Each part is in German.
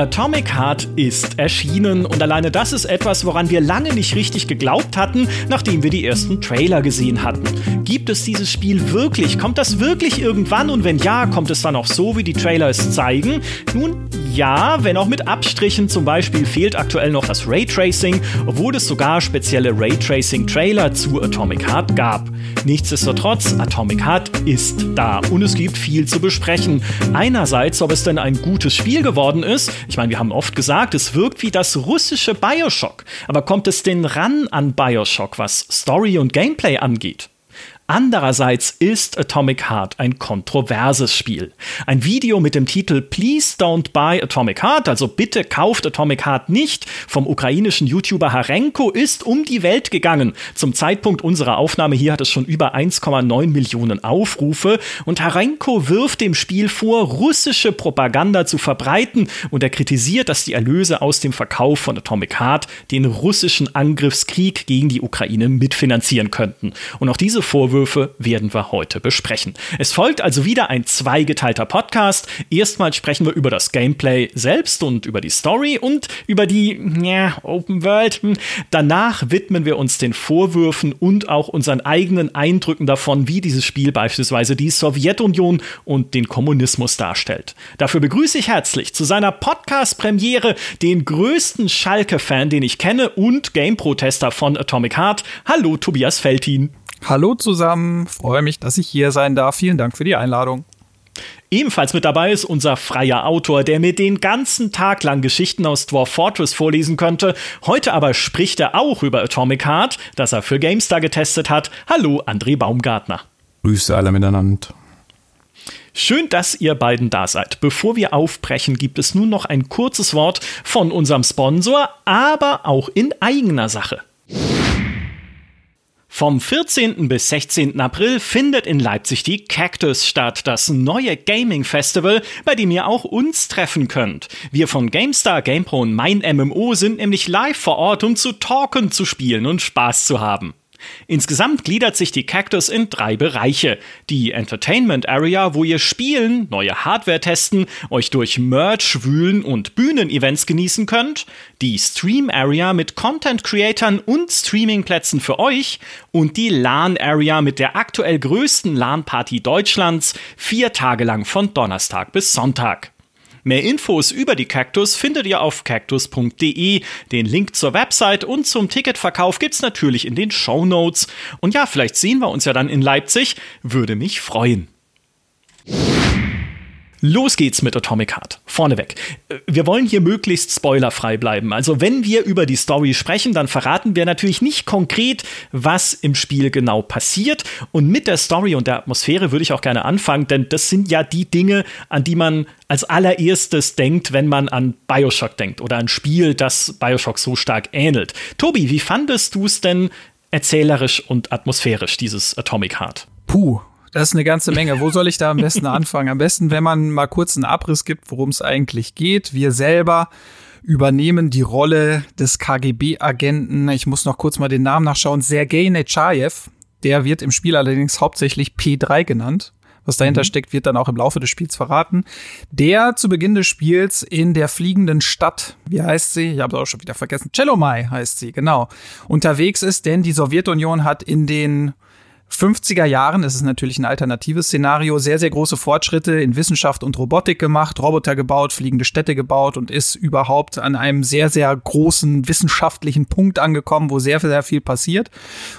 Atomic Heart ist erschienen und alleine das ist etwas, woran wir lange nicht richtig geglaubt hatten, nachdem wir die ersten Trailer gesehen hatten. Gibt es dieses Spiel wirklich? Kommt das wirklich irgendwann? Und wenn ja, kommt es dann auch so, wie die Trailer es zeigen? Nun, ja, wenn auch mit Abstrichen. Zum Beispiel fehlt aktuell noch das Raytracing, obwohl es sogar spezielle Raytracing-Trailer zu Atomic Heart gab. Nichtsdestotrotz, Atomic Heart ist da und es gibt viel zu besprechen. Einerseits, ob es denn ein gutes Spiel geworden ist. Ich meine, wir haben oft gesagt, es wirkt wie das russische Bioshock. Aber kommt es denn ran an Bioshock, was Story und Gameplay angeht? Andererseits ist Atomic Heart ein kontroverses Spiel. Ein Video mit dem Titel Please Don't Buy Atomic Heart, also bitte kauft Atomic Heart nicht, vom ukrainischen YouTuber Harenko ist um die Welt gegangen. Zum Zeitpunkt unserer Aufnahme hier hat es schon über 1,9 Millionen Aufrufe und Harenko wirft dem Spiel vor, russische Propaganda zu verbreiten und er kritisiert, dass die Erlöse aus dem Verkauf von Atomic Heart den russischen Angriffskrieg gegen die Ukraine mitfinanzieren könnten. Und auch diese Vorwürfe Vorwürfe werden wir heute besprechen. Es folgt also wieder ein zweigeteilter Podcast. Erstmal sprechen wir über das Gameplay selbst und über die Story und über die ja, Open World. Danach widmen wir uns den Vorwürfen und auch unseren eigenen Eindrücken davon, wie dieses Spiel beispielsweise die Sowjetunion und den Kommunismus darstellt. Dafür begrüße ich herzlich zu seiner Podcast-Premiere den größten Schalke-Fan, den ich kenne und Game-Protester von Atomic Heart. Hallo, Tobias Feltin. Hallo zusammen, freue mich, dass ich hier sein darf. Vielen Dank für die Einladung. Ebenfalls mit dabei ist unser freier Autor, der mir den ganzen Tag lang Geschichten aus Dwarf Fortress vorlesen könnte. Heute aber spricht er auch über Atomic Heart, das er für GameStar getestet hat. Hallo, André Baumgartner. Grüße alle miteinander. Schön, dass ihr beiden da seid. Bevor wir aufbrechen, gibt es nun noch ein kurzes Wort von unserem Sponsor, aber auch in eigener Sache. Vom 14. bis 16. April findet in Leipzig die Cactus statt, das neue Gaming Festival, bei dem ihr auch uns treffen könnt. Wir von GameStar, GamePro und Mein MMO sind nämlich live vor Ort, um zu talken, zu spielen und Spaß zu haben. Insgesamt gliedert sich die Cactus in drei Bereiche. Die Entertainment Area, wo ihr spielen, neue Hardware testen, euch durch Merch wühlen und Bühnenevents genießen könnt. Die Stream Area mit Content Creatern und Streamingplätzen für euch. Und die LAN Area mit der aktuell größten LAN-Party Deutschlands, vier Tage lang von Donnerstag bis Sonntag. Mehr Infos über die Cactus findet ihr auf cactus.de. Den Link zur Website und zum Ticketverkauf gibt's natürlich in den Show Notes. Und ja, vielleicht sehen wir uns ja dann in Leipzig. Würde mich freuen. Los geht's mit Atomic Heart. Vorneweg. Wir wollen hier möglichst spoilerfrei bleiben. Also, wenn wir über die Story sprechen, dann verraten wir natürlich nicht konkret, was im Spiel genau passiert. Und mit der Story und der Atmosphäre würde ich auch gerne anfangen, denn das sind ja die Dinge, an die man als allererstes denkt, wenn man an Bioshock denkt oder ein Spiel, das Bioshock so stark ähnelt. Tobi, wie fandest du es denn erzählerisch und atmosphärisch, dieses Atomic Heart? Puh, das ist eine ganze Menge. Wo soll ich da am besten anfangen? Am besten, wenn man mal kurz einen Abriss gibt, worum es eigentlich geht. Wir selber übernehmen die Rolle des KGB-Agenten. Ich muss noch kurz mal den Namen nachschauen. Sergei Nechayev. Der wird im Spiel allerdings hauptsächlich P3 genannt. Was dahinter mhm. steckt, wird dann auch im Laufe des Spiels verraten. Der zu Beginn des Spiels in der fliegenden Stadt, wie heißt sie? Ich habe es auch schon wieder vergessen. Chelomai heißt sie, genau. Unterwegs ist, denn die Sowjetunion hat in den 50er Jahren, es ist natürlich ein alternatives Szenario, sehr, sehr große Fortschritte in Wissenschaft und Robotik gemacht, Roboter gebaut, fliegende Städte gebaut und ist überhaupt an einem sehr, sehr großen wissenschaftlichen Punkt angekommen, wo sehr, sehr viel passiert.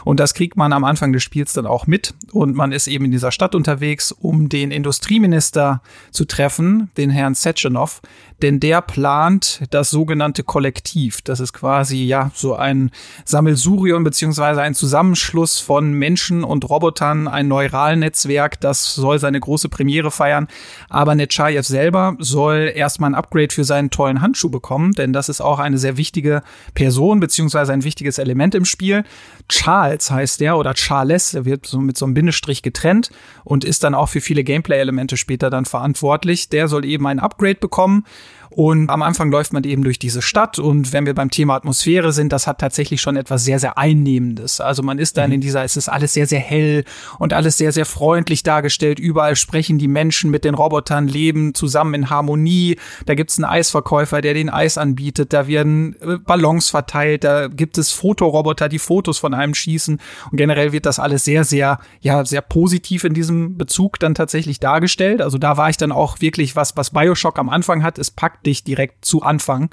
Und das kriegt man am Anfang des Spiels dann auch mit. Und man ist eben in dieser Stadt unterwegs, um den Industrieminister zu treffen, den Herrn Sechenov, denn der plant das sogenannte Kollektiv. Das ist quasi ja so ein Sammelsurium beziehungsweise ein Zusammenschluss von Menschen und Robotern, ein Neuralnetzwerk, das soll seine große Premiere feiern. Aber Nechayev selber soll erstmal ein Upgrade für seinen tollen Handschuh bekommen, denn das ist auch eine sehr wichtige Person beziehungsweise ein wichtiges Element im Spiel. Charles heißt der oder Charles, der wird so mit so einem Bindestrich getrennt und ist dann auch für viele Gameplay-Elemente später dann verantwortlich. Der soll eben ein Upgrade bekommen Und am Anfang läuft man eben durch diese Stadt und wenn wir beim Thema Atmosphäre sind, das hat tatsächlich schon etwas sehr, sehr Einnehmendes. Also man ist dann mhm. in dieser, es ist alles sehr, sehr hell und alles sehr, sehr freundlich dargestellt. Überall sprechen die Menschen mit den Robotern, leben zusammen in Harmonie. Da gibt's einen Eisverkäufer, der den Eis anbietet. Da werden äh, Ballons verteilt. Da gibt es Fotoroboter, die Fotos von einem schießen. Und generell wird das alles sehr, sehr, ja, sehr positiv in diesem Bezug dann tatsächlich dargestellt. Also da war ich dann auch wirklich was, was Bioshock am Anfang hat. Es packt dich direkt zu Anfang,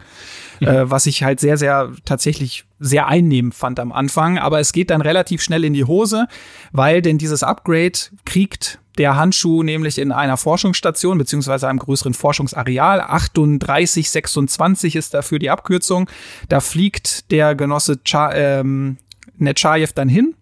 mhm. äh, was ich halt sehr, sehr tatsächlich sehr einnehmend fand am Anfang. Aber es geht dann relativ schnell in die Hose, weil denn dieses Upgrade kriegt der Handschuh nämlich in einer Forschungsstation beziehungsweise einem größeren Forschungsareal. 3826 ist dafür die Abkürzung. Da fliegt der Genosse Cha ähm, Nechayev dann hin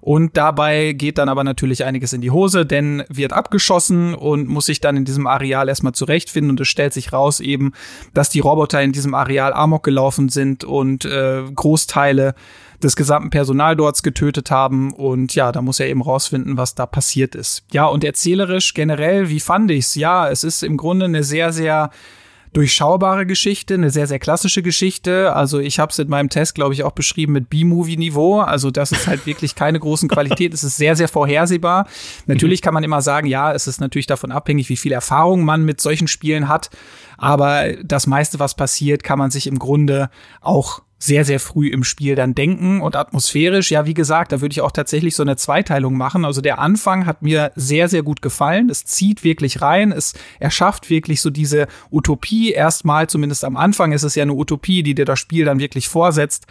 und dabei geht dann aber natürlich einiges in die Hose, denn wird abgeschossen und muss sich dann in diesem Areal erstmal zurechtfinden und es stellt sich raus eben, dass die Roboter in diesem Areal amok gelaufen sind und äh, Großteile des gesamten Personal dort getötet haben und ja, da muss er eben rausfinden, was da passiert ist. Ja, und erzählerisch generell, wie fand ich's? Ja, es ist im Grunde eine sehr, sehr durchschaubare Geschichte, eine sehr, sehr klassische Geschichte. Also ich habe es in meinem Test, glaube ich, auch beschrieben mit B-Movie-Niveau. Also das ist halt wirklich keine großen Qualität. Es ist sehr, sehr vorhersehbar. Natürlich kann man immer sagen, ja, es ist natürlich davon abhängig, wie viel Erfahrung man mit solchen Spielen hat. Aber das meiste, was passiert, kann man sich im Grunde auch sehr, sehr früh im Spiel dann denken und atmosphärisch, ja, wie gesagt, da würde ich auch tatsächlich so eine Zweiteilung machen. Also der Anfang hat mir sehr, sehr gut gefallen. Es zieht wirklich rein. Es erschafft wirklich so diese Utopie. Erstmal, zumindest am Anfang ist es ja eine Utopie, die dir das Spiel dann wirklich vorsetzt.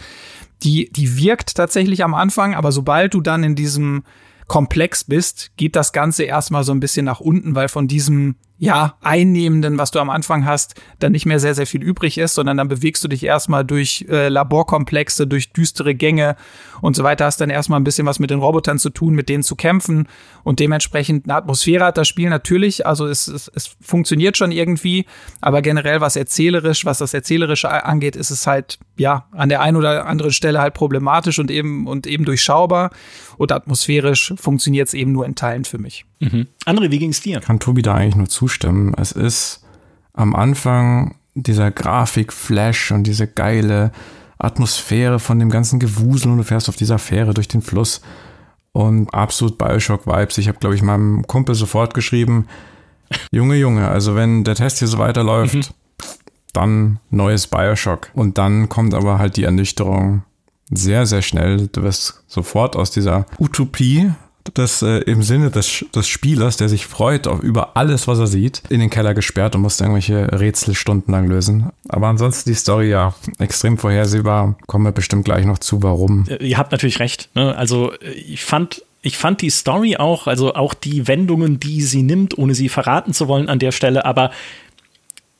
Die, die wirkt tatsächlich am Anfang, aber sobald du dann in diesem Komplex bist, geht das Ganze erstmal so ein bisschen nach unten, weil von diesem ja, einnehmenden, was du am Anfang hast, dann nicht mehr sehr, sehr viel übrig ist, sondern dann bewegst du dich erstmal durch äh, Laborkomplexe, durch düstere Gänge und so weiter, hast dann erstmal ein bisschen was mit den Robotern zu tun, mit denen zu kämpfen und dementsprechend eine Atmosphäre hat das Spiel natürlich, also es, es, es funktioniert schon irgendwie, aber generell was erzählerisch, was das Erzählerische angeht, ist es halt, ja, an der einen oder anderen Stelle halt problematisch und eben, und eben durchschaubar und atmosphärisch funktioniert es eben nur in Teilen für mich. Mhm. André, wie ging es dir? Kann Tobi da eigentlich nur zustimmen. Es ist am Anfang dieser Grafik-Flash und diese geile Atmosphäre von dem ganzen Gewusel und du fährst auf dieser Fähre durch den Fluss und absolut Bioshock-Vibes. Ich habe, glaube ich, meinem Kumpel sofort geschrieben, Junge, Junge, also wenn der Test hier so weiterläuft, mhm. dann neues Bioshock. Und dann kommt aber halt die Ernüchterung sehr, sehr schnell. Du wirst sofort aus dieser Utopie das äh, im Sinne des, des Spielers, der sich freut auf, über alles, was er sieht, in den Keller gesperrt und muss irgendwelche Rätsel stundenlang lösen. Aber ansonsten die Story ja extrem vorhersehbar. Kommen wir bestimmt gleich noch zu, warum. Äh, ihr habt natürlich recht. Ne? Also äh, ich fand ich fand die Story auch, also auch die Wendungen, die sie nimmt, ohne sie verraten zu wollen an der Stelle, aber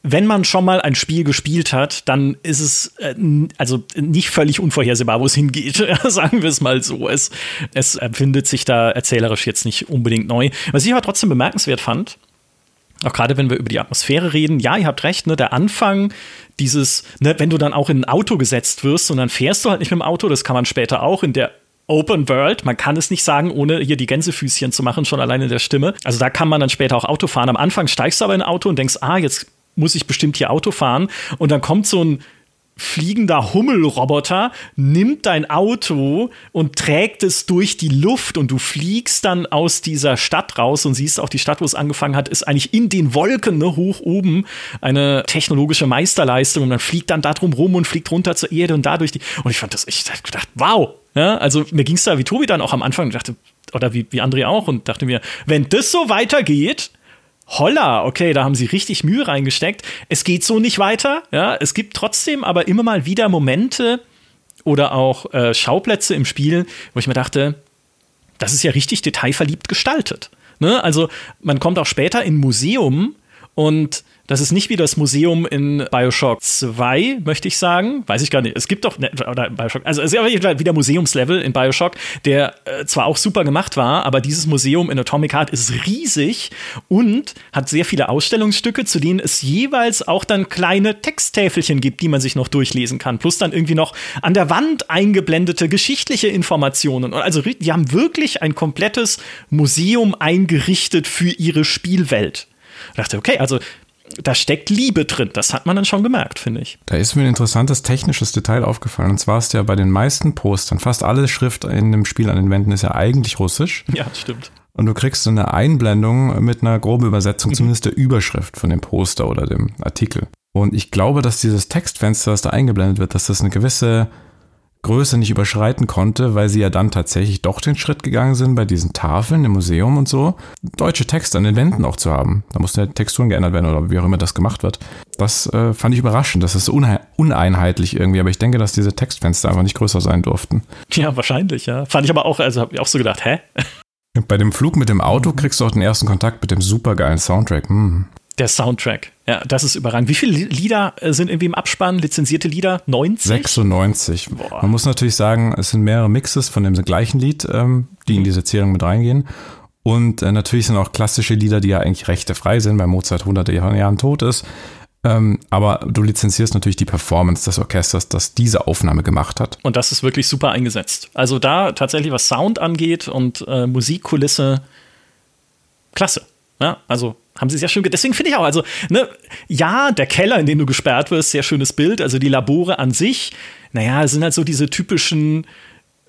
wenn man schon mal ein Spiel gespielt hat, dann ist es äh, also nicht völlig unvorhersehbar, wo es hingeht. Sagen wir es mal so. Es, es empfindet sich da erzählerisch jetzt nicht unbedingt neu. Was ich aber trotzdem bemerkenswert fand, auch gerade wenn wir über die Atmosphäre reden, ja, ihr habt recht, ne, der Anfang, dieses, ne, wenn du dann auch in ein Auto gesetzt wirst und dann fährst du halt nicht mit dem Auto, das kann man später auch in der Open World. Man kann es nicht sagen, ohne hier die Gänsefüßchen zu machen, schon alleine in der Stimme. Also da kann man dann später auch Auto fahren. Am Anfang steigst du aber in ein Auto und denkst, ah, jetzt muss ich bestimmt hier Auto fahren. Und dann kommt so ein fliegender Hummelroboter, nimmt dein Auto und trägt es durch die Luft und du fliegst dann aus dieser Stadt raus und siehst auch die Stadt, wo es angefangen hat, ist eigentlich in den Wolken, ne, hoch oben, eine technologische Meisterleistung und man fliegt dann da drum rum und fliegt runter zur Erde und dadurch die. Und ich fand das, ich dachte, wow. Ja, also mir ging es da wie Tobi dann auch am Anfang dachte, oder wie, wie André auch und dachte mir, wenn das so weitergeht, holla, okay, da haben sie richtig Mühe reingesteckt. Es geht so nicht weiter. Ja, es gibt trotzdem aber immer mal wieder Momente oder auch äh, Schauplätze im Spiel, wo ich mir dachte, das ist ja richtig detailverliebt gestaltet. Ne? Also man kommt auch später in Museum und das ist nicht wie das Museum in Bioshock 2, möchte ich sagen. Weiß ich gar nicht. Es gibt doch, ne, oder Bioshock, also es ist ja wieder Museumslevel in Bioshock, der äh, zwar auch super gemacht war, aber dieses Museum in Atomic Heart ist riesig und hat sehr viele Ausstellungsstücke, zu denen es jeweils auch dann kleine Texttäfelchen gibt, die man sich noch durchlesen kann. Plus dann irgendwie noch an der Wand eingeblendete geschichtliche Informationen. Und also die haben wirklich ein komplettes Museum eingerichtet für ihre Spielwelt. Ich dachte, okay, also da steckt Liebe drin. Das hat man dann schon gemerkt, finde ich. Da ist mir ein interessantes technisches Detail aufgefallen. Und zwar ist ja bei den meisten Postern, fast alle Schrift in dem Spiel an den Wänden ist ja eigentlich russisch. Ja, stimmt. Und du kriegst so eine Einblendung mit einer groben Übersetzung, mhm. zumindest der Überschrift von dem Poster oder dem Artikel. Und ich glaube, dass dieses Textfenster, das da eingeblendet wird, dass das eine gewisse Größe nicht überschreiten konnte, weil sie ja dann tatsächlich doch den Schritt gegangen sind, bei diesen Tafeln im Museum und so, deutsche Texte an den Wänden auch zu haben. Da mussten ja Texturen geändert werden oder wie auch immer das gemacht wird. Das äh, fand ich überraschend. Das ist uneinheitlich irgendwie, aber ich denke, dass diese Textfenster einfach nicht größer sein durften. Ja, wahrscheinlich, ja. Fand ich aber auch, also habe ich auch so gedacht, hä? Bei dem Flug mit dem Auto kriegst du auch den ersten Kontakt mit dem supergeilen Soundtrack. Hm. Der Soundtrack. Ja, das ist überragend. Wie viele Lieder äh, sind irgendwie im Abspann? Lizenzierte Lieder? 90? 96. Boah. Man muss natürlich sagen, es sind mehrere Mixes von dem gleichen Lied, ähm, die in diese Zählung mit reingehen. Und äh, natürlich sind auch klassische Lieder, die ja eigentlich rechtefrei sind, weil Mozart hunderte Jahren tot ist. Ähm, aber du lizenzierst natürlich die Performance des Orchesters, das diese Aufnahme gemacht hat. Und das ist wirklich super eingesetzt. Also da tatsächlich, was Sound angeht und äh, Musikkulisse, klasse. Ja, also haben sie sehr schön. Deswegen finde ich auch, also, ne, ja, der Keller, in dem du gesperrt wirst, sehr schönes Bild. Also die Labore an sich, naja, sind halt so diese typischen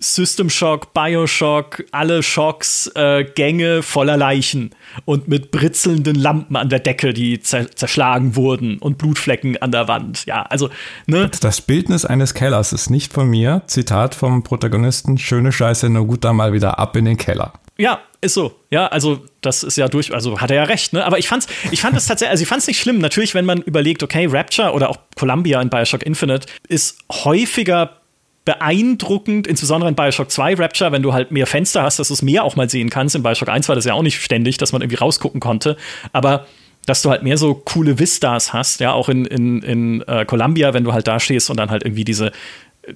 System Shock, Bioshock, alle Schocks, äh, Gänge voller Leichen und mit britzelnden Lampen an der Decke, die zer zerschlagen wurden und Blutflecken an der Wand. Ja, also, ne? Das Bildnis eines Kellers ist nicht von mir. Zitat vom Protagonisten: Schöne Scheiße, nur gut da mal wieder ab in den Keller. Ja, ist so. Ja, also das ist ja durch, also hat er ja recht, ne? Aber ich fand's, ich fand es tatsächlich, also ich fand's nicht schlimm. Natürlich, wenn man überlegt, okay, Rapture oder auch Columbia in Bioshock Infinite ist häufiger beeindruckend, insbesondere in Bioshock 2 Rapture, wenn du halt mehr Fenster hast, dass du es mehr auch mal sehen kannst. In Bioshock 1 war das ja auch nicht ständig, dass man irgendwie rausgucken konnte. Aber dass du halt mehr so coole Vistas hast, ja, auch in, in, in äh, Columbia, wenn du halt da stehst und dann halt irgendwie diese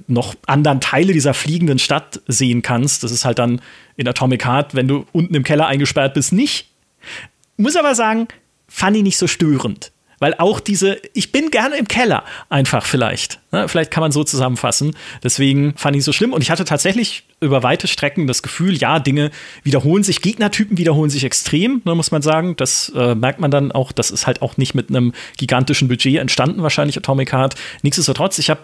noch anderen Teile dieser fliegenden Stadt sehen kannst. Das ist halt dann in Atomic Heart, wenn du unten im Keller eingesperrt bist, nicht. Muss aber sagen, fand ich nicht so störend. Weil auch diese, ich bin gerne im Keller, einfach vielleicht. Ne? Vielleicht kann man so zusammenfassen. Deswegen fand ich es so schlimm. Und ich hatte tatsächlich über weite Strecken das Gefühl, ja, Dinge wiederholen sich, Gegnertypen wiederholen sich extrem, ne, muss man sagen. Das äh, merkt man dann auch. Das ist halt auch nicht mit einem gigantischen Budget entstanden, wahrscheinlich Atomic Heart. Nichtsdestotrotz, ich habe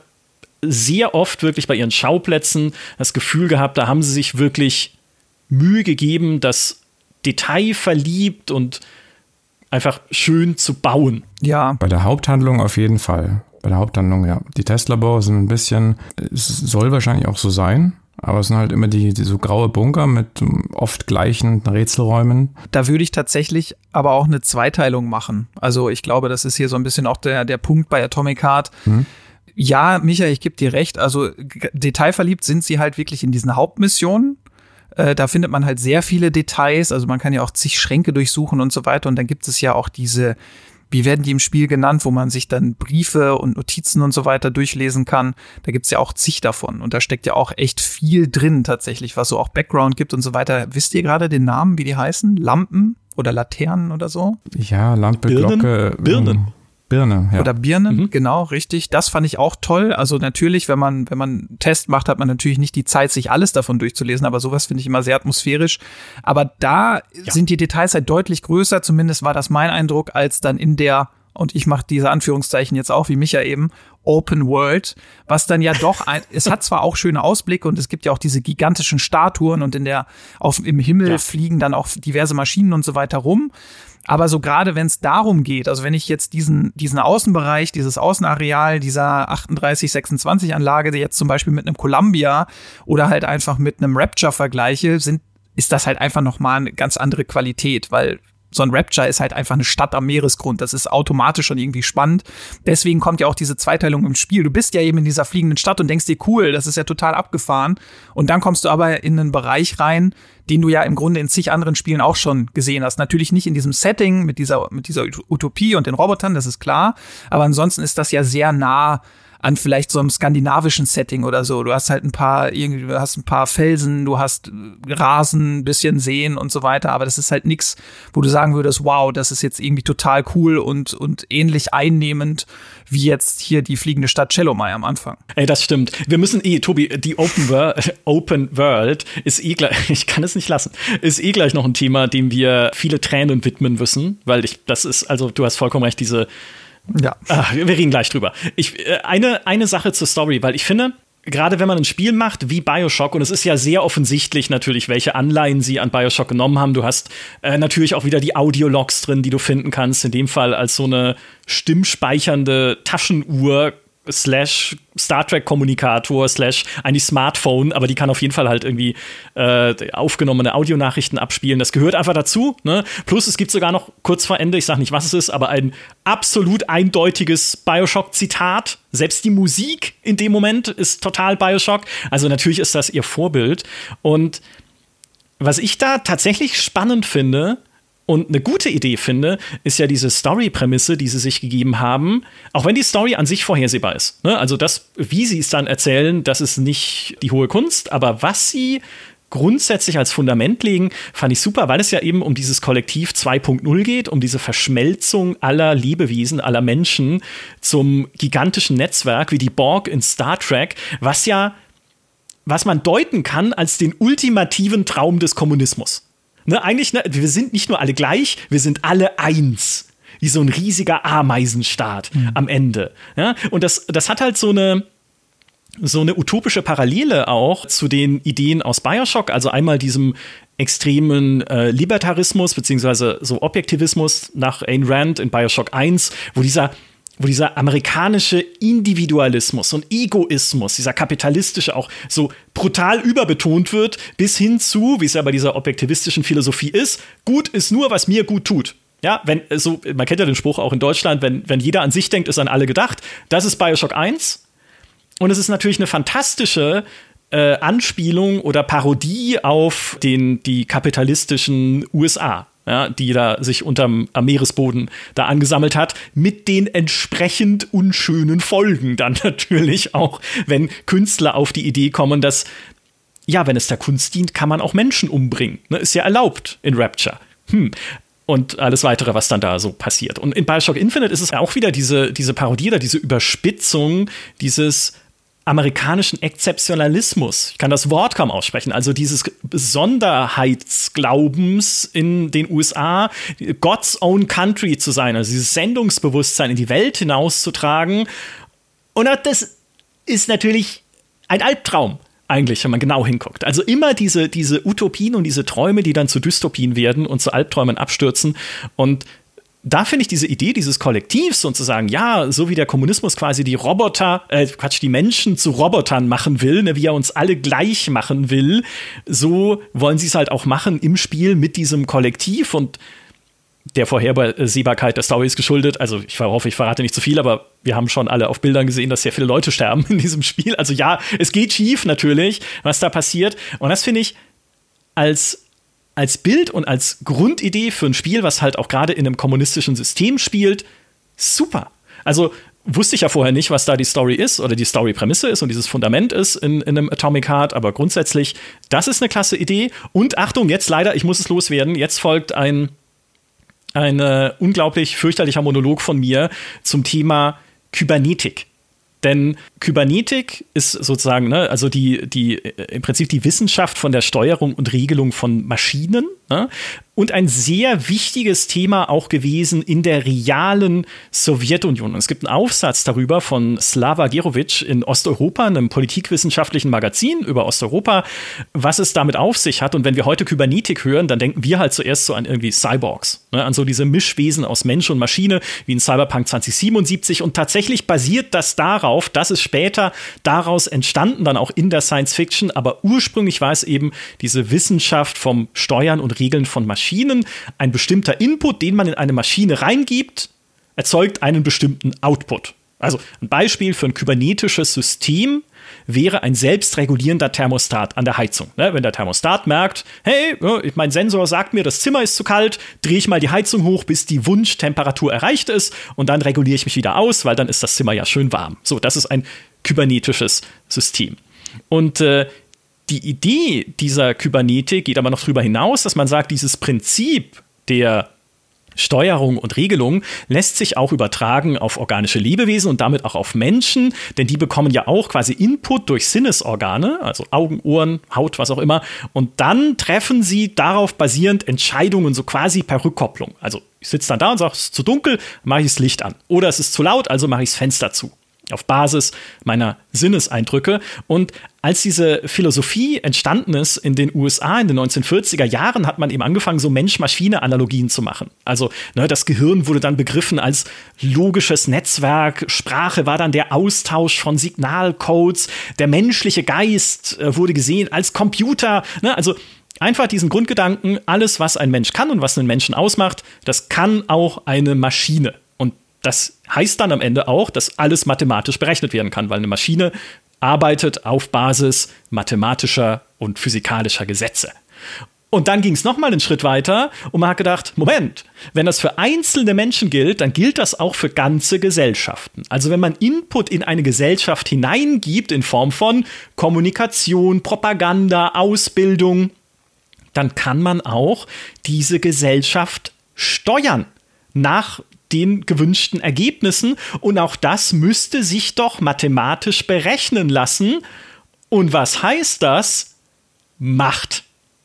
sehr oft wirklich bei ihren Schauplätzen das Gefühl gehabt, da haben sie sich wirklich Mühe gegeben, das Detail verliebt und einfach schön zu bauen. Ja. Bei der Haupthandlung auf jeden Fall. Bei der Haupthandlung, ja. Die Testlabore sind ein bisschen, es soll wahrscheinlich auch so sein. Aber es sind halt immer die, die so graue Bunker mit oft gleichen Rätselräumen. Da würde ich tatsächlich aber auch eine Zweiteilung machen. Also ich glaube, das ist hier so ein bisschen auch der, der Punkt bei Atomic Heart. Hm ja, Michael, ich gebe dir recht. Also detailverliebt sind sie halt wirklich in diesen Hauptmissionen. Äh, da findet man halt sehr viele Details. Also man kann ja auch zig Schränke durchsuchen und so weiter. Und dann gibt es ja auch diese, wie werden die im Spiel genannt, wo man sich dann Briefe und Notizen und so weiter durchlesen kann. Da gibt's ja auch zig davon. Und da steckt ja auch echt viel drin tatsächlich, was so auch Background gibt und so weiter. Wisst ihr gerade den Namen, wie die heißen? Lampen? Oder Laternen oder so? Ja, Lampe, Birnen? Glocke. Birnen. Birne, ja. Oder Birne, mhm. genau, richtig. Das fand ich auch toll. Also natürlich, wenn man, wenn man einen Test macht, hat man natürlich nicht die Zeit, sich alles davon durchzulesen, aber sowas finde ich immer sehr atmosphärisch. Aber da ja. sind die Details halt deutlich größer, zumindest war das mein Eindruck, als dann in der und ich mache diese Anführungszeichen jetzt auch, wie Micha eben, Open World, was dann ja doch, ein, es hat zwar auch schöne Ausblicke und es gibt ja auch diese gigantischen Statuen und in der, auf, im Himmel ja. fliegen dann auch diverse Maschinen und so weiter rum. Aber so gerade wenn es darum geht, also wenn ich jetzt diesen, diesen Außenbereich, dieses Außenareal dieser 3826 Anlage, die jetzt zum Beispiel mit einem Columbia oder halt einfach mit einem Rapture vergleiche, sind, ist das halt einfach nochmal eine ganz andere Qualität, weil so ein Rapture ist halt einfach eine Stadt am Meeresgrund. Das ist automatisch schon irgendwie spannend. Deswegen kommt ja auch diese Zweiteilung im Spiel. Du bist ja eben in dieser fliegenden Stadt und denkst dir, cool, das ist ja total abgefahren. Und dann kommst du aber in einen Bereich rein, den du ja im Grunde in zig anderen Spielen auch schon gesehen hast. Natürlich nicht in diesem Setting mit dieser, mit dieser Utopie und den Robotern, das ist klar. Aber ansonsten ist das ja sehr nah an vielleicht so einem skandinavischen Setting oder so. Du hast halt ein paar, irgendwie, du hast ein paar Felsen, du hast Rasen, ein bisschen Seen und so weiter, aber das ist halt nichts, wo du sagen würdest, wow, das ist jetzt irgendwie total cool und, und ähnlich einnehmend wie jetzt hier die fliegende Stadt Cellomai am Anfang. Ey, das stimmt. Wir müssen eh, Tobi, die Open, World, Open World ist eh gleich, ich kann es nicht lassen, ist eh gleich noch ein Thema, dem wir viele Tränen widmen müssen, weil ich, das ist, also du hast vollkommen recht, diese ja. Ach, wir reden gleich drüber. Ich, äh, eine, eine Sache zur Story, weil ich finde, gerade wenn man ein Spiel macht wie Bioshock, und es ist ja sehr offensichtlich natürlich, welche Anleihen sie an Bioshock genommen haben. Du hast äh, natürlich auch wieder die Audiologs drin, die du finden kannst. In dem Fall als so eine stimmspeichernde Taschenuhr slash Star Trek Kommunikator slash eigentlich Smartphone, aber die kann auf jeden Fall halt irgendwie äh, aufgenommene Audionachrichten abspielen. Das gehört einfach dazu. Ne? Plus es gibt sogar noch kurz vor Ende, ich sag nicht, was es ist, aber ein absolut eindeutiges Bioshock-Zitat. Selbst die Musik in dem Moment ist total Bioshock. Also natürlich ist das ihr Vorbild. Und was ich da tatsächlich spannend finde, und eine gute Idee finde, ist ja diese Story-Prämisse, die sie sich gegeben haben, auch wenn die Story an sich vorhersehbar ist. Ne? Also das, wie sie es dann erzählen, das ist nicht die hohe Kunst, aber was sie grundsätzlich als Fundament legen, fand ich super, weil es ja eben um dieses Kollektiv 2.0 geht, um diese Verschmelzung aller Lebewesen, aller Menschen zum gigantischen Netzwerk wie die Borg in Star Trek, was ja, was man deuten kann als den ultimativen Traum des Kommunismus. Ne, eigentlich, ne, wir sind nicht nur alle gleich, wir sind alle eins. Wie so ein riesiger Ameisenstaat mhm. am Ende. Ja? Und das, das hat halt so eine, so eine utopische Parallele auch zu den Ideen aus Bioshock, also einmal diesem extremen äh, Libertarismus beziehungsweise so Objektivismus nach Ayn Rand in Bioshock 1, wo dieser wo dieser amerikanische Individualismus und Egoismus, dieser kapitalistische auch so brutal überbetont wird, bis hin zu, wie es ja bei dieser objektivistischen Philosophie ist, gut ist nur, was mir gut tut. Ja, wenn so, man kennt ja den Spruch auch in Deutschland, wenn, wenn jeder an sich denkt, ist an alle gedacht. Das ist Bioshock 1. Und es ist natürlich eine fantastische äh, Anspielung oder Parodie auf den, die kapitalistischen USA ja, die da sich unterm am Meeresboden da angesammelt hat, mit den entsprechend unschönen Folgen dann natürlich auch, wenn Künstler auf die Idee kommen, dass ja, wenn es der Kunst dient, kann man auch Menschen umbringen. Ne? Ist ja erlaubt in Rapture. Hm. Und alles weitere, was dann da so passiert. Und in Bioshock Infinite ist es auch wieder diese, diese Parodie oder diese Überspitzung dieses amerikanischen Exzeptionalismus. Ich kann das Wort kaum aussprechen. Also dieses Besonderheitsglaubens in den USA, God's own country zu sein, also dieses Sendungsbewusstsein in die Welt hinauszutragen. Und das ist natürlich ein Albtraum eigentlich, wenn man genau hinguckt. Also immer diese, diese Utopien und diese Träume, die dann zu Dystopien werden und zu Albträumen abstürzen. Und da finde ich diese Idee dieses Kollektivs und zu sagen, ja, so wie der Kommunismus quasi die Roboter, äh, Quatsch, die Menschen zu Robotern machen will, ne, wie er uns alle gleich machen will, so wollen sie es halt auch machen im Spiel mit diesem Kollektiv und der Vorhersehbarkeit der Story ist geschuldet. Also ich hoffe, ich verrate nicht zu viel, aber wir haben schon alle auf Bildern gesehen, dass sehr viele Leute sterben in diesem Spiel. Also ja, es geht schief natürlich, was da passiert. Und das finde ich als als Bild und als Grundidee für ein Spiel, was halt auch gerade in einem kommunistischen System spielt, super. Also wusste ich ja vorher nicht, was da die Story ist oder die Story-Prämisse ist und dieses Fundament ist in, in einem Atomic Heart, aber grundsätzlich, das ist eine klasse Idee. Und Achtung, jetzt leider, ich muss es loswerden, jetzt folgt ein, ein äh, unglaublich fürchterlicher Monolog von mir zum Thema Kybernetik. Denn Kybernetik ist sozusagen, ne, also die, die, im Prinzip die Wissenschaft von der Steuerung und Regelung von Maschinen. Ne? und ein sehr wichtiges Thema auch gewesen in der realen Sowjetunion. Und es gibt einen Aufsatz darüber von Slava Gerovic in Osteuropa, einem politikwissenschaftlichen Magazin über Osteuropa, was es damit auf sich hat. Und wenn wir heute Kybernetik hören, dann denken wir halt zuerst so an irgendwie Cyborgs, ne, an so diese Mischwesen aus Mensch und Maschine, wie in Cyberpunk 2077. Und tatsächlich basiert das darauf, dass es später daraus entstanden, dann auch in der Science Fiction. Aber ursprünglich war es eben diese Wissenschaft vom Steuern und Regeln von Maschinen. Ein bestimmter Input, den man in eine Maschine reingibt, erzeugt einen bestimmten Output. Also ein Beispiel für ein kybernetisches System wäre ein selbstregulierender Thermostat an der Heizung. Ne? Wenn der Thermostat merkt, hey, mein Sensor sagt mir, das Zimmer ist zu kalt, drehe ich mal die Heizung hoch, bis die Wunschtemperatur erreicht ist und dann reguliere ich mich wieder aus, weil dann ist das Zimmer ja schön warm. So, das ist ein kybernetisches System. Und äh, die Idee dieser Kybernetik geht aber noch darüber hinaus, dass man sagt, dieses Prinzip der Steuerung und Regelung lässt sich auch übertragen auf organische Lebewesen und damit auch auf Menschen, denn die bekommen ja auch quasi Input durch Sinnesorgane, also Augen, Ohren, Haut, was auch immer, und dann treffen sie darauf basierend Entscheidungen, so quasi per Rückkopplung. Also ich sitze dann da und sage, es ist zu dunkel, mache ich das Licht an. Oder es ist zu laut, also mache ich das Fenster zu auf Basis meiner Sinneseindrücke. Und als diese Philosophie entstanden ist in den USA in den 1940er Jahren, hat man eben angefangen, so Mensch-Maschine-Analogien zu machen. Also ne, das Gehirn wurde dann begriffen als logisches Netzwerk, Sprache war dann der Austausch von Signalcodes, der menschliche Geist äh, wurde gesehen als Computer. Ne? Also einfach diesen Grundgedanken, alles, was ein Mensch kann und was einen Menschen ausmacht, das kann auch eine Maschine. Das heißt dann am Ende auch, dass alles mathematisch berechnet werden kann, weil eine Maschine arbeitet auf Basis mathematischer und physikalischer Gesetze. Und dann ging es nochmal einen Schritt weiter und man hat gedacht, Moment, wenn das für einzelne Menschen gilt, dann gilt das auch für ganze Gesellschaften. Also wenn man Input in eine Gesellschaft hineingibt in Form von Kommunikation, Propaganda, Ausbildung, dann kann man auch diese Gesellschaft steuern nach den gewünschten Ergebnissen. Und auch das müsste sich doch mathematisch berechnen lassen. Und was heißt das? Macht.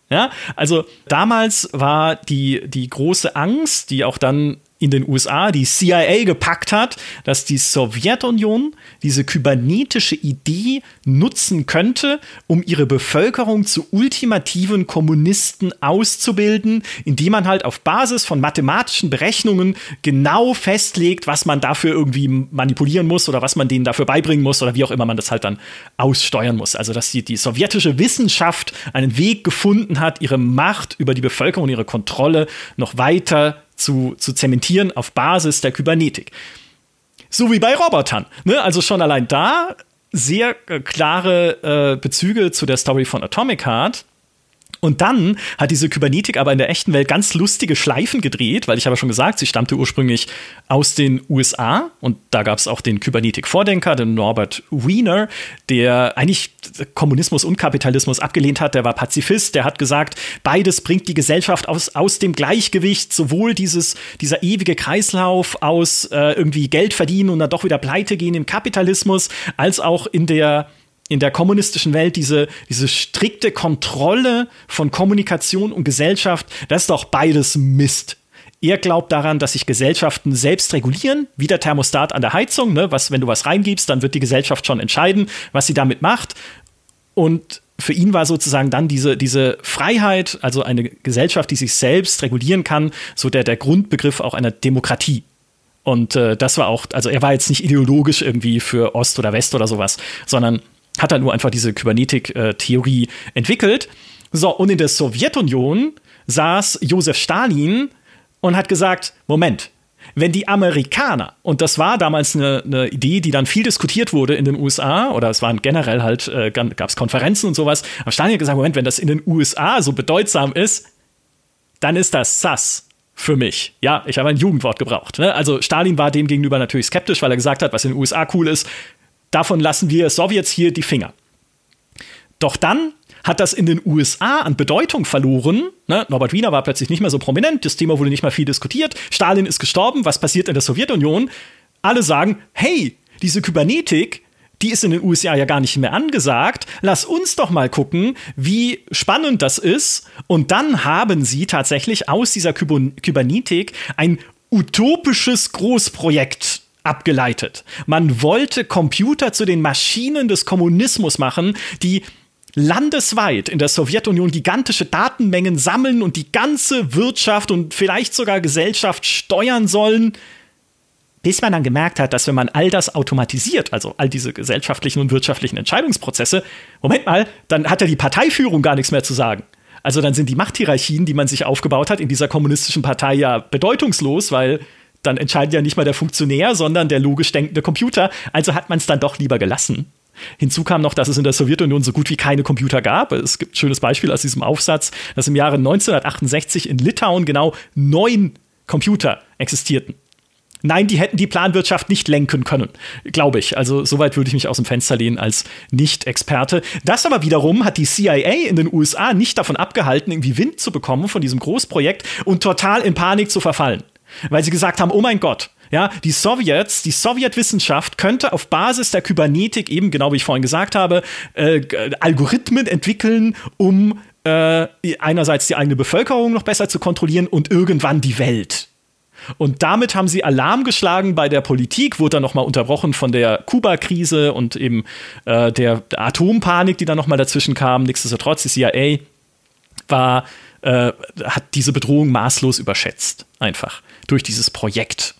Ja, also damals war die, die große Angst, die auch dann in den USA die CIA gepackt hat, dass die Sowjetunion diese kybernetische Idee nutzen könnte, um ihre Bevölkerung zu ultimativen Kommunisten auszubilden, indem man halt auf Basis von mathematischen Berechnungen genau festlegt, was man dafür irgendwie manipulieren muss oder was man denen dafür beibringen muss oder wie auch immer man das halt dann aussteuern muss. Also dass die, die sowjetische Wissenschaft einen Weg gefunden hat, ihre Macht über die Bevölkerung und ihre Kontrolle noch weiter zu, zu zementieren auf Basis der Kybernetik. So wie bei Robotern. Ne? Also schon allein da sehr äh, klare äh, Bezüge zu der Story von Atomic Heart. Und dann hat diese Kybernetik aber in der echten Welt ganz lustige Schleifen gedreht, weil ich habe schon gesagt, sie stammte ursprünglich aus den USA und da gab es auch den Kybernetik-Vordenker, den Norbert Wiener, der eigentlich Kommunismus und Kapitalismus abgelehnt hat, der war Pazifist, der hat gesagt, beides bringt die Gesellschaft aus, aus dem Gleichgewicht, sowohl dieses, dieser ewige Kreislauf aus äh, irgendwie Geld verdienen und dann doch wieder pleite gehen im Kapitalismus, als auch in der in der kommunistischen Welt diese, diese strikte Kontrolle von Kommunikation und Gesellschaft, das ist doch beides Mist. Er glaubt daran, dass sich Gesellschaften selbst regulieren, wie der Thermostat an der Heizung. Ne? Was, wenn du was reingibst, dann wird die Gesellschaft schon entscheiden, was sie damit macht. Und für ihn war sozusagen dann diese, diese Freiheit, also eine Gesellschaft, die sich selbst regulieren kann, so der, der Grundbegriff auch einer Demokratie. Und äh, das war auch, also er war jetzt nicht ideologisch irgendwie für Ost oder West oder sowas, sondern hat er nur einfach diese Kybernetik-Theorie entwickelt. So, und in der Sowjetunion saß Josef Stalin und hat gesagt: Moment, wenn die Amerikaner, und das war damals eine, eine, Idee, die dann viel diskutiert wurde in den USA, oder es waren generell halt, äh, gab es Konferenzen und sowas, aber Stalin hat gesagt, Moment, wenn das in den USA so bedeutsam ist, dann ist das sass für mich. Ja, ich habe ein Jugendwort gebraucht. Ne? Also Stalin war dem gegenüber natürlich skeptisch, weil er gesagt hat, was in den USA cool ist, davon lassen wir Sowjets hier die Finger. Doch dann hat das in den USA an Bedeutung verloren. Ne? Norbert Wiener war plötzlich nicht mehr so prominent, das Thema wurde nicht mehr viel diskutiert. Stalin ist gestorben, was passiert in der Sowjetunion? Alle sagen, hey, diese Kybernetik, die ist in den USA ja gar nicht mehr angesagt. Lass uns doch mal gucken, wie spannend das ist. Und dann haben sie tatsächlich aus dieser Kybernetik ein utopisches Großprojekt abgeleitet. Man wollte Computer zu den Maschinen des Kommunismus machen, die landesweit in der Sowjetunion gigantische Datenmengen sammeln und die ganze Wirtschaft und vielleicht sogar Gesellschaft steuern sollen, bis man dann gemerkt hat, dass wenn man all das automatisiert, also all diese gesellschaftlichen und wirtschaftlichen Entscheidungsprozesse, Moment mal, dann hat ja die Parteiführung gar nichts mehr zu sagen. Also dann sind die Machthierarchien, die man sich aufgebaut hat in dieser kommunistischen Partei ja bedeutungslos, weil dann entscheidet ja nicht mal der Funktionär, sondern der logisch denkende Computer. Also hat man es dann doch lieber gelassen. Hinzu kam noch, dass es in der Sowjetunion so gut wie keine Computer gab. Es gibt ein schönes Beispiel aus diesem Aufsatz, dass im Jahre 1968 in Litauen genau neun Computer existierten. Nein, die hätten die Planwirtschaft nicht lenken können, glaube ich. Also soweit würde ich mich aus dem Fenster lehnen als Nicht-Experte. Das aber wiederum hat die CIA in den USA nicht davon abgehalten, irgendwie Wind zu bekommen von diesem Großprojekt und total in Panik zu verfallen. Weil sie gesagt haben, oh mein Gott, ja, die Sowjets, die Sowjetwissenschaft könnte auf Basis der Kybernetik eben, genau wie ich vorhin gesagt habe, äh, Algorithmen entwickeln, um äh, einerseits die eigene Bevölkerung noch besser zu kontrollieren und irgendwann die Welt. Und damit haben sie Alarm geschlagen bei der Politik, wurde dann nochmal unterbrochen von der Kuba-Krise und eben äh, der Atompanik, die dann nochmal dazwischen kam. Nichtsdestotrotz, die CIA war, äh, hat diese Bedrohung maßlos überschätzt, einfach durch dieses Projekt.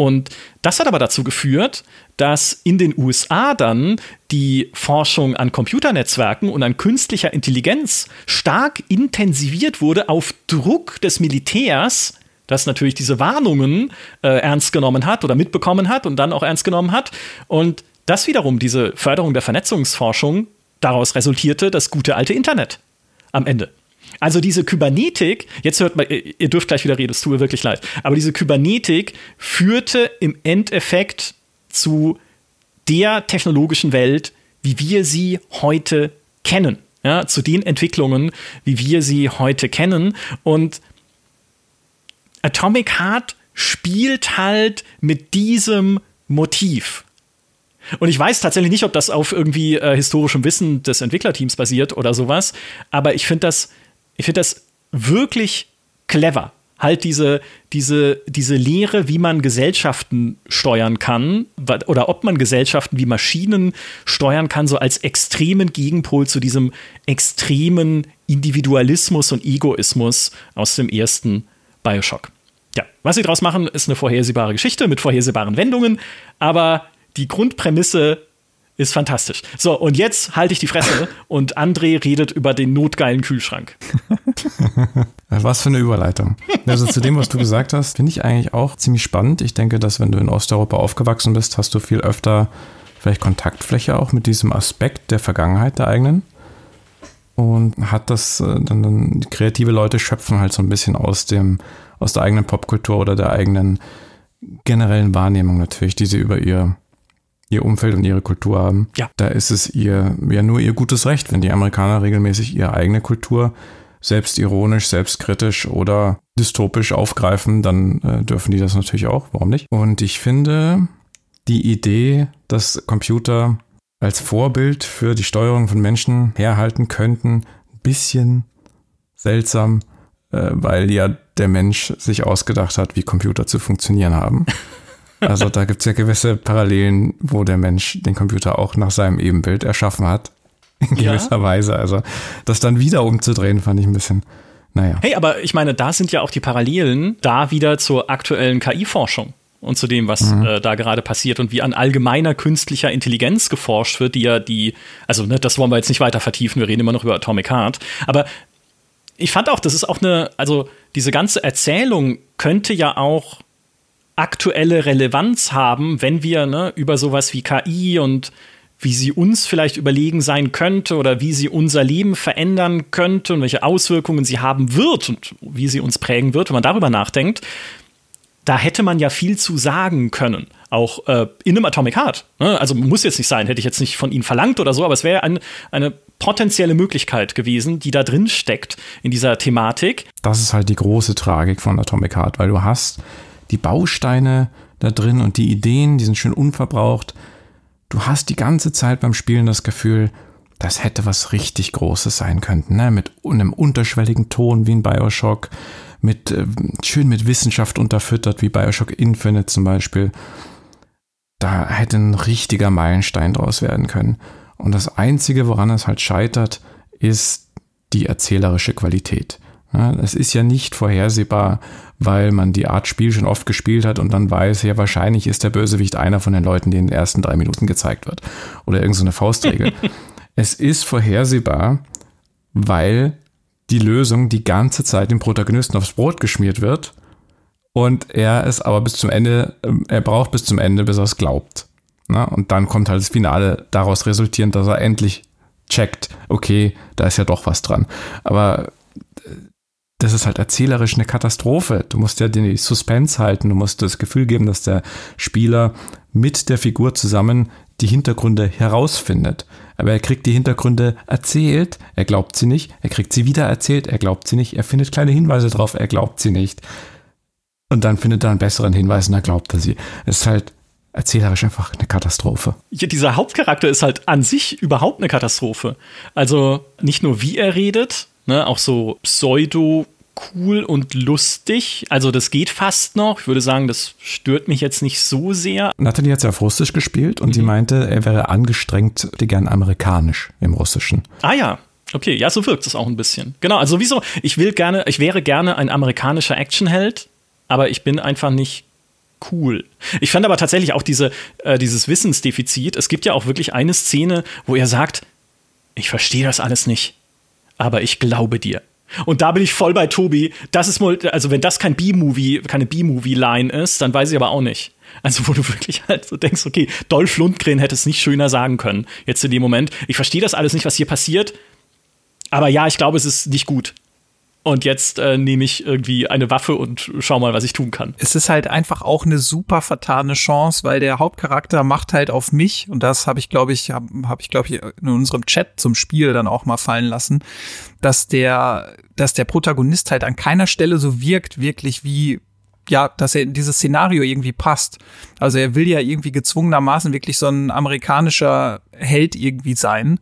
Und das hat aber dazu geführt, dass in den USA dann die Forschung an Computernetzwerken und an künstlicher Intelligenz stark intensiviert wurde auf Druck des Militärs, das natürlich diese Warnungen äh, ernst genommen hat oder mitbekommen hat und dann auch ernst genommen hat. Und das wiederum, diese Förderung der Vernetzungsforschung, daraus resultierte das gute alte Internet am Ende. Also diese Kybernetik, jetzt hört mal, ihr dürft gleich wieder reden, es tut mir wirklich leid, aber diese Kybernetik führte im Endeffekt zu der technologischen Welt, wie wir sie heute kennen. Ja, zu den Entwicklungen, wie wir sie heute kennen. Und Atomic Heart spielt halt mit diesem Motiv. Und ich weiß tatsächlich nicht, ob das auf irgendwie äh, historischem Wissen des Entwicklerteams basiert oder sowas, aber ich finde das, ich finde das wirklich clever. Halt diese, diese, diese Lehre, wie man Gesellschaften steuern kann oder ob man Gesellschaften wie Maschinen steuern kann, so als extremen Gegenpol zu diesem extremen Individualismus und Egoismus aus dem ersten Bioshock. Ja, was sie daraus machen, ist eine vorhersehbare Geschichte mit vorhersehbaren Wendungen, aber die Grundprämisse ist fantastisch. So, und jetzt halte ich die Fresse und André redet über den notgeilen Kühlschrank. Was für eine Überleitung. Also zu dem, was du gesagt hast, finde ich eigentlich auch ziemlich spannend. Ich denke, dass wenn du in Osteuropa aufgewachsen bist, hast du viel öfter vielleicht Kontaktfläche auch mit diesem Aspekt der Vergangenheit der eigenen und hat das äh, dann, dann kreative Leute schöpfen halt so ein bisschen aus dem aus der eigenen Popkultur oder der eigenen generellen Wahrnehmung natürlich, die sie über ihr ihr Umfeld und ihre Kultur haben. Ja. Da ist es ihr ja nur ihr gutes Recht, wenn die Amerikaner regelmäßig ihre eigene Kultur selbstironisch, selbstkritisch oder dystopisch aufgreifen, dann äh, dürfen die das natürlich auch. Warum nicht? Und ich finde die Idee, dass Computer als Vorbild für die Steuerung von Menschen herhalten könnten, ein bisschen seltsam, äh, weil ja der Mensch sich ausgedacht hat, wie Computer zu funktionieren haben. Also da gibt es ja gewisse Parallelen, wo der Mensch den Computer auch nach seinem Ebenbild erschaffen hat. In gewisser ja. Weise. Also das dann wieder umzudrehen, fand ich ein bisschen. Naja. Hey, aber ich meine, da sind ja auch die Parallelen da wieder zur aktuellen KI-Forschung und zu dem, was mhm. äh, da gerade passiert und wie an allgemeiner künstlicher Intelligenz geforscht wird, die ja die, also ne, das wollen wir jetzt nicht weiter vertiefen, wir reden immer noch über Atomic Heart, aber ich fand auch, das ist auch eine, also diese ganze Erzählung könnte ja auch aktuelle Relevanz haben, wenn wir ne, über sowas wie KI und wie sie uns vielleicht überlegen sein könnte oder wie sie unser Leben verändern könnte und welche Auswirkungen sie haben wird und wie sie uns prägen wird, wenn man darüber nachdenkt, da hätte man ja viel zu sagen können, auch äh, in einem Atomic Heart. Ne? Also muss jetzt nicht sein, hätte ich jetzt nicht von ihnen verlangt oder so, aber es wäre ein, eine potenzielle Möglichkeit gewesen, die da drin steckt in dieser Thematik. Das ist halt die große Tragik von Atomic Heart, weil du hast die Bausteine da drin und die Ideen, die sind schön unverbraucht. Du hast die ganze Zeit beim Spielen das Gefühl, das hätte was richtig Großes sein können, ne? mit einem unterschwelligen Ton wie in Bioshock mit äh, schön mit Wissenschaft unterfüttert, wie Bioshock Infinite zum Beispiel. Da hätte ein richtiger Meilenstein draus werden können. Und das Einzige, woran es halt scheitert, ist die erzählerische Qualität. Ja, es ist ja nicht vorhersehbar, weil man die Art Spiel schon oft gespielt hat und dann weiß, ja, wahrscheinlich ist der Bösewicht einer von den Leuten, die in den ersten drei Minuten gezeigt wird. Oder irgendeine so Faustregel. es ist vorhersehbar, weil die Lösung die ganze Zeit dem Protagonisten aufs Brot geschmiert wird Und er ist aber bis zum Ende, ähm, er braucht bis zum Ende, bis er es glaubt. Na, und dann kommt halt das Finale daraus resultierend, dass er endlich checkt, okay, da ist ja doch was dran. Aber äh, das ist halt erzählerisch eine Katastrophe. Du musst ja den Suspense halten, du musst das Gefühl geben, dass der Spieler mit der Figur zusammen die Hintergründe herausfindet. Aber er kriegt die Hintergründe erzählt, er glaubt sie nicht, er kriegt sie wieder erzählt, er glaubt sie nicht, er findet kleine Hinweise drauf, er glaubt sie nicht. Und dann findet er einen besseren Hinweis und er glaubt er sie. Es ist halt erzählerisch einfach eine Katastrophe. Ja, dieser Hauptcharakter ist halt an sich überhaupt eine Katastrophe. Also nicht nur wie er redet, ne, auch so pseudo cool und lustig. Also das geht fast noch. Ich würde sagen, das stört mich jetzt nicht so sehr. Nathalie hat ja auf Russisch gespielt und mhm. sie meinte, er wäre angestrengt gern amerikanisch im Russischen. Ah ja, Okay, ja, so wirkt es auch ein bisschen. Genau, also sowieso, ich will gerne, ich wäre gerne ein amerikanischer Actionheld, aber ich bin einfach nicht cool. Ich fand aber tatsächlich auch diese, äh, dieses Wissensdefizit. Es gibt ja auch wirklich eine Szene, wo er sagt, ich verstehe das alles nicht, aber ich glaube dir. Und da bin ich voll bei Tobi. Das ist mal, also wenn das kein B-Movie, keine B-Movie-Line ist, dann weiß ich aber auch nicht. Also wo du wirklich halt so denkst, okay, Dolph Lundgren hätte es nicht schöner sagen können. Jetzt in dem Moment. Ich verstehe das alles nicht, was hier passiert. Aber ja, ich glaube, es ist nicht gut. Und jetzt äh, nehme ich irgendwie eine Waffe und schau mal, was ich tun kann. Es ist halt einfach auch eine super vertane Chance, weil der Hauptcharakter macht halt auf mich, und das habe ich, glaube ich, habe hab ich, glaube ich, in unserem Chat zum Spiel dann auch mal fallen lassen, dass der, dass der Protagonist halt an keiner Stelle so wirkt, wirklich wie ja, dass er in dieses Szenario irgendwie passt. Also er will ja irgendwie gezwungenermaßen wirklich so ein amerikanischer Held irgendwie sein.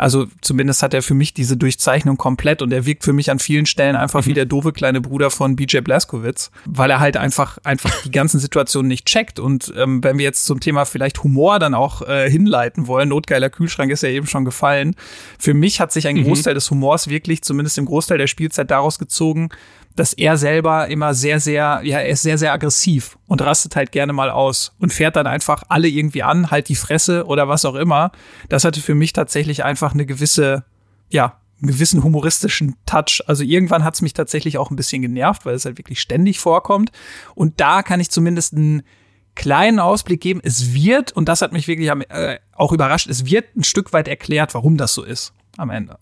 Also zumindest hat er für mich diese Durchzeichnung komplett und er wirkt für mich an vielen Stellen einfach wie mhm. der doofe kleine Bruder von BJ Blazkowicz, weil er halt einfach einfach die ganzen Situationen nicht checkt. Und ähm, wenn wir jetzt zum Thema vielleicht Humor dann auch äh, hinleiten wollen, notgeiler Kühlschrank ist ja eben schon gefallen. Für mich hat sich ein mhm. Großteil des Humors wirklich, zumindest im Großteil der Spielzeit, daraus gezogen, dass er selber immer sehr, sehr, ja, er ist sehr, sehr aggressiv und rastet halt gerne mal aus und fährt dann einfach alle irgendwie an, halt die Fresse oder was auch immer. Das hatte für mich tatsächlich einfach eine gewisse, ja, einen gewissen humoristischen Touch. Also irgendwann hat es mich tatsächlich auch ein bisschen genervt, weil es halt wirklich ständig vorkommt. Und da kann ich zumindest einen kleinen Ausblick geben. Es wird, und das hat mich wirklich äh, auch überrascht, es wird ein Stück weit erklärt, warum das so ist am Ende.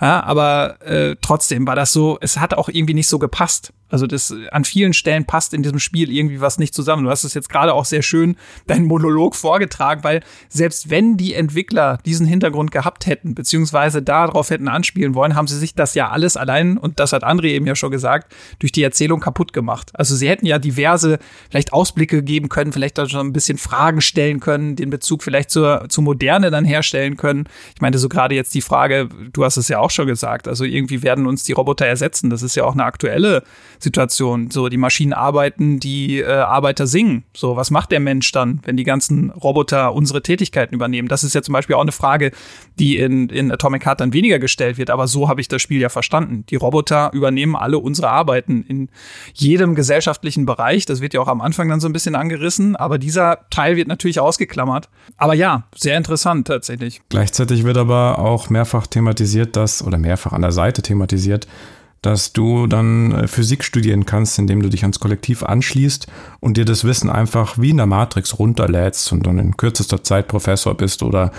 Ja, aber äh, trotzdem war das so, es hat auch irgendwie nicht so gepasst. Also das an vielen Stellen passt in diesem Spiel irgendwie was nicht zusammen. Du hast es jetzt gerade auch sehr schön deinen Monolog vorgetragen, weil selbst wenn die Entwickler diesen Hintergrund gehabt hätten, beziehungsweise darauf hätten anspielen wollen, haben sie sich das ja alles allein, und das hat André eben ja schon gesagt, durch die Erzählung kaputt gemacht. Also sie hätten ja diverse vielleicht Ausblicke geben können, vielleicht auch schon ein bisschen Fragen stellen können, den Bezug vielleicht zur, zur Moderne dann herstellen können. Ich meinte so gerade jetzt die Frage, du hast es ja auch schon gesagt, also irgendwie werden uns die Roboter ersetzen. Das ist ja auch eine aktuelle Situation. So, die Maschinen arbeiten, die äh, Arbeiter singen. So, was macht der Mensch dann, wenn die ganzen Roboter unsere Tätigkeiten übernehmen? Das ist ja zum Beispiel auch eine Frage, die in, in Atomic Heart dann weniger gestellt wird, aber so habe ich das Spiel ja verstanden. Die Roboter übernehmen alle unsere Arbeiten in jedem gesellschaftlichen Bereich. Das wird ja auch am Anfang dann so ein bisschen angerissen, aber dieser Teil wird natürlich ausgeklammert. Aber ja, sehr interessant tatsächlich. Gleichzeitig wird aber auch mehrfach thematisiert, dass, oder mehrfach an der Seite thematisiert, dass du dann äh, Physik studieren kannst, indem du dich ans Kollektiv anschließt und dir das Wissen einfach wie in der Matrix runterlädst und dann in kürzester Zeit Professor bist oder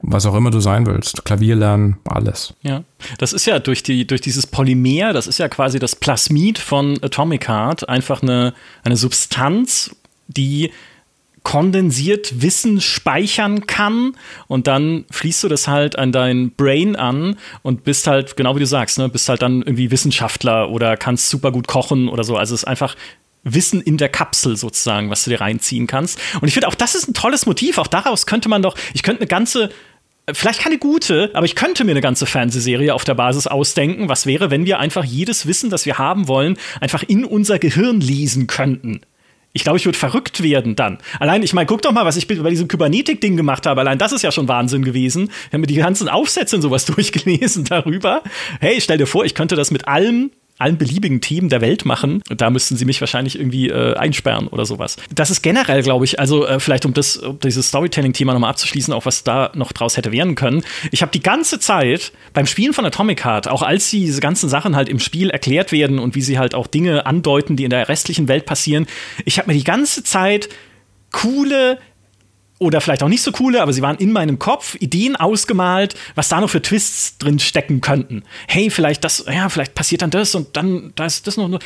was auch immer du sein willst. Klavier lernen, alles. Ja, das ist ja durch, die, durch dieses Polymer, das ist ja quasi das Plasmid von Atomic Heart, einfach eine, eine Substanz, die kondensiert Wissen speichern kann und dann fließt du das halt an dein Brain an und bist halt, genau wie du sagst, ne, bist halt dann irgendwie Wissenschaftler oder kannst super gut kochen oder so. Also es ist einfach Wissen in der Kapsel sozusagen, was du dir reinziehen kannst. Und ich finde auch, das ist ein tolles Motiv. Auch daraus könnte man doch, ich könnte eine ganze vielleicht keine gute, aber ich könnte mir eine ganze Fernsehserie auf der Basis ausdenken. Was wäre, wenn wir einfach jedes Wissen, das wir haben wollen, einfach in unser Gehirn lesen könnten? Ich glaube, ich würde verrückt werden dann. Allein, ich meine, guck doch mal, was ich bei diesem Kybernetik-Ding gemacht habe. Allein das ist ja schon Wahnsinn gewesen. Ich habe mir die ganzen Aufsätze und sowas durchgelesen darüber. Hey, stell dir vor, ich könnte das mit allem allen beliebigen Themen der Welt machen. Da müssten sie mich wahrscheinlich irgendwie äh, einsperren oder sowas. Das ist generell, glaube ich, also äh, vielleicht um das, um dieses Storytelling-Thema nochmal abzuschließen, auch was da noch draus hätte werden können. Ich habe die ganze Zeit beim Spielen von Atomic Heart, auch als diese ganzen Sachen halt im Spiel erklärt werden und wie sie halt auch Dinge andeuten, die in der restlichen Welt passieren, ich habe mir die ganze Zeit coole oder vielleicht auch nicht so coole, aber sie waren in meinem Kopf, Ideen ausgemalt, was da noch für Twists drin stecken könnten. Hey, vielleicht das, ja, vielleicht passiert dann das und dann da ist das noch.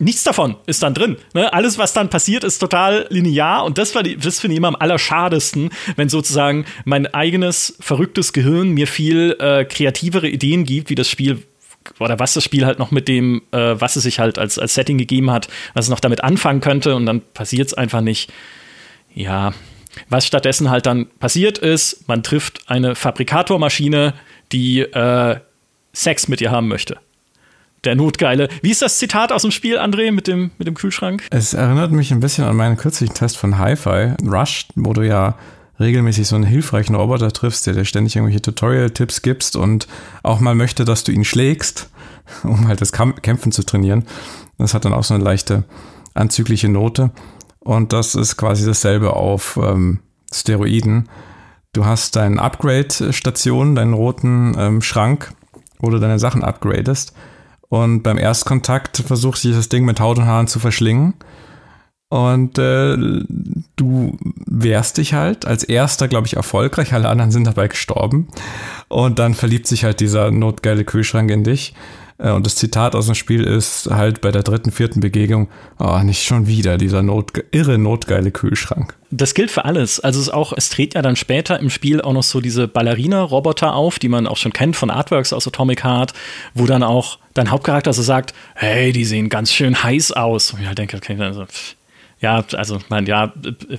Nichts davon ist dann drin. Ne? Alles, was dann passiert, ist total linear und das, das finde ich immer am allerschadesten, wenn sozusagen mein eigenes verrücktes Gehirn mir viel äh, kreativere Ideen gibt, wie das Spiel oder was das Spiel halt noch mit dem, äh, was es sich halt als, als Setting gegeben hat, was es noch damit anfangen könnte und dann passiert es einfach nicht. Ja, was stattdessen halt dann passiert ist, man trifft eine Fabrikatormaschine, die äh, Sex mit ihr haben möchte. Der Notgeile. Wie ist das Zitat aus dem Spiel, André, mit dem, mit dem Kühlschrank? Es erinnert mich ein bisschen an meinen kürzlichen Test von Hi-Fi, Rush, wo du ja regelmäßig so einen hilfreichen Roboter triffst, der dir ständig irgendwelche Tutorial-Tipps gibst und auch mal möchte, dass du ihn schlägst, um halt das Kämpfen zu trainieren. Das hat dann auch so eine leichte anzügliche Note. Und das ist quasi dasselbe auf ähm, Steroiden. Du hast deine Upgrade-Station, deinen roten ähm, Schrank, wo du deine Sachen upgradest. Und beim Erstkontakt versucht sich das Ding mit Haut und Haaren zu verschlingen. Und äh, du wehrst dich halt als erster, glaube ich, erfolgreich. Alle anderen sind dabei gestorben. Und dann verliebt sich halt dieser notgeile Kühlschrank in dich. Äh, und das Zitat aus dem Spiel ist halt bei der dritten, vierten Begegnung, oh, nicht schon wieder dieser Not, irre notgeile Kühlschrank. Das gilt für alles. Also es auch, es tritt ja dann später im Spiel auch noch so diese Ballerina-Roboter auf, die man auch schon kennt von Artworks aus Atomic Heart, wo dann auch dein Hauptcharakter so sagt, hey, die sehen ganz schön heiß aus. Und ich halt denke, okay, also, ja, also, mein, ja,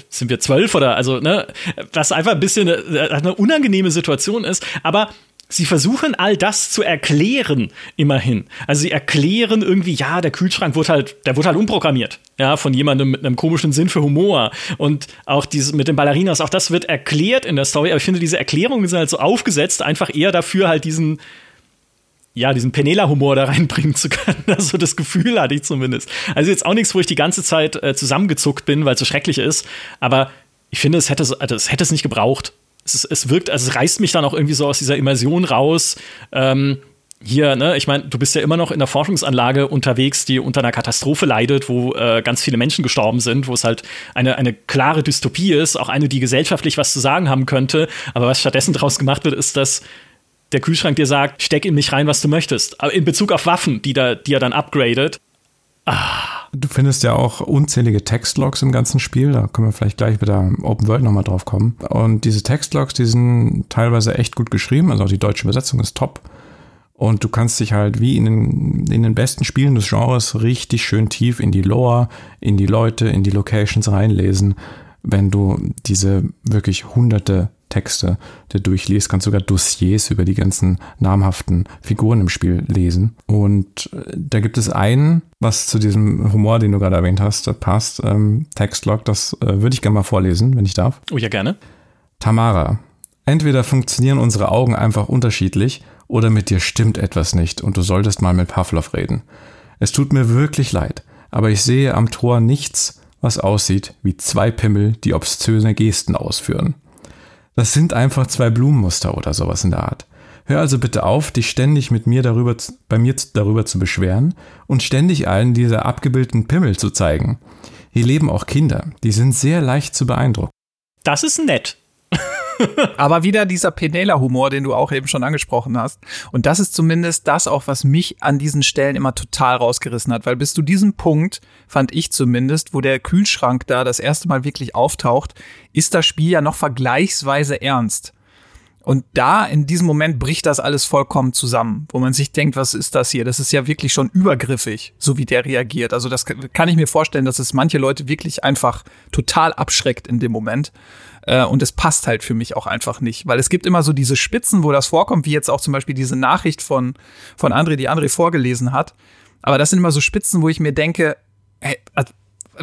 sind wir zwölf oder, also, ne, was einfach ein bisschen eine, eine unangenehme Situation ist, aber Sie versuchen all das zu erklären, immerhin. Also sie erklären irgendwie, ja, der Kühlschrank wurde halt, der wurde halt umprogrammiert, ja, von jemandem mit einem komischen Sinn für Humor. Und auch dieses mit den Ballerinas, auch das wird erklärt in der Story, aber ich finde, diese Erklärungen sind halt so aufgesetzt, einfach eher dafür, halt diesen, ja, diesen Penela-Humor da reinbringen zu können. Also das Gefühl hatte ich zumindest. Also jetzt auch nichts, wo ich die ganze Zeit äh, zusammengezuckt bin, weil es so schrecklich ist. Aber ich finde, es hätte, also es hätte es nicht gebraucht es, es wirkt, also es reißt mich dann auch irgendwie so aus dieser Immersion raus. Ähm, hier, ne, ich meine, du bist ja immer noch in der Forschungsanlage unterwegs, die unter einer Katastrophe leidet, wo äh, ganz viele Menschen gestorben sind, wo es halt eine, eine klare Dystopie ist, auch eine, die gesellschaftlich was zu sagen haben könnte. Aber was stattdessen daraus gemacht wird, ist, dass der Kühlschrank dir sagt, steck in mich rein, was du möchtest. Aber in Bezug auf Waffen, die, da, die er dann upgradet. Ah. Du findest ja auch unzählige Textlogs im ganzen Spiel. Da können wir vielleicht gleich mit der Open World nochmal drauf kommen. Und diese Textlogs, die sind teilweise echt gut geschrieben. Also auch die deutsche Übersetzung ist top. Und du kannst dich halt wie in den, in den besten Spielen des Genres richtig schön tief in die Lore, in die Leute, in die Locations reinlesen, wenn du diese wirklich hunderte Texte der durchliest, kannst sogar Dossiers über die ganzen namhaften Figuren im Spiel lesen. Und äh, da gibt es einen, was zu diesem Humor, den du gerade erwähnt hast, passt, ähm, Textlog, das äh, würde ich gerne mal vorlesen, wenn ich darf. Oh ja, gerne. Tamara, entweder funktionieren unsere Augen einfach unterschiedlich oder mit dir stimmt etwas nicht und du solltest mal mit Pavlov reden. Es tut mir wirklich leid, aber ich sehe am Tor nichts, was aussieht wie zwei Pimmel, die obszöne Gesten ausführen. Das sind einfach zwei Blumenmuster oder sowas in der Art. Hör also bitte auf, dich ständig mit mir darüber, bei mir darüber zu beschweren und ständig allen diese abgebildeten Pimmel zu zeigen. Hier leben auch Kinder, die sind sehr leicht zu beeindrucken. Das ist nett. Aber wieder dieser Penela-Humor, den du auch eben schon angesprochen hast. Und das ist zumindest das auch, was mich an diesen Stellen immer total rausgerissen hat. Weil bis zu diesem Punkt, fand ich zumindest, wo der Kühlschrank da das erste Mal wirklich auftaucht, ist das Spiel ja noch vergleichsweise ernst. Und da, in diesem Moment, bricht das alles vollkommen zusammen, wo man sich denkt, was ist das hier? Das ist ja wirklich schon übergriffig, so wie der reagiert. Also das kann ich mir vorstellen, dass es manche Leute wirklich einfach total abschreckt in dem Moment. Äh, und es passt halt für mich auch einfach nicht, weil es gibt immer so diese Spitzen, wo das vorkommt, wie jetzt auch zum Beispiel diese Nachricht von, von André, die André vorgelesen hat. Aber das sind immer so Spitzen, wo ich mir denke, hey,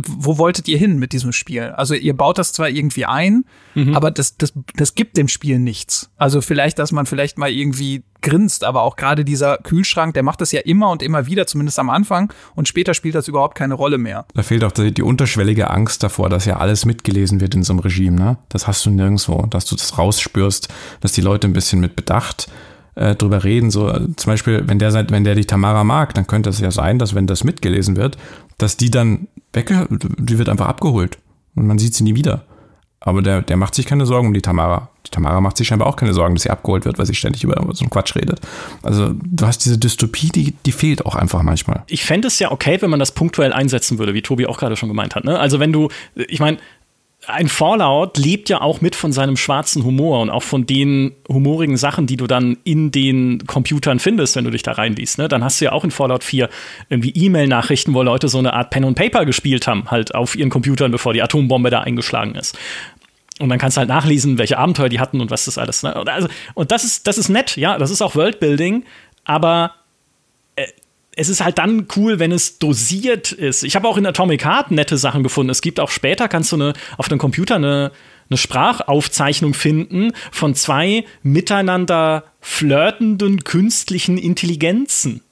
wo wolltet ihr hin mit diesem Spiel? Also ihr baut das zwar irgendwie ein, mhm. aber das, das, das gibt dem Spiel nichts. Also vielleicht, dass man vielleicht mal irgendwie grinst, aber auch gerade dieser Kühlschrank, der macht das ja immer und immer wieder, zumindest am Anfang, und später spielt das überhaupt keine Rolle mehr. Da fehlt auch die, die unterschwellige Angst davor, dass ja alles mitgelesen wird in so einem Regime, ne? Das hast du nirgendwo, dass du das rausspürst, dass die Leute ein bisschen mit Bedacht äh, drüber reden. So äh, zum Beispiel, wenn der wenn der die Tamara mag, dann könnte es ja sein, dass wenn das mitgelesen wird, dass die dann weg, die wird einfach abgeholt und man sieht sie nie wieder. Aber der, der macht sich keine Sorgen um die Tamara. Die Tamara macht sich scheinbar auch keine Sorgen, dass sie abgeholt wird, weil sie ständig über so einen Quatsch redet. Also du hast diese Dystopie, die, die fehlt auch einfach manchmal. Ich fände es ja okay, wenn man das punktuell einsetzen würde, wie Tobi auch gerade schon gemeint hat. Ne? Also wenn du, ich meine, ein Fallout lebt ja auch mit von seinem schwarzen Humor und auch von den humorigen Sachen, die du dann in den Computern findest, wenn du dich da reinliest. Ne? Dann hast du ja auch in Fallout 4 irgendwie E-Mail-Nachrichten, wo Leute so eine Art Pen und Paper gespielt haben, halt auf ihren Computern, bevor die Atombombe da eingeschlagen ist. Und dann kannst du halt nachlesen, welche Abenteuer die hatten und was das alles. Ne? Also, und das ist, das ist nett, ja, das ist auch Worldbuilding, aber es ist halt dann cool, wenn es dosiert ist. Ich habe auch in Atomic Heart nette Sachen gefunden. Es gibt auch später, kannst du eine, auf einem Computer eine, eine Sprachaufzeichnung finden von zwei miteinander flirtenden künstlichen Intelligenzen.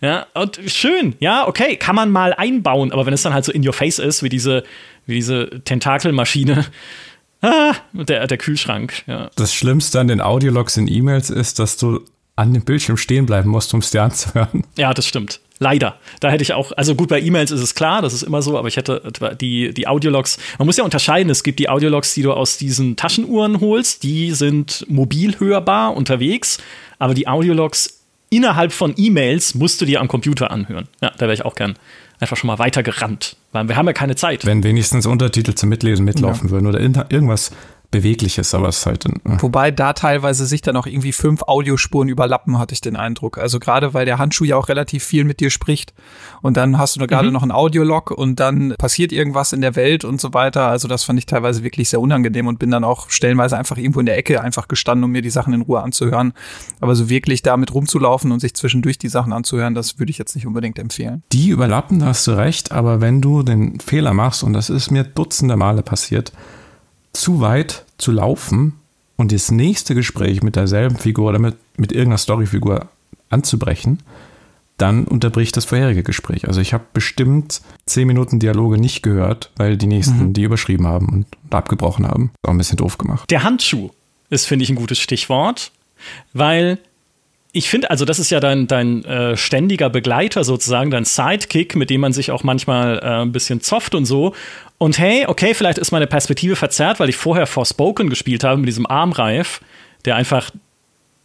Ja, und schön, ja, okay, kann man mal einbauen, aber wenn es dann halt so in your face ist, wie diese, wie diese Tentakelmaschine, ah, der, der Kühlschrank, ja. Das Schlimmste an den Audiologs in E-Mails ist, dass du an dem Bildschirm stehen bleiben musst, um es dir anzuhören. Ja, das stimmt. Leider. Da hätte ich auch, also gut, bei E-Mails ist es klar, das ist immer so, aber ich hätte die, die Audiologs, man muss ja unterscheiden, es gibt die Audiologs, die du aus diesen Taschenuhren holst, die sind mobil hörbar unterwegs, aber die Audiologs innerhalb von E-Mails musst du dir am Computer anhören. Ja, da wäre ich auch gern einfach schon mal weiter gerannt, weil wir haben ja keine Zeit. Wenn wenigstens Untertitel zum Mitlesen mitlaufen ja. würden oder irgendwas Bewegliches, aber es ist halt. Äh. Wobei da teilweise sich dann auch irgendwie fünf Audiospuren überlappen, hatte ich den Eindruck. Also gerade weil der Handschuh ja auch relativ viel mit dir spricht und dann hast du da gerade mhm. noch einen Audiolog und dann passiert irgendwas in der Welt und so weiter. Also das fand ich teilweise wirklich sehr unangenehm und bin dann auch stellenweise einfach irgendwo in der Ecke einfach gestanden, um mir die Sachen in Ruhe anzuhören. Aber so wirklich damit rumzulaufen und sich zwischendurch die Sachen anzuhören, das würde ich jetzt nicht unbedingt empfehlen. Die überlappen, da hast du recht, aber wenn du den Fehler machst, und das ist mir dutzende Male passiert, zu weit zu laufen und das nächste Gespräch mit derselben Figur oder mit, mit irgendeiner Storyfigur anzubrechen, dann unterbricht das vorherige Gespräch. Also ich habe bestimmt zehn Minuten Dialoge nicht gehört, weil die nächsten mhm. die überschrieben haben und abgebrochen haben. Auch ein bisschen doof gemacht. Der Handschuh ist, finde ich, ein gutes Stichwort, weil ich finde, also das ist ja dein, dein äh, ständiger Begleiter sozusagen, dein Sidekick, mit dem man sich auch manchmal äh, ein bisschen zofft und so. Und hey, okay, vielleicht ist meine Perspektive verzerrt, weil ich vorher Forspoken gespielt habe mit diesem Armreif, der einfach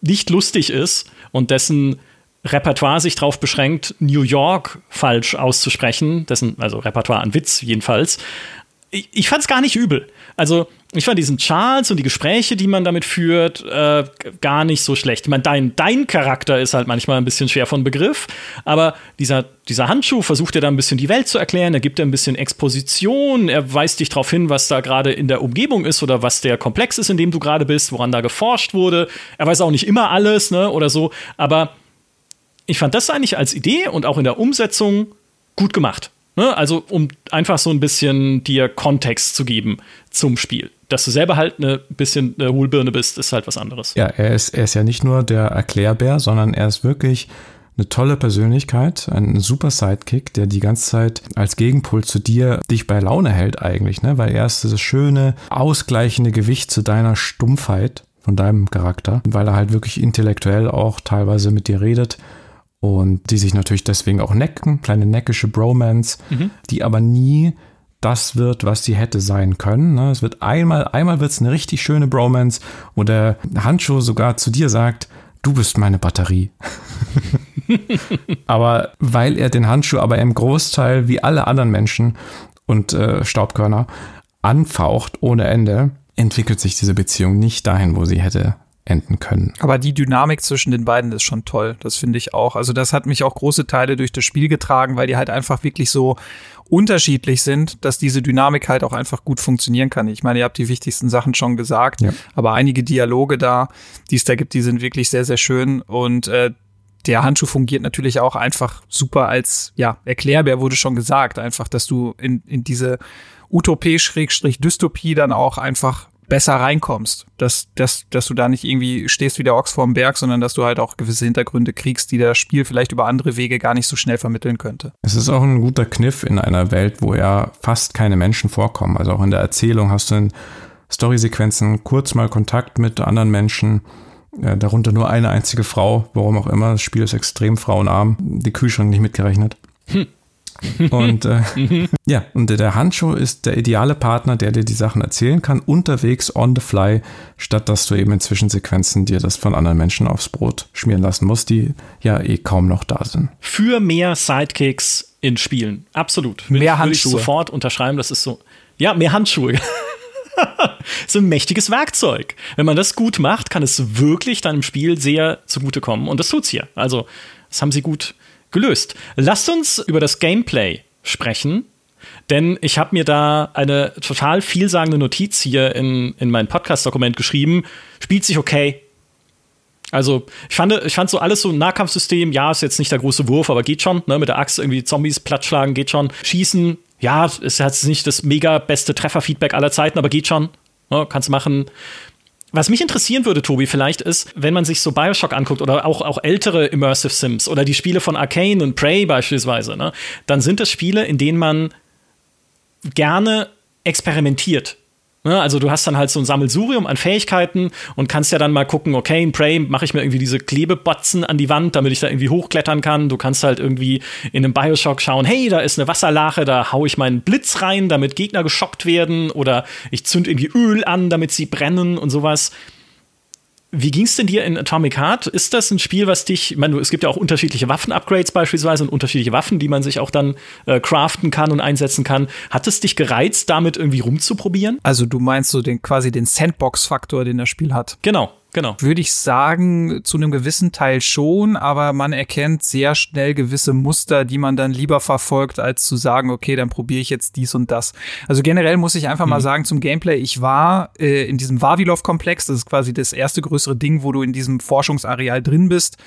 nicht lustig ist und dessen Repertoire sich darauf beschränkt, New York falsch auszusprechen, dessen, also Repertoire an Witz jedenfalls. Ich, ich fand es gar nicht übel. Also ich fand diesen Charles und die Gespräche, die man damit führt, äh, gar nicht so schlecht. Ich meine, dein, dein Charakter ist halt manchmal ein bisschen schwer von Begriff, aber dieser, dieser Handschuh versucht dir da ein bisschen die Welt zu erklären, er gibt dir ein bisschen Exposition, er weist dich darauf hin, was da gerade in der Umgebung ist oder was der Komplex ist, in dem du gerade bist, woran da geforscht wurde. Er weiß auch nicht immer alles, ne, oder so, aber ich fand das eigentlich als Idee und auch in der Umsetzung gut gemacht. Ne? Also, um einfach so ein bisschen dir Kontext zu geben zum Spiel dass du selber halt ein bisschen eine Hohlbirne bist, ist halt was anderes. Ja, er ist, er ist ja nicht nur der Erklärbär, sondern er ist wirklich eine tolle Persönlichkeit, ein super Sidekick, der die ganze Zeit als Gegenpol zu dir dich bei Laune hält eigentlich, ne? Weil er ist das schöne, ausgleichende Gewicht zu deiner Stumpfheit von deinem Charakter, weil er halt wirklich intellektuell auch teilweise mit dir redet und die sich natürlich deswegen auch necken, kleine neckische Bromance, mhm. die aber nie das wird, was sie hätte sein können. Ne? Es wird einmal, einmal wird es eine richtig schöne Bromance, wo der Handschuh sogar zu dir sagt, du bist meine Batterie. aber weil er den Handschuh aber im Großteil wie alle anderen Menschen und äh, Staubkörner anfaucht ohne Ende, entwickelt sich diese Beziehung nicht dahin, wo sie hätte enden können. Aber die Dynamik zwischen den beiden ist schon toll. Das finde ich auch. Also das hat mich auch große Teile durch das Spiel getragen, weil die halt einfach wirklich so unterschiedlich sind, dass diese Dynamik halt auch einfach gut funktionieren kann. Ich meine, ihr habt die wichtigsten Sachen schon gesagt, ja. aber einige Dialoge da, die es da gibt, die sind wirklich sehr, sehr schön und äh, der Handschuh fungiert natürlich auch einfach super als, ja, Erklärbär wurde schon gesagt, einfach, dass du in, in diese Utopie-Dystopie dann auch einfach besser reinkommst. Dass, dass, dass du da nicht irgendwie stehst wie der Ochs vorm Berg, sondern dass du halt auch gewisse Hintergründe kriegst, die das Spiel vielleicht über andere Wege gar nicht so schnell vermitteln könnte. Es ist auch ein guter Kniff in einer Welt, wo ja fast keine Menschen vorkommen. Also auch in der Erzählung hast du in Storysequenzen kurz mal Kontakt mit anderen Menschen. Äh, darunter nur eine einzige Frau, warum auch immer. Das Spiel ist extrem frauenarm. Die Kühlschrank nicht mitgerechnet. Hm. Und äh, ja, und der Handschuh ist der ideale Partner, der dir die Sachen erzählen kann, unterwegs on the fly, statt dass du eben in Zwischensequenzen dir das von anderen Menschen aufs Brot schmieren lassen musst, die ja eh kaum noch da sind. Für mehr Sidekicks in Spielen. Absolut. Will mehr Handschuhe. Will ich sofort unterschreiben. Das ist so. Ja, mehr Handschuhe. so ein mächtiges Werkzeug. Wenn man das gut macht, kann es wirklich deinem Spiel sehr zugutekommen. Und das tut's hier. Also, das haben sie gut gelöst. Lasst uns über das Gameplay sprechen. Denn ich habe mir da eine total vielsagende Notiz hier in, in mein Podcast-Dokument geschrieben. Spielt sich okay. Also, ich fand, ich fand so alles so ein Nahkampfsystem, ja, ist jetzt nicht der große Wurf, aber geht schon. Ne? Mit der Axt irgendwie Zombies plattschlagen, geht schon. Schießen, ja, ist jetzt nicht das mega beste Trefferfeedback aller Zeiten, aber geht schon. Ne? Kannst machen. Was mich interessieren würde, Tobi, vielleicht ist, wenn man sich so Bioshock anguckt oder auch, auch ältere Immersive Sims oder die Spiele von Arcane und Prey beispielsweise, ne, dann sind das Spiele, in denen man gerne experimentiert. Ne, also du hast dann halt so ein Sammelsurium an Fähigkeiten und kannst ja dann mal gucken, okay, in Prey mache ich mir irgendwie diese Klebebotzen an die Wand, damit ich da irgendwie hochklettern kann. Du kannst halt irgendwie in einem Bioshock schauen, hey, da ist eine Wasserlache, da hau ich meinen Blitz rein, damit Gegner geschockt werden oder ich zünd irgendwie Öl an, damit sie brennen und sowas. Wie ging es denn dir in Atomic Heart? Ist das ein Spiel, was dich, ich meine, es gibt ja auch unterschiedliche Waffen-Upgrades beispielsweise und unterschiedliche Waffen, die man sich auch dann äh, craften kann und einsetzen kann. Hat es dich gereizt, damit irgendwie rumzuprobieren? Also du meinst so den quasi den Sandbox-Faktor, den das Spiel hat? Genau. Genau. Würde ich sagen, zu einem gewissen Teil schon, aber man erkennt sehr schnell gewisse Muster, die man dann lieber verfolgt, als zu sagen, okay, dann probiere ich jetzt dies und das. Also generell muss ich einfach mhm. mal sagen zum Gameplay, ich war äh, in diesem Vavilov-Komplex, das ist quasi das erste größere Ding, wo du in diesem Forschungsareal drin bist,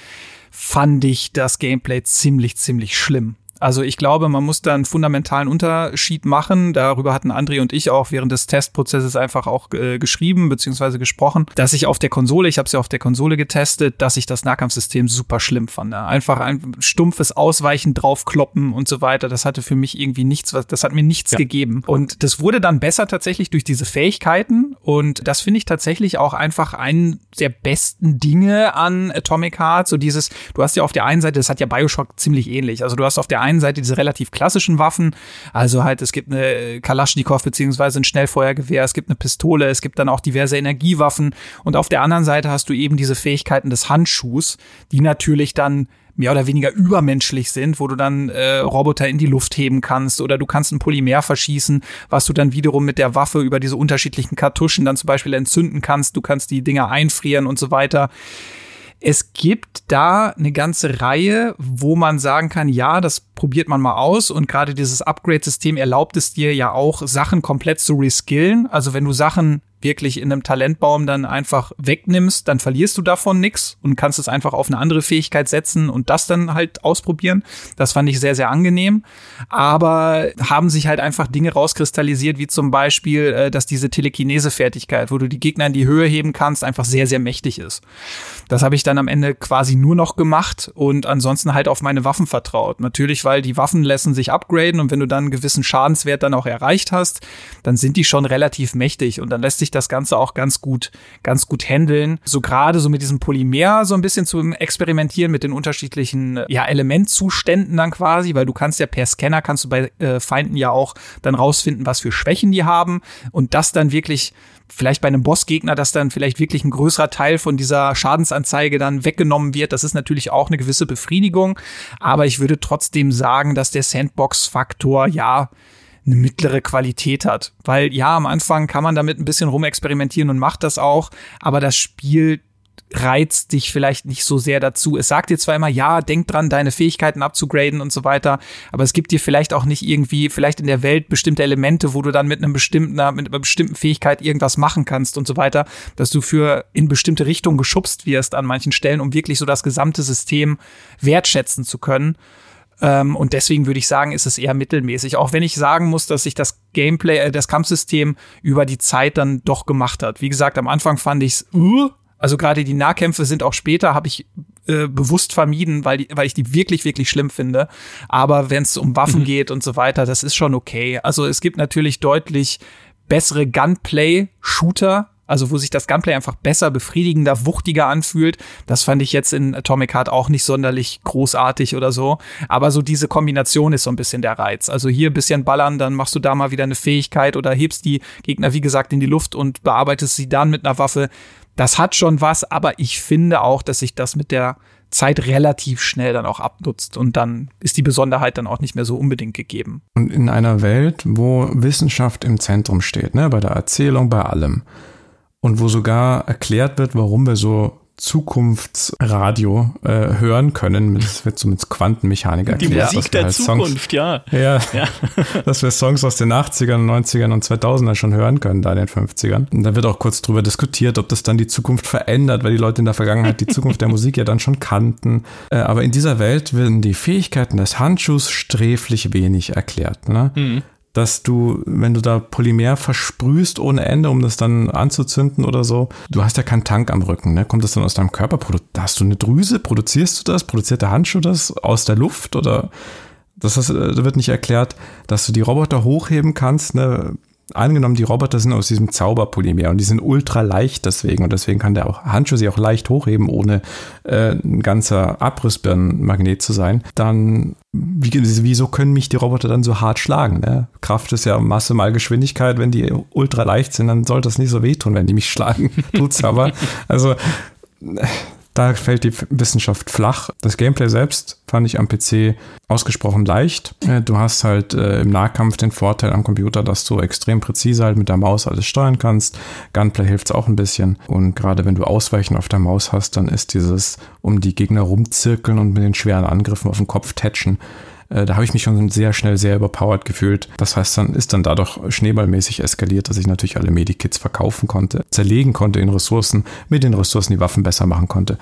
fand ich das Gameplay ziemlich, ziemlich schlimm. Also ich glaube, man muss da einen fundamentalen Unterschied machen. Darüber hatten André und ich auch während des Testprozesses einfach auch äh, geschrieben bzw. gesprochen, dass ich auf der Konsole, ich habe es ja auf der Konsole getestet, dass ich das Nahkampfsystem super schlimm fand. Einfach ein stumpfes Ausweichen draufkloppen und so weiter. Das hatte für mich irgendwie nichts, das hat mir nichts ja. gegeben. Und das wurde dann besser tatsächlich durch diese Fähigkeiten. Und das finde ich tatsächlich auch einfach einen der besten Dinge an Atomic Heart. So dieses, du hast ja auf der einen Seite, das hat ja Bioshock ziemlich ähnlich. Also du hast auf der einen Seite diese relativ klassischen Waffen, also halt es gibt eine Kalaschnikow beziehungsweise ein Schnellfeuergewehr, es gibt eine Pistole, es gibt dann auch diverse Energiewaffen und auf der anderen Seite hast du eben diese Fähigkeiten des Handschuhs, die natürlich dann mehr oder weniger übermenschlich sind, wo du dann äh, Roboter in die Luft heben kannst oder du kannst ein Polymer verschießen, was du dann wiederum mit der Waffe über diese unterschiedlichen Kartuschen dann zum Beispiel entzünden kannst. Du kannst die Dinger einfrieren und so weiter. Es gibt da eine ganze Reihe, wo man sagen kann, ja, das probiert man mal aus und gerade dieses Upgrade-System erlaubt es dir ja auch, Sachen komplett zu reskillen. Also wenn du Sachen wirklich in einem Talentbaum dann einfach wegnimmst, dann verlierst du davon nichts und kannst es einfach auf eine andere Fähigkeit setzen und das dann halt ausprobieren. Das fand ich sehr, sehr angenehm. Aber haben sich halt einfach Dinge rauskristallisiert, wie zum Beispiel, äh, dass diese Telekinese-Fertigkeit, wo du die Gegner in die Höhe heben kannst, einfach sehr, sehr mächtig ist. Das habe ich dann am Ende quasi nur noch gemacht und ansonsten halt auf meine Waffen vertraut. Natürlich, weil die Waffen lassen sich upgraden und wenn du dann einen gewissen Schadenswert dann auch erreicht hast, dann sind die schon relativ mächtig und dann lässt sich das Ganze auch ganz gut, ganz gut handeln. So gerade so mit diesem Polymer so ein bisschen zu experimentieren mit den unterschiedlichen ja, Elementzuständen dann quasi, weil du kannst ja per Scanner kannst du bei äh, Feinden ja auch dann rausfinden, was für Schwächen die haben und das dann wirklich vielleicht bei einem Bossgegner, dass dann vielleicht wirklich ein größerer Teil von dieser Schadensanzeige dann weggenommen wird. Das ist natürlich auch eine gewisse Befriedigung. Aber ich würde trotzdem sagen, dass der Sandbox-Faktor ja eine mittlere Qualität hat. Weil ja, am Anfang kann man damit ein bisschen rumexperimentieren und macht das auch, aber das Spiel reizt dich vielleicht nicht so sehr dazu. Es sagt dir zwar immer, ja, denk dran, deine Fähigkeiten abzugraden und so weiter, aber es gibt dir vielleicht auch nicht irgendwie, vielleicht in der Welt bestimmte Elemente, wo du dann mit einem bestimmten, mit einer bestimmten Fähigkeit irgendwas machen kannst und so weiter, dass du für in bestimmte Richtungen geschubst wirst an manchen Stellen, um wirklich so das gesamte System wertschätzen zu können. Ähm, und deswegen würde ich sagen, ist es eher mittelmäßig. Auch wenn ich sagen muss, dass sich das Gameplay, äh, das Kampfsystem über die Zeit dann doch gemacht hat. Wie gesagt, am Anfang fand ich es, uh, also gerade die Nahkämpfe sind auch später, habe ich äh, bewusst vermieden, weil, die, weil ich die wirklich, wirklich schlimm finde. Aber wenn es um Waffen mhm. geht und so weiter, das ist schon okay. Also es gibt natürlich deutlich bessere Gunplay-Shooter, also wo sich das Gunplay einfach besser, befriedigender, wuchtiger anfühlt. Das fand ich jetzt in Atomic Heart auch nicht sonderlich großartig oder so. Aber so diese Kombination ist so ein bisschen der Reiz. Also hier ein bisschen ballern, dann machst du da mal wieder eine Fähigkeit oder hebst die Gegner, wie gesagt, in die Luft und bearbeitest sie dann mit einer Waffe das hat schon was, aber ich finde auch, dass sich das mit der Zeit relativ schnell dann auch abnutzt und dann ist die Besonderheit dann auch nicht mehr so unbedingt gegeben. Und in einer Welt, wo Wissenschaft im Zentrum steht, ne, bei der Erzählung, bei allem und wo sogar erklärt wird, warum wir so Zukunftsradio äh, hören können. Das wird zumindest Quantenmechanik erklärt. Die Musik der halt Zukunft, Songs, ja. ja. Ja, dass wir Songs aus den 80ern, 90ern und 2000ern schon hören können, da in den 50ern. Und da wird auch kurz drüber diskutiert, ob das dann die Zukunft verändert, weil die Leute in der Vergangenheit die Zukunft der Musik ja dann schon kannten. Äh, aber in dieser Welt werden die Fähigkeiten des Handschuhs sträflich wenig erklärt. Ne? Mhm dass du, wenn du da Polymer versprühst ohne Ende, um das dann anzuzünden oder so, du hast ja keinen Tank am Rücken, ne? Kommt das dann aus deinem Körper? Hast du eine Drüse? Produzierst du das? Produziert der Handschuh das aus der Luft oder? Das äh, wird nicht erklärt, dass du die Roboter hochheben kannst, ne? Angenommen, die Roboter sind aus diesem Zauberpolymer und die sind ultra leicht deswegen und deswegen kann der auch Handschuh sie auch leicht hochheben, ohne äh, ein ganzer Abrissbirnenmagnet zu sein, dann wie, wieso können mich die Roboter dann so hart schlagen? Ne? Kraft ist ja Masse mal Geschwindigkeit, wenn die ultra leicht sind, dann sollte das nicht so wehtun, wenn die mich schlagen. Tut's aber. Also da fällt die Wissenschaft flach. Das Gameplay selbst fand ich am PC ausgesprochen leicht. Äh, du hast halt äh, im Nahkampf den Vorteil am Computer, dass du extrem präzise halt mit der Maus alles steuern kannst. Gunplay hilft auch ein bisschen. Und gerade wenn du Ausweichen auf der Maus hast, dann ist dieses um die Gegner rumzirkeln und mit den schweren Angriffen auf den Kopf tätschen äh, da habe ich mich schon sehr schnell sehr überpowered gefühlt. Das heißt, dann ist dann dadurch schneeballmäßig eskaliert, dass ich natürlich alle Medikits verkaufen konnte, zerlegen konnte in Ressourcen, mit den Ressourcen die Waffen besser machen konnte.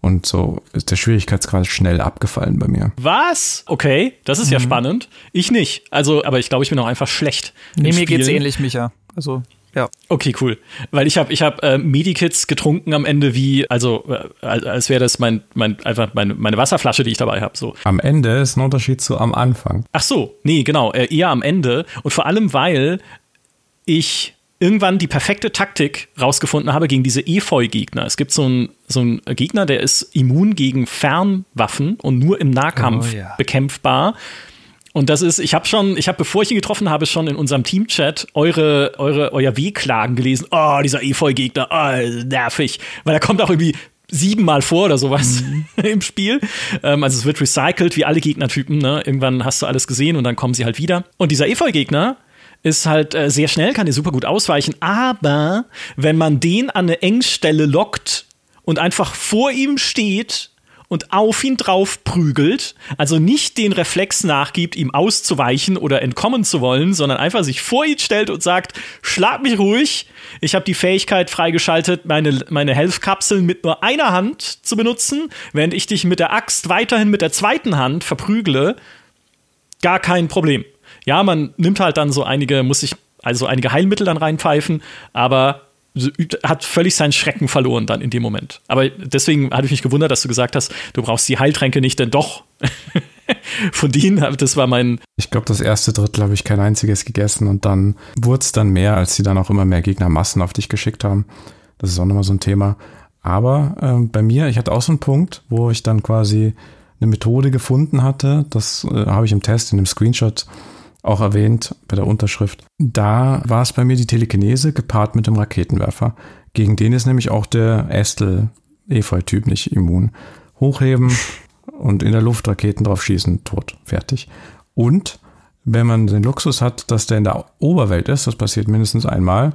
Und so ist der Schwierigkeitsgrad schnell abgefallen bei mir. Was? Okay, das ist mhm. ja spannend. Ich nicht. Also, aber ich glaube, ich bin auch einfach schlecht. Nee, mir geht's ähnlich, Micha. Also ja. Okay, cool. Weil ich habe ich hab, äh, Medikits getrunken am Ende wie, also äh, als wäre das mein, mein, einfach meine, meine Wasserflasche, die ich dabei habe. So. Am Ende ist ein Unterschied zu am Anfang. Ach so, nee, genau, äh, eher am Ende. Und vor allem, weil ich irgendwann die perfekte Taktik rausgefunden habe gegen diese Efeu-Gegner. Es gibt so einen so einen Gegner, der ist immun gegen Fernwaffen und nur im Nahkampf oh, ja. bekämpfbar. Und das ist, ich habe schon, ich habe, bevor ich ihn getroffen habe, schon in unserem Teamchat eure, eure, euer Wehklagen gelesen. Oh, dieser Efeu-Gegner, oh, nervig. Weil er kommt auch irgendwie siebenmal vor oder sowas mhm. im Spiel. Ähm, also es wird recycelt, wie alle Gegnertypen. Ne? Irgendwann hast du alles gesehen und dann kommen sie halt wieder. Und dieser Efeu-Gegner ist halt äh, sehr schnell, kann dir super gut ausweichen. Aber wenn man den an eine Engstelle lockt und einfach vor ihm steht und auf ihn drauf prügelt, also nicht den Reflex nachgibt, ihm auszuweichen oder entkommen zu wollen, sondern einfach sich vor ihn stellt und sagt, schlag mich ruhig, ich habe die Fähigkeit freigeschaltet, meine, meine Health-Kapseln mit nur einer Hand zu benutzen, während ich dich mit der Axt weiterhin mit der zweiten Hand verprügle, gar kein Problem. Ja, man nimmt halt dann so einige, muss sich also einige Heilmittel dann reinpfeifen, aber hat völlig seinen Schrecken verloren dann in dem Moment. Aber deswegen hatte ich mich gewundert, dass du gesagt hast, du brauchst die Heiltränke nicht, denn doch. Von denen, das war mein. Ich glaube, das erste Drittel habe ich kein einziges gegessen und dann wurde es dann mehr, als sie dann auch immer mehr Gegnermassen auf dich geschickt haben. Das ist auch nochmal so ein Thema. Aber äh, bei mir, ich hatte auch so einen Punkt, wo ich dann quasi eine Methode gefunden hatte. Das äh, habe ich im Test, in dem Screenshot auch erwähnt bei der Unterschrift. Da war es bei mir die Telekinese gepaart mit dem Raketenwerfer. Gegen den ist nämlich auch der Estel Efeu-Typ nicht immun. Hochheben und in der Luft Raketen drauf schießen, tot, fertig. Und wenn man den Luxus hat, dass der in der Oberwelt ist, das passiert mindestens einmal,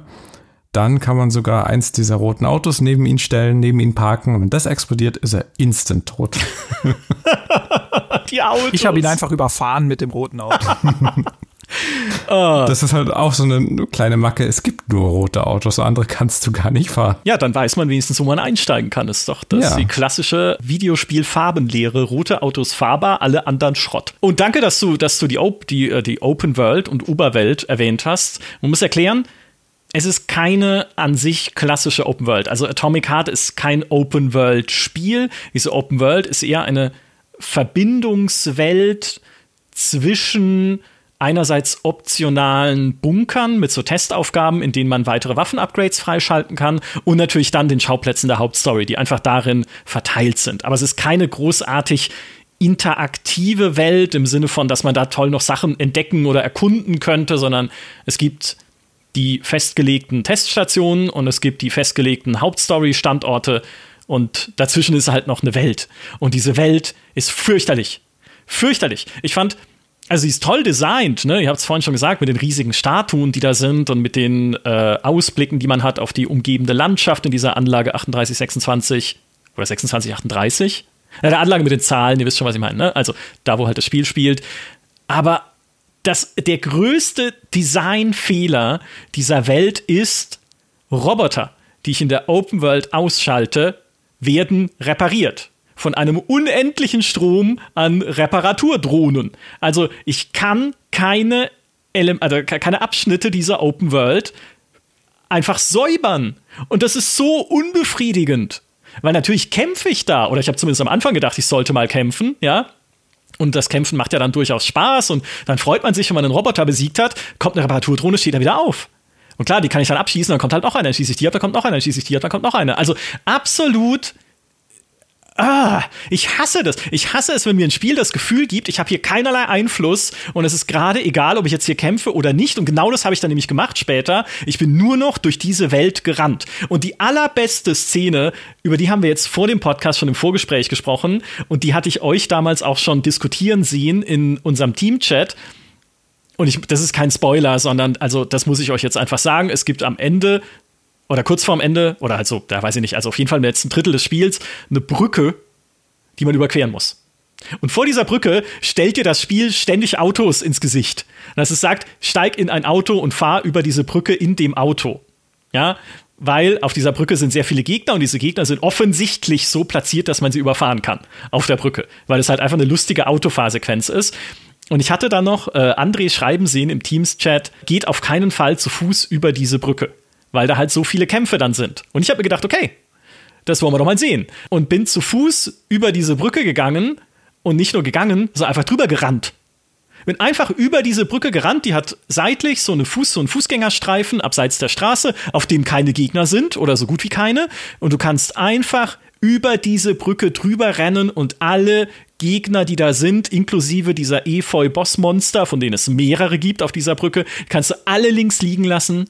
dann kann man sogar eins dieser roten Autos neben ihn stellen, neben ihn parken. Und wenn das explodiert, ist er instant tot. Die Autos. Ich habe ihn einfach überfahren mit dem roten Auto. Ah. Das ist halt auch so eine kleine Macke. Es gibt nur rote Autos, andere kannst du gar nicht fahren. Ja, dann weiß man wenigstens, wo man einsteigen kann. Das ist doch das ja. die klassische Videospiel-Farbenlehre. Rote Autos fahrbar, alle anderen Schrott. Und danke, dass du, dass du die, die, äh, die Open World und Uberwelt erwähnt hast. Man muss erklären, es ist keine an sich klassische Open World. Also Atomic Heart ist kein Open World Spiel. Diese Open World ist eher eine Verbindungswelt zwischen einerseits optionalen Bunkern mit so Testaufgaben, in denen man weitere Waffenupgrades freischalten kann und natürlich dann den Schauplätzen der Hauptstory, die einfach darin verteilt sind. Aber es ist keine großartig interaktive Welt im Sinne von, dass man da toll noch Sachen entdecken oder erkunden könnte, sondern es gibt die festgelegten Teststationen und es gibt die festgelegten Hauptstory-Standorte und dazwischen ist halt noch eine Welt. Und diese Welt ist fürchterlich. Fürchterlich. Ich fand, also sie ist toll designt, ne? Ihr habt es vorhin schon gesagt, mit den riesigen Statuen, die da sind und mit den äh, Ausblicken, die man hat auf die umgebende Landschaft in dieser Anlage 3826 oder 2638. Ja, der Anlage mit den Zahlen, ihr wisst schon, was ich meine, ne? Also da, wo halt das Spiel spielt. Aber das, der größte Designfehler dieser Welt ist, Roboter, die ich in der Open World ausschalte, werden repariert. Von einem unendlichen Strom an Reparaturdrohnen. Also ich kann keine, Ele also keine Abschnitte dieser Open World einfach säubern. Und das ist so unbefriedigend. Weil natürlich kämpfe ich da, oder ich habe zumindest am Anfang gedacht, ich sollte mal kämpfen, ja. Und das Kämpfen macht ja dann durchaus Spaß und dann freut man sich, wenn man einen Roboter besiegt hat, kommt eine Reparaturdrohne, steht er wieder auf. Und klar, die kann ich dann abschießen, dann kommt halt noch einer, dann schieße ich die ab, dann kommt noch einer, dann schieße ich die ab, dann kommt noch einer. Also absolut Ah, ich hasse das. Ich hasse es, wenn mir ein Spiel das Gefühl gibt, ich habe hier keinerlei Einfluss und es ist gerade egal, ob ich jetzt hier kämpfe oder nicht. Und genau das habe ich dann nämlich gemacht später. Ich bin nur noch durch diese Welt gerannt. Und die allerbeste Szene, über die haben wir jetzt vor dem Podcast schon im Vorgespräch gesprochen und die hatte ich euch damals auch schon diskutieren sehen in unserem Teamchat. Und ich, das ist kein Spoiler, sondern, also, das muss ich euch jetzt einfach sagen. Es gibt am Ende oder kurz vorm Ende, oder also, da weiß ich nicht, also auf jeden Fall im letzten Drittel des Spiels, eine Brücke, die man überqueren muss. Und vor dieser Brücke stellt dir das Spiel ständig Autos ins Gesicht. Dass es sagt, steig in ein Auto und fahr über diese Brücke in dem Auto. Ja, weil auf dieser Brücke sind sehr viele Gegner und diese Gegner sind offensichtlich so platziert, dass man sie überfahren kann auf der Brücke, weil es halt einfach eine lustige Autofahrsequenz ist. Und ich hatte dann noch äh, André schreiben sehen im Teams-Chat, geht auf keinen Fall zu Fuß über diese Brücke weil da halt so viele Kämpfe dann sind. Und ich habe mir gedacht, okay, das wollen wir doch mal sehen. Und bin zu Fuß über diese Brücke gegangen und nicht nur gegangen, sondern einfach drüber gerannt. Bin einfach über diese Brücke gerannt, die hat seitlich so, eine Fuß, so einen Fußgängerstreifen abseits der Straße, auf dem keine Gegner sind oder so gut wie keine. Und du kannst einfach über diese Brücke drüber rennen und alle Gegner, die da sind, inklusive dieser Efeu-Bossmonster, von denen es mehrere gibt auf dieser Brücke, kannst du alle links liegen lassen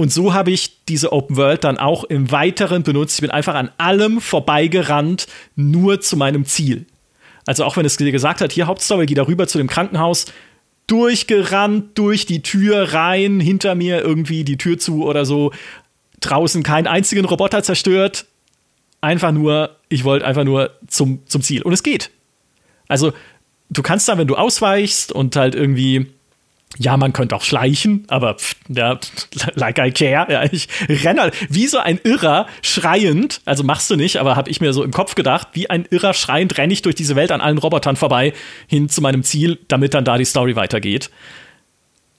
und so habe ich diese Open World dann auch im Weiteren benutzt. Ich bin einfach an allem vorbeigerannt, nur zu meinem Ziel. Also auch wenn es gesagt hat, hier Hauptstory, geh darüber zu dem Krankenhaus, durchgerannt, durch die Tür rein, hinter mir irgendwie die Tür zu oder so, draußen keinen einzigen Roboter zerstört. Einfach nur, ich wollte einfach nur zum, zum Ziel. Und es geht. Also, du kannst dann, wenn du ausweichst und halt irgendwie ja, man könnte auch schleichen, aber pff, ja, like I care. Ja, ich renne halt wie so ein Irrer schreiend, also machst du nicht, aber habe ich mir so im Kopf gedacht, wie ein Irrer schreiend renne ich durch diese Welt an allen Robotern vorbei hin zu meinem Ziel, damit dann da die Story weitergeht.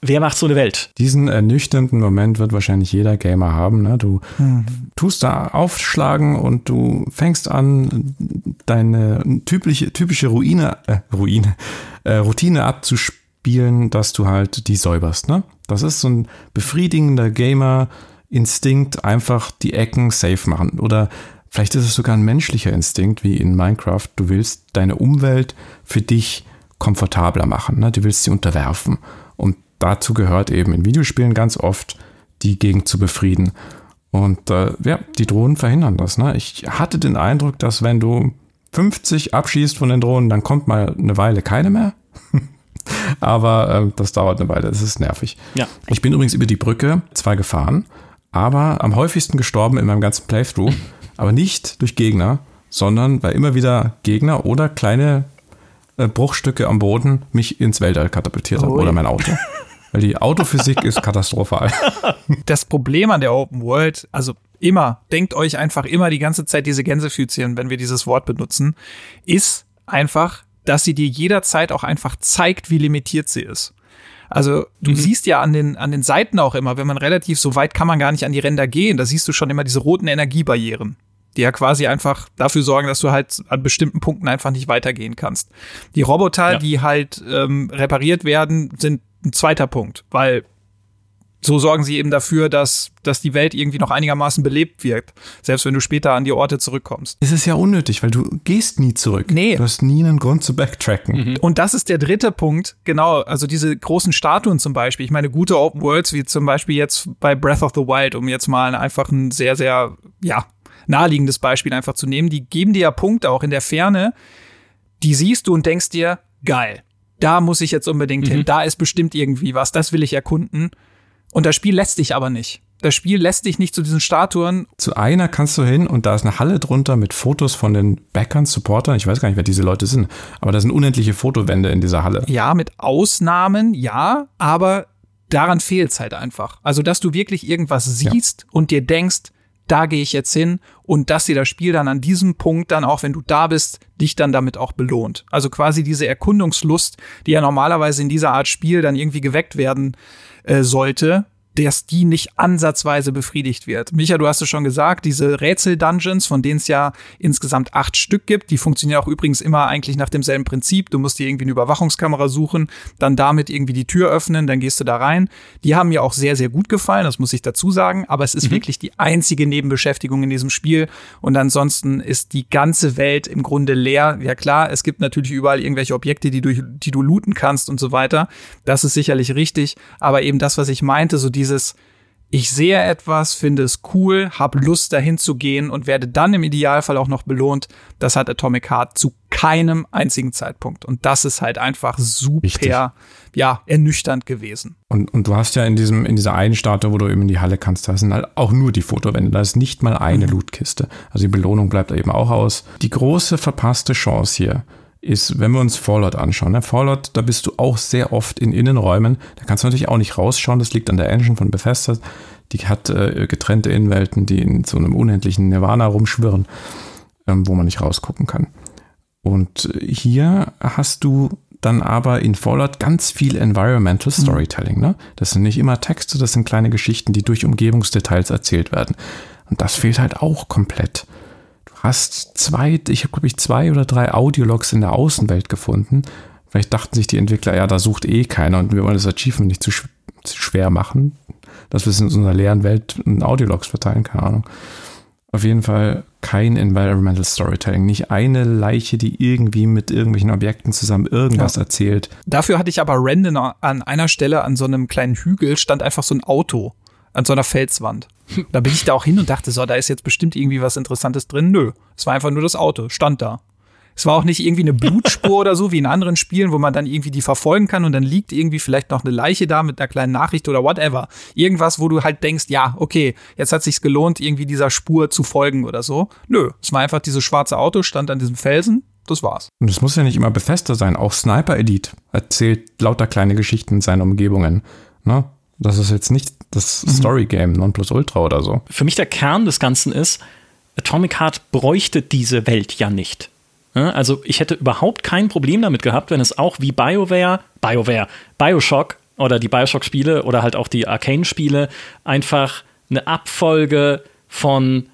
Wer macht so eine Welt? Diesen ernüchternden Moment wird wahrscheinlich jeder Gamer haben. Ne? Du hm. tust da aufschlagen und du fängst an, deine typische, typische Ruine, äh, Ruine, äh, Routine abzuspielen spielen, dass du halt die säuberst. Ne? Das ist so ein befriedigender Gamer-Instinkt, einfach die Ecken safe machen. Oder vielleicht ist es sogar ein menschlicher Instinkt, wie in Minecraft. Du willst deine Umwelt für dich komfortabler machen. Ne? Du willst sie unterwerfen. Dazu gehört eben in Videospielen ganz oft, die Gegend zu befrieden. Und äh, ja, die Drohnen verhindern das. Ne? Ich hatte den Eindruck, dass wenn du 50 abschießt von den Drohnen, dann kommt mal eine Weile keine mehr. Aber äh, das dauert eine Weile, es ist nervig. Ja. Ich bin übrigens über die Brücke zwar gefahren, aber am häufigsten gestorben in meinem ganzen Playthrough. aber nicht durch Gegner, sondern weil immer wieder Gegner oder kleine äh, Bruchstücke am Boden mich ins Weltall katapultiert haben oder mein Auto. Weil die Autophysik ist katastrophal. Das Problem an der Open World, also immer, denkt euch einfach immer die ganze Zeit diese Gänsefüßchen, wenn wir dieses Wort benutzen, ist einfach, dass sie dir jederzeit auch einfach zeigt, wie limitiert sie ist. Also du mhm. siehst ja an den, an den Seiten auch immer, wenn man relativ so weit kann man gar nicht an die Ränder gehen, da siehst du schon immer diese roten Energiebarrieren, die ja quasi einfach dafür sorgen, dass du halt an bestimmten Punkten einfach nicht weitergehen kannst. Die Roboter, ja. die halt ähm, repariert werden, sind ein zweiter Punkt, weil so sorgen sie eben dafür, dass, dass die Welt irgendwie noch einigermaßen belebt wirkt, selbst wenn du später an die Orte zurückkommst. Es ist ja unnötig, weil du gehst nie zurück. Nee. Du hast nie einen Grund zu backtracken. Mhm. Und das ist der dritte Punkt, genau, also diese großen Statuen zum Beispiel. Ich meine, gute Open Worlds, wie zum Beispiel jetzt bei Breath of the Wild, um jetzt mal einfach ein sehr, sehr, ja, naheliegendes Beispiel einfach zu nehmen, die geben dir ja Punkte auch in der Ferne, die siehst du und denkst dir, geil, da muss ich jetzt unbedingt mhm. hin, da ist bestimmt irgendwie was, das will ich erkunden. Und das Spiel lässt dich aber nicht. Das Spiel lässt dich nicht zu diesen Statuen. Zu einer kannst du hin und da ist eine Halle drunter mit Fotos von den Backern, Supportern. Ich weiß gar nicht, wer diese Leute sind, aber da sind unendliche Fotowände in dieser Halle. Ja, mit Ausnahmen, ja, aber daran fehlt es halt einfach. Also, dass du wirklich irgendwas siehst ja. und dir denkst, da gehe ich jetzt hin und dass dir das Spiel dann an diesem Punkt dann auch, wenn du da bist, dich dann damit auch belohnt. Also quasi diese Erkundungslust, die ja normalerweise in dieser Art Spiel dann irgendwie geweckt werden äh, sollte, dass die nicht ansatzweise befriedigt wird. Micha, du hast es schon gesagt, diese Rätsel-Dungeons, von denen es ja insgesamt acht Stück gibt, die funktionieren auch übrigens immer eigentlich nach demselben Prinzip. Du musst dir irgendwie eine Überwachungskamera suchen, dann damit irgendwie die Tür öffnen, dann gehst du da rein. Die haben mir auch sehr, sehr gut gefallen, das muss ich dazu sagen, aber es ist mhm. wirklich die einzige Nebenbeschäftigung in diesem Spiel und ansonsten ist die ganze Welt im Grunde leer. Ja klar, es gibt natürlich überall irgendwelche Objekte, die du, die du looten kannst und so weiter. Das ist sicherlich richtig, aber eben das, was ich meinte, so die dieses ich sehe etwas, finde es cool, habe Lust dahin zu gehen und werde dann im Idealfall auch noch belohnt. Das hat Atomic Heart zu keinem einzigen Zeitpunkt. Und das ist halt einfach super, Wichtig. ja, ernüchternd gewesen. Und, und du hast ja in diesem, in dieser einen Statue, wo du eben in die Halle kannst, da sind halt auch nur die Fotowände. Da ist nicht mal eine mhm. Lootkiste. Also die Belohnung bleibt da eben auch aus. Die große verpasste Chance hier ist, wenn wir uns Fallout anschauen. Ne? Fallout, da bist du auch sehr oft in Innenräumen. Da kannst du natürlich auch nicht rausschauen. Das liegt an der Engine von Bethesda. Die hat äh, getrennte Innenwelten, die in so einem unendlichen Nirvana rumschwirren, ähm, wo man nicht rausgucken kann. Und hier hast du dann aber in Fallout ganz viel Environmental mhm. Storytelling. Ne? Das sind nicht immer Texte, das sind kleine Geschichten, die durch Umgebungsdetails erzählt werden. Und das fehlt halt auch komplett hast zwei, ich habe glaube ich zwei oder drei Audiologs in der Außenwelt gefunden. Vielleicht dachten sich die Entwickler, ja, da sucht eh keiner und wir wollen das Achievement nicht zu, sch zu schwer machen, dass wir es in unserer leeren Welt in Audiologs verteilen, keine Ahnung. Auf jeden Fall kein Environmental Storytelling. Nicht eine Leiche, die irgendwie mit irgendwelchen Objekten zusammen irgendwas ja. erzählt. Dafür hatte ich aber Random an einer Stelle an so einem kleinen Hügel stand einfach so ein Auto an so einer Felswand. Da bin ich da auch hin und dachte, so, da ist jetzt bestimmt irgendwie was Interessantes drin. Nö, es war einfach nur das Auto, stand da. Es war auch nicht irgendwie eine Blutspur oder so wie in anderen Spielen, wo man dann irgendwie die verfolgen kann und dann liegt irgendwie vielleicht noch eine Leiche da mit einer kleinen Nachricht oder whatever. Irgendwas, wo du halt denkst, ja, okay, jetzt hat sich's gelohnt, irgendwie dieser Spur zu folgen oder so. Nö, es war einfach dieses schwarze Auto, stand an diesem Felsen, das war's. Und es muss ja nicht immer befester sein. Auch Sniper Elite erzählt lauter kleine Geschichten in seinen Umgebungen. Ne? Das ist jetzt nicht das mhm. Story-Game Nonplusultra oder so. Für mich der Kern des Ganzen ist, Atomic Heart bräuchte diese Welt ja nicht. Also ich hätte überhaupt kein Problem damit gehabt, wenn es auch wie BioWare, BioWare, Bioshock oder die Bioshock-Spiele oder halt auch die Arcane-Spiele einfach eine Abfolge von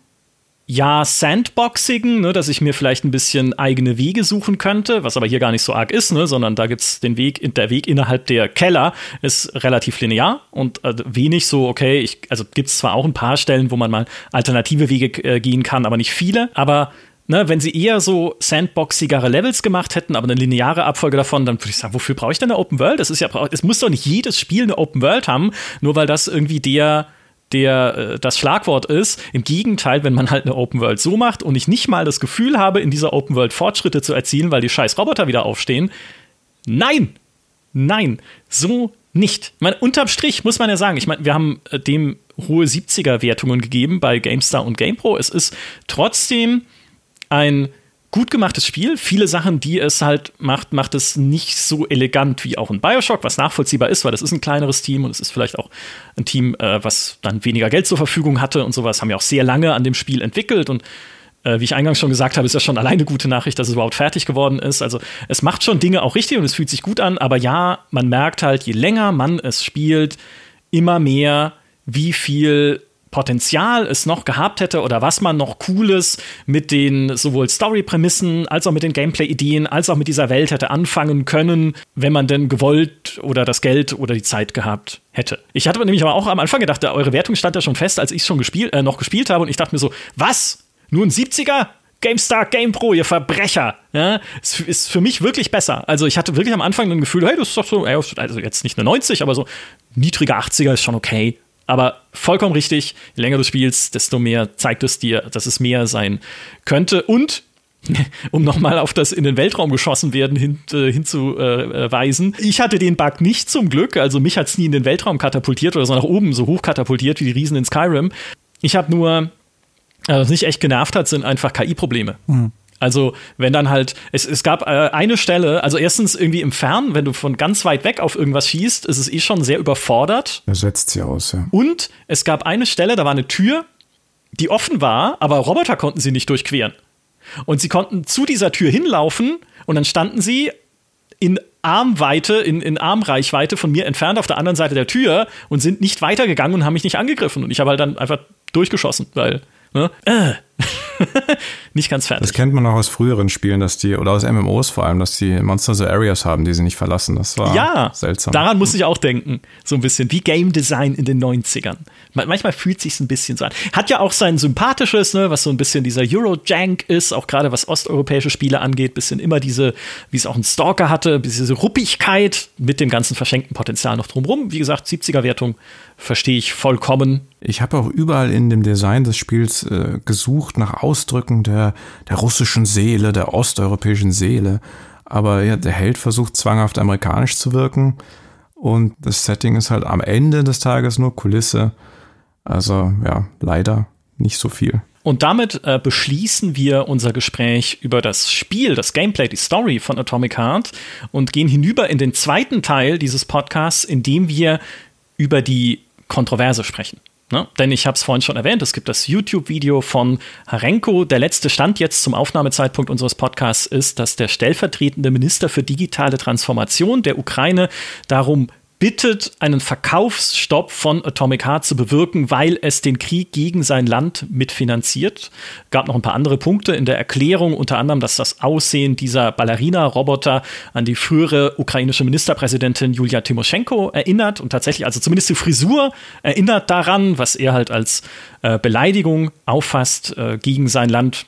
ja, Sandboxigen, ne, dass ich mir vielleicht ein bisschen eigene Wege suchen könnte, was aber hier gar nicht so arg ist, ne, sondern da gibt's den Weg, der Weg innerhalb der Keller ist relativ linear und äh, wenig so, okay, ich, also gibt's zwar auch ein paar Stellen, wo man mal alternative Wege äh, gehen kann, aber nicht viele, aber Ne, wenn sie eher so sandboxigere Levels gemacht hätten, aber eine lineare Abfolge davon, dann würde ich sagen, wofür brauche ich denn eine Open World? Das ist ja, es muss doch nicht jedes Spiel eine Open World haben, nur weil das irgendwie der der äh, das Schlagwort ist. Im Gegenteil, wenn man halt eine Open World so macht und ich nicht mal das Gefühl habe, in dieser Open World Fortschritte zu erzielen, weil die scheiß Roboter wieder aufstehen. Nein! Nein, so nicht. Ich meine, unterm Strich muss man ja sagen, ich meine, wir haben äh, dem hohe 70er-Wertungen gegeben bei GameStar und GamePro. Es ist trotzdem ein gut gemachtes Spiel. Viele Sachen, die es halt macht, macht es nicht so elegant wie auch in Bioshock, was nachvollziehbar ist, weil das ist ein kleineres Team und es ist vielleicht auch ein Team, äh, was dann weniger Geld zur Verfügung hatte und sowas. Haben ja auch sehr lange an dem Spiel entwickelt und äh, wie ich eingangs schon gesagt habe, ist ja schon alleine gute Nachricht, dass es überhaupt fertig geworden ist. Also es macht schon Dinge auch richtig und es fühlt sich gut an, aber ja, man merkt halt, je länger man es spielt, immer mehr, wie viel Potenzial es noch gehabt hätte oder was man noch Cooles mit den sowohl Story-Prämissen als auch mit den Gameplay-Ideen als auch mit dieser Welt hätte anfangen können, wenn man denn gewollt oder das Geld oder die Zeit gehabt hätte. Ich hatte nämlich aber auch am Anfang gedacht, eure Wertung stand ja schon fest, als ich es schon gespielt, äh, noch gespielt habe und ich dachte mir so, was? Nur ein 70er? GameStar, GamePro, ihr Verbrecher. Ja, es ist für mich wirklich besser. Also ich hatte wirklich am Anfang ein Gefühl, hey, das ist doch so, also jetzt nicht eine 90, aber so niedriger 80er ist schon okay. Aber vollkommen richtig, je länger du spielst, desto mehr zeigt es dir, dass es mehr sein könnte. Und um nochmal auf das in den Weltraum geschossen werden hin, äh, hinzuweisen. ich hatte den Bug nicht zum Glück, also mich hat es nie in den Weltraum katapultiert oder so nach oben so hoch katapultiert wie die Riesen in Skyrim. Ich habe nur, also was mich echt genervt hat, sind einfach KI-Probleme. Mhm. Also, wenn dann halt, es, es gab äh, eine Stelle, also erstens irgendwie im Fern, wenn du von ganz weit weg auf irgendwas schießt, ist es eh schon sehr überfordert. Er setzt sie aus, ja. Und es gab eine Stelle, da war eine Tür, die offen war, aber Roboter konnten sie nicht durchqueren. Und sie konnten zu dieser Tür hinlaufen und dann standen sie in Armweite, in, in Armreichweite von mir entfernt auf der anderen Seite der Tür und sind nicht weitergegangen und haben mich nicht angegriffen. Und ich habe halt dann einfach durchgeschossen, weil, ne? Äh. nicht ganz fertig. Das kennt man auch aus früheren Spielen, dass die, oder aus MMOs vor allem, dass die Monster so Areas haben, die sie nicht verlassen. Das war ja, seltsam. Daran muss ich auch denken. So ein bisschen wie Game Design in den 90ern. Manchmal fühlt sich ein bisschen so an. Hat ja auch sein sympathisches, ne, was so ein bisschen dieser Euro-Jank ist, auch gerade was osteuropäische Spiele angeht, bisschen immer diese, wie es auch ein Stalker hatte, diese Ruppigkeit mit dem ganzen verschenkten Potenzial noch drumrum. Wie gesagt, 70er-Wertung verstehe ich vollkommen. Ich habe auch überall in dem Design des Spiels äh, gesucht nach Ausdrücken der, der russischen Seele, der osteuropäischen Seele. Aber ja, der Held versucht zwanghaft amerikanisch zu wirken. Und das Setting ist halt am Ende des Tages nur Kulisse. Also ja, leider nicht so viel. Und damit äh, beschließen wir unser Gespräch über das Spiel, das Gameplay, die Story von Atomic Heart und gehen hinüber in den zweiten Teil dieses Podcasts, in dem wir über die Kontroverse sprechen. Ne? Denn ich habe es vorhin schon erwähnt, es gibt das YouTube-Video von Harenko. Der letzte Stand jetzt zum Aufnahmezeitpunkt unseres Podcasts ist, dass der stellvertretende Minister für digitale Transformation der Ukraine darum bittet, einen Verkaufsstopp von Atomic Heart zu bewirken, weil es den Krieg gegen sein Land mitfinanziert. Gab noch ein paar andere Punkte in der Erklärung, unter anderem, dass das Aussehen dieser Ballerina-Roboter an die frühere ukrainische Ministerpräsidentin Julia Timoschenko erinnert und tatsächlich, also zumindest die Frisur erinnert daran, was er halt als äh, Beleidigung auffasst äh, gegen sein Land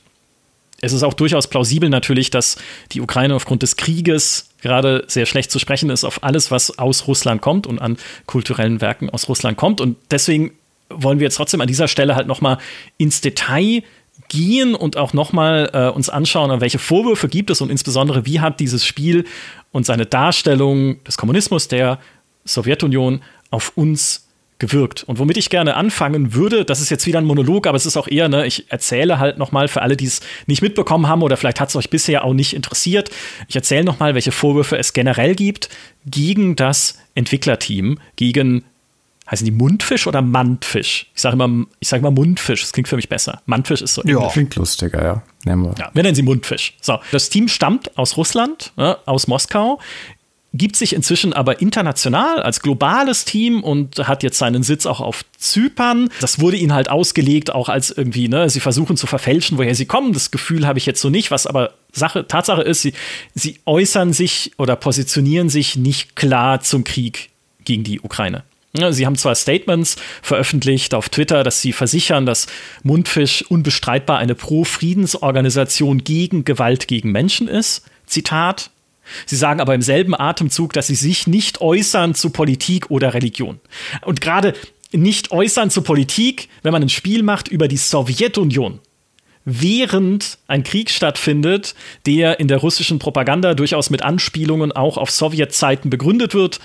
es ist auch durchaus plausibel natürlich, dass die Ukraine aufgrund des Krieges gerade sehr schlecht zu sprechen ist auf alles, was aus Russland kommt und an kulturellen Werken aus Russland kommt. Und deswegen wollen wir jetzt trotzdem an dieser Stelle halt noch mal ins Detail gehen und auch noch mal äh, uns anschauen, welche Vorwürfe gibt es und insbesondere wie hat dieses Spiel und seine Darstellung des Kommunismus der Sowjetunion auf uns gewirkt. Und womit ich gerne anfangen würde, das ist jetzt wieder ein Monolog, aber es ist auch eher, ne, ich erzähle halt nochmal für alle, die es nicht mitbekommen haben oder vielleicht hat es euch bisher auch nicht interessiert. Ich erzähle nochmal, welche Vorwürfe es generell gibt gegen das Entwicklerteam, gegen heißen die Mundfisch oder Mandfisch? Ich sage immer, ich sage immer Mundfisch, das klingt für mich besser. Mandfisch ist so. Ja, klingt lustiger, ja. Nehmen wir. Ja, wir nennen sie Mundfisch. So, das Team stammt aus Russland, ne, aus Moskau gibt sich inzwischen aber international als globales Team und hat jetzt seinen Sitz auch auf Zypern. Das wurde ihnen halt ausgelegt, auch als irgendwie, ne, sie versuchen zu verfälschen, woher sie kommen. Das Gefühl habe ich jetzt so nicht, was aber Sache, Tatsache ist, sie, sie äußern sich oder positionieren sich nicht klar zum Krieg gegen die Ukraine. Sie haben zwar Statements veröffentlicht auf Twitter, dass sie versichern, dass Mundfisch unbestreitbar eine Pro-Friedensorganisation gegen Gewalt gegen Menschen ist. Zitat, Sie sagen aber im selben Atemzug, dass sie sich nicht äußern zu Politik oder Religion. Und gerade nicht äußern zu Politik, wenn man ein Spiel macht über die Sowjetunion, während ein Krieg stattfindet, der in der russischen Propaganda durchaus mit Anspielungen auch auf Sowjetzeiten begründet wird,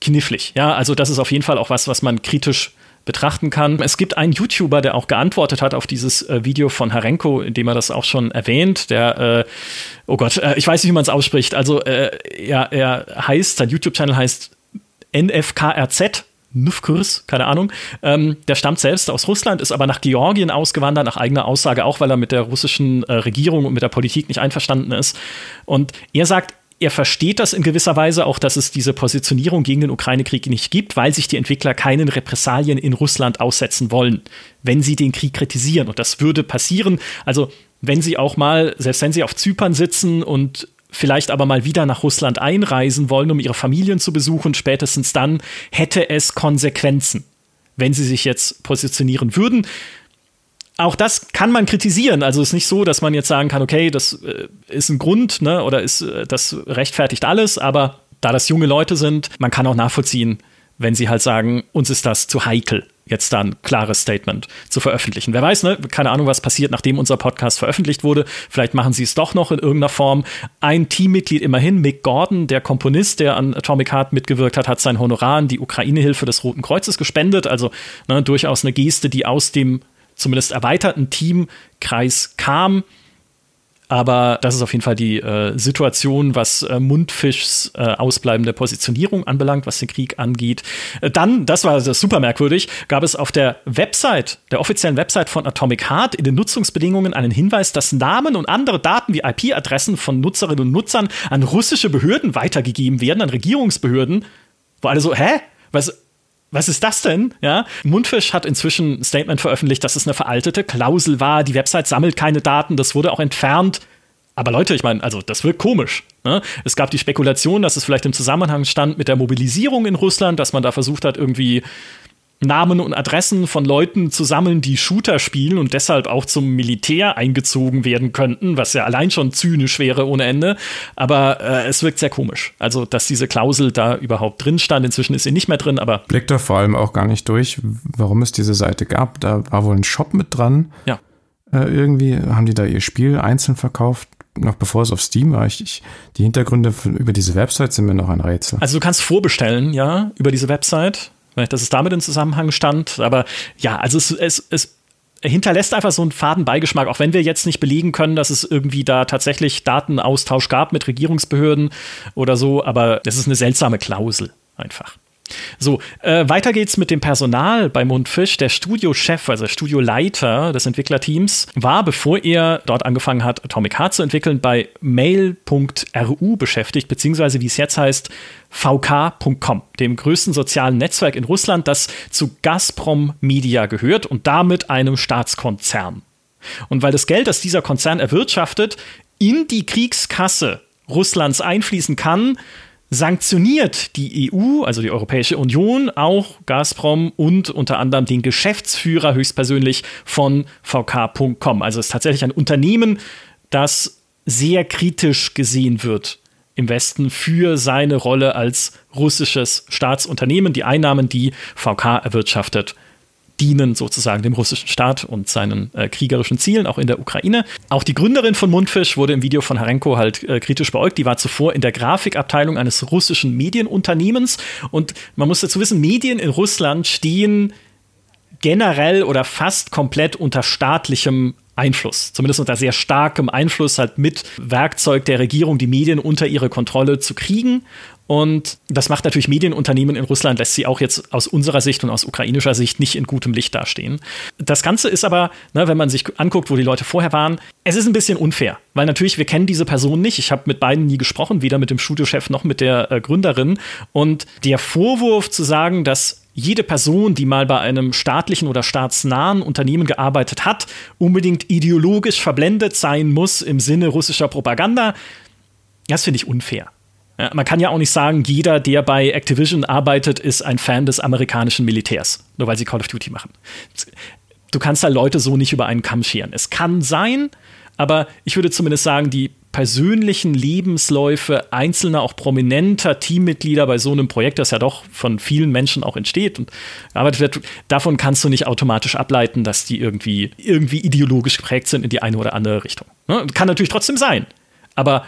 knifflig. Ja, also das ist auf jeden Fall auch was, was man kritisch betrachten kann. Es gibt einen YouTuber, der auch geantwortet hat auf dieses äh, Video von Harenko, in dem er das auch schon erwähnt. Der, äh, oh Gott, äh, ich weiß nicht, wie man es ausspricht. Also äh, er, er heißt, sein YouTube-Channel heißt NFKRZ. Nufkurs, keine Ahnung. Ähm, der stammt selbst aus Russland, ist aber nach Georgien ausgewandert, nach eigener Aussage auch, weil er mit der russischen äh, Regierung und mit der Politik nicht einverstanden ist. Und er sagt, er versteht das in gewisser Weise auch, dass es diese Positionierung gegen den Ukraine-Krieg nicht gibt, weil sich die Entwickler keinen Repressalien in Russland aussetzen wollen, wenn sie den Krieg kritisieren. Und das würde passieren. Also, wenn sie auch mal, selbst wenn sie auf Zypern sitzen und vielleicht aber mal wieder nach Russland einreisen wollen, um ihre Familien zu besuchen, spätestens dann hätte es Konsequenzen, wenn sie sich jetzt positionieren würden auch das kann man kritisieren. Also es ist nicht so, dass man jetzt sagen kann, okay, das äh, ist ein Grund, ne, oder ist äh, das rechtfertigt alles, aber da das junge Leute sind, man kann auch nachvollziehen, wenn sie halt sagen, uns ist das zu heikel, jetzt da ein klares Statement zu veröffentlichen. Wer weiß, ne? Keine Ahnung, was passiert, nachdem unser Podcast veröffentlicht wurde. Vielleicht machen sie es doch noch in irgendeiner Form. Ein Teammitglied immerhin, Mick Gordon, der Komponist, der an Atomic Heart mitgewirkt hat, hat sein Honorar an die Ukraine-Hilfe des Roten Kreuzes gespendet. Also ne, durchaus eine Geste, die aus dem zumindest erweiterten Teamkreis kam. Aber das ist auf jeden Fall die äh, Situation, was äh, Mundfischs äh, ausbleibende Positionierung anbelangt, was den Krieg angeht. Äh, dann, das war das super merkwürdig, gab es auf der Website, der offiziellen Website von Atomic Heart in den Nutzungsbedingungen einen Hinweis, dass Namen und andere Daten wie IP-Adressen von Nutzerinnen und Nutzern an russische Behörden weitergegeben werden, an Regierungsbehörden. Wo alle so, hä? Was, was ist das denn? Ja, Mundfisch hat inzwischen ein Statement veröffentlicht, dass es eine veraltete Klausel war. Die Website sammelt keine Daten, das wurde auch entfernt. Aber Leute, ich meine, also das wirkt komisch. Ne? Es gab die Spekulation, dass es vielleicht im Zusammenhang stand mit der Mobilisierung in Russland, dass man da versucht hat, irgendwie Namen und Adressen von Leuten zu sammeln, die Shooter spielen und deshalb auch zum Militär eingezogen werden könnten, was ja allein schon zynisch wäre ohne Ende. Aber äh, es wirkt sehr komisch. Also, dass diese Klausel da überhaupt drin stand. Inzwischen ist sie nicht mehr drin, aber. Blickt da vor allem auch gar nicht durch, warum es diese Seite gab. Da war wohl ein Shop mit dran. Ja. Äh, irgendwie haben die da ihr Spiel einzeln verkauft noch bevor es auf Steam war. Ich, ich, die Hintergründe über diese Website sind mir noch ein Rätsel. Also du kannst vorbestellen, ja, über diese Website dass es damit in Zusammenhang stand. Aber ja, also es, es, es hinterlässt einfach so einen faden Beigeschmack, auch wenn wir jetzt nicht belegen können, dass es irgendwie da tatsächlich Datenaustausch gab mit Regierungsbehörden oder so, aber es ist eine seltsame Klausel einfach. So, äh, weiter geht's mit dem Personal bei Mundfisch. Der Studiochef, also Studioleiter des Entwicklerteams, war, bevor er dort angefangen hat, Atomic Heart zu entwickeln, bei mail.ru beschäftigt, beziehungsweise wie es jetzt heißt, vk.com, dem größten sozialen Netzwerk in Russland, das zu Gazprom Media gehört und damit einem Staatskonzern. Und weil das Geld, das dieser Konzern erwirtschaftet, in die Kriegskasse Russlands einfließen kann, sanktioniert die EU, also die Europäische Union, auch Gazprom und unter anderem den Geschäftsführer höchstpersönlich von VK.com. Also es ist tatsächlich ein Unternehmen, das sehr kritisch gesehen wird im Westen für seine Rolle als russisches Staatsunternehmen. Die Einnahmen, die VK erwirtschaftet, dienen sozusagen dem russischen Staat und seinen äh, kriegerischen Zielen, auch in der Ukraine. Auch die Gründerin von Mundfisch wurde im Video von Harenko halt äh, kritisch beäugt. Die war zuvor in der Grafikabteilung eines russischen Medienunternehmens. Und man muss dazu wissen, Medien in Russland stehen generell oder fast komplett unter staatlichem Einfluss, zumindest unter sehr starkem Einfluss, halt mit Werkzeug der Regierung die Medien unter ihre Kontrolle zu kriegen. Und das macht natürlich Medienunternehmen in Russland, lässt sie auch jetzt aus unserer Sicht und aus ukrainischer Sicht nicht in gutem Licht dastehen. Das Ganze ist aber, ne, wenn man sich anguckt, wo die Leute vorher waren, es ist ein bisschen unfair, weil natürlich wir kennen diese Person nicht. Ich habe mit beiden nie gesprochen, weder mit dem Studiochef noch mit der äh, Gründerin. Und der Vorwurf zu sagen, dass jede Person, die mal bei einem staatlichen oder staatsnahen Unternehmen gearbeitet hat, unbedingt ideologisch verblendet sein muss im Sinne russischer Propaganda, das finde ich unfair. Ja, man kann ja auch nicht sagen, jeder, der bei Activision arbeitet, ist ein Fan des amerikanischen Militärs, nur weil sie Call of Duty machen. Du kannst da Leute so nicht über einen Kamm scheren. Es kann sein, aber ich würde zumindest sagen, die persönlichen Lebensläufe einzelner, auch prominenter Teammitglieder bei so einem Projekt, das ja doch von vielen Menschen auch entsteht und arbeitet wird, davon kannst du nicht automatisch ableiten, dass die irgendwie, irgendwie ideologisch geprägt sind in die eine oder andere Richtung. Ne? Kann natürlich trotzdem sein, aber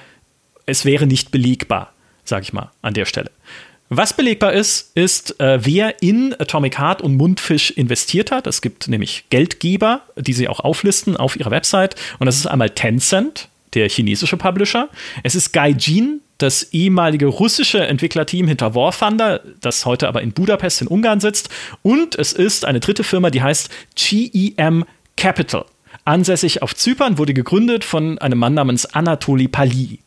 es wäre nicht belegbar sage ich mal, an der Stelle. Was belegbar ist, ist, äh, wer in Atomic Heart und Mundfisch investiert hat. Es gibt nämlich Geldgeber, die sie auch auflisten auf ihrer Website. Und das ist einmal Tencent, der chinesische Publisher. Es ist Gaijin, das ehemalige russische Entwicklerteam hinter War Thunder, das heute aber in Budapest in Ungarn sitzt. Und es ist eine dritte Firma, die heißt GEM Capital. Ansässig auf Zypern, wurde gegründet von einem Mann namens Anatoly Pali.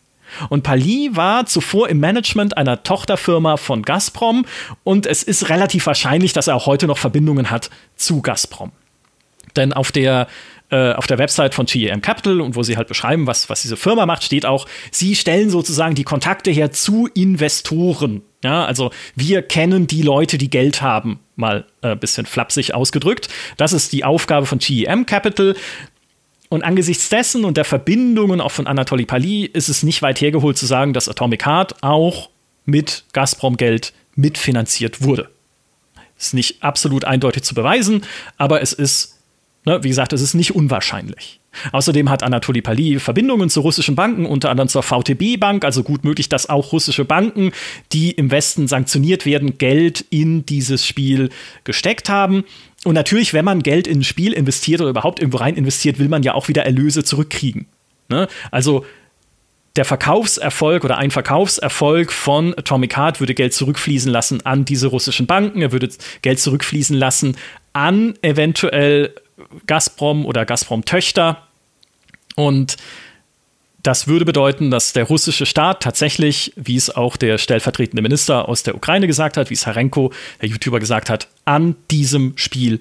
Und Pali war zuvor im Management einer Tochterfirma von Gazprom und es ist relativ wahrscheinlich, dass er auch heute noch Verbindungen hat zu Gazprom. Denn auf der äh, auf der Website von GEM Capital und wo sie halt beschreiben, was, was diese Firma macht, steht auch, sie stellen sozusagen die Kontakte her zu Investoren. Ja, also wir kennen die Leute, die Geld haben, mal ein äh, bisschen flapsig ausgedrückt. Das ist die Aufgabe von GEM Capital. Und angesichts dessen und der Verbindungen auch von Anatoly Pali ist es nicht weit hergeholt zu sagen, dass Atomic Heart auch mit Gazprom-Geld mitfinanziert wurde. Ist nicht absolut eindeutig zu beweisen, aber es ist, ne, wie gesagt, es ist nicht unwahrscheinlich. Außerdem hat Anatoly Pali Verbindungen zu russischen Banken, unter anderem zur VTB-Bank, also gut möglich, dass auch russische Banken, die im Westen sanktioniert werden, Geld in dieses Spiel gesteckt haben. Und natürlich, wenn man Geld in ein Spiel investiert oder überhaupt irgendwo rein investiert, will man ja auch wieder Erlöse zurückkriegen. Ne? Also der Verkaufserfolg oder ein Verkaufserfolg von Atomic Heart würde Geld zurückfließen lassen an diese russischen Banken. Er würde Geld zurückfließen lassen an eventuell Gazprom oder Gazprom-Töchter. Und das würde bedeuten, dass der russische Staat tatsächlich, wie es auch der stellvertretende Minister aus der Ukraine gesagt hat, wie es Harenko, der YouTuber, gesagt hat, an diesem Spiel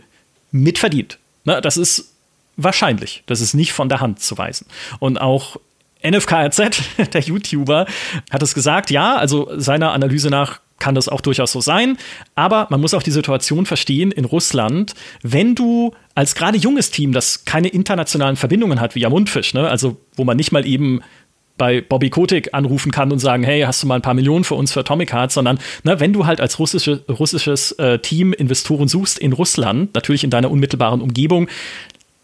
mitverdient. Na, das ist wahrscheinlich. Das ist nicht von der Hand zu weisen. Und auch NFKRZ, der YouTuber, hat es gesagt, ja, also seiner Analyse nach kann das auch durchaus so sein. Aber man muss auch die Situation verstehen in Russland, wenn du als gerade junges Team, das keine internationalen Verbindungen hat, wie ja Mundfisch, ne? also wo man nicht mal eben bei Bobby Kotick anrufen kann und sagen, hey, hast du mal ein paar Millionen für uns für Atomic Heart, sondern ne, wenn du halt als russische, russisches äh, Team Investoren suchst in Russland, natürlich in deiner unmittelbaren Umgebung,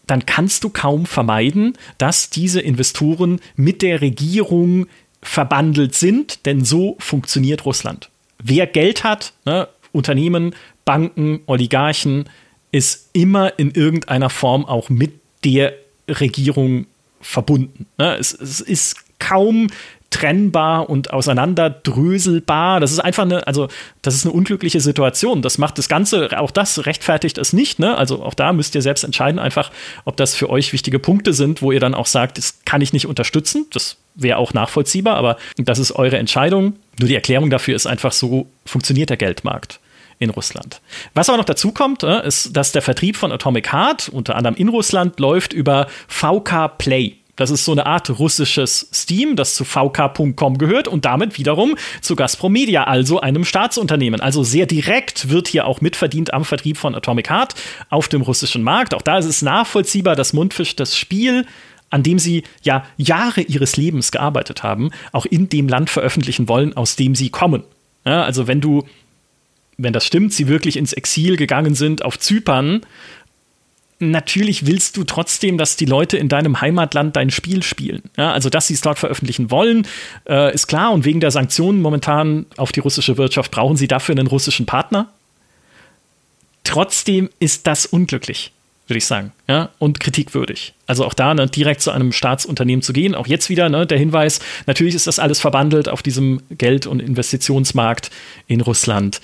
dann kannst du kaum vermeiden, dass diese Investoren mit der Regierung verbandelt sind, denn so funktioniert Russland wer Geld hat, ne, Unternehmen, Banken, Oligarchen, ist immer in irgendeiner Form auch mit der Regierung verbunden. Ne? Es, es, ist kaum trennbar und auseinanderdröselbar. Das ist einfach eine, also das ist eine unglückliche Situation. Das macht das Ganze, auch das rechtfertigt es nicht. Ne? Also auch da müsst ihr selbst entscheiden, einfach, ob das für euch wichtige Punkte sind, wo ihr dann auch sagt, das kann ich nicht unterstützen. Das wäre auch nachvollziehbar, aber das ist eure Entscheidung. Nur die Erklärung dafür ist einfach so, funktioniert der Geldmarkt in Russland. Was aber noch dazu kommt, äh, ist, dass der Vertrieb von Atomic Heart, unter anderem in Russland, läuft über VK Play. Das ist so eine Art russisches Steam, das zu VK.com gehört und damit wiederum zu Gazprom Media, also einem Staatsunternehmen. Also sehr direkt wird hier auch mitverdient am Vertrieb von Atomic Heart auf dem russischen Markt. Auch da ist es nachvollziehbar, dass Mundfisch das Spiel an dem sie ja Jahre ihres Lebens gearbeitet haben, auch in dem Land veröffentlichen wollen, aus dem sie kommen. Ja, also wenn du, wenn das stimmt, sie wirklich ins Exil gegangen sind auf Zypern, natürlich willst du trotzdem, dass die Leute in deinem Heimatland dein Spiel spielen. Ja, also, dass sie es dort veröffentlichen wollen, äh, ist klar. Und wegen der Sanktionen momentan auf die russische Wirtschaft brauchen sie dafür einen russischen Partner. Trotzdem ist das unglücklich würde ich sagen, ja, und kritikwürdig. Also auch da ne, direkt zu einem Staatsunternehmen zu gehen. Auch jetzt wieder ne, der Hinweis, natürlich ist das alles verbandelt auf diesem Geld- und Investitionsmarkt in Russland.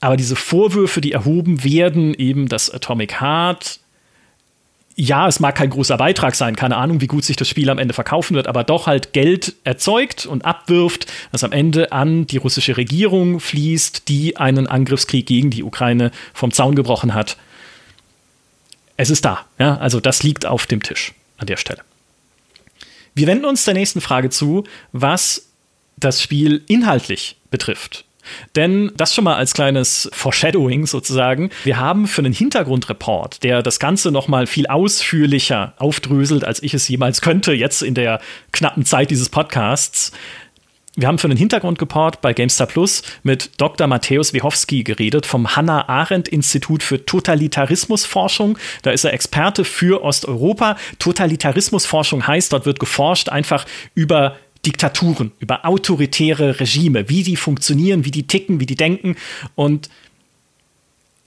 Aber diese Vorwürfe, die erhoben werden, eben das Atomic Heart, ja, es mag kein großer Beitrag sein, keine Ahnung, wie gut sich das Spiel am Ende verkaufen wird, aber doch halt Geld erzeugt und abwirft, das am Ende an die russische Regierung fließt, die einen Angriffskrieg gegen die Ukraine vom Zaun gebrochen hat es ist da. Ja? Also das liegt auf dem Tisch an der Stelle. Wir wenden uns der nächsten Frage zu, was das Spiel inhaltlich betrifft. Denn das schon mal als kleines Foreshadowing sozusagen. Wir haben für einen Hintergrundreport, der das Ganze noch mal viel ausführlicher aufdröselt, als ich es jemals könnte, jetzt in der knappen Zeit dieses Podcasts, wir haben für den Hintergrundreport bei GameStar Plus mit Dr. Matthäus Wiechowski geredet vom Hannah Arendt Institut für Totalitarismusforschung. Da ist er Experte für Osteuropa. Totalitarismusforschung heißt, dort wird geforscht einfach über Diktaturen, über autoritäre Regime, wie die funktionieren, wie die ticken, wie die denken. Und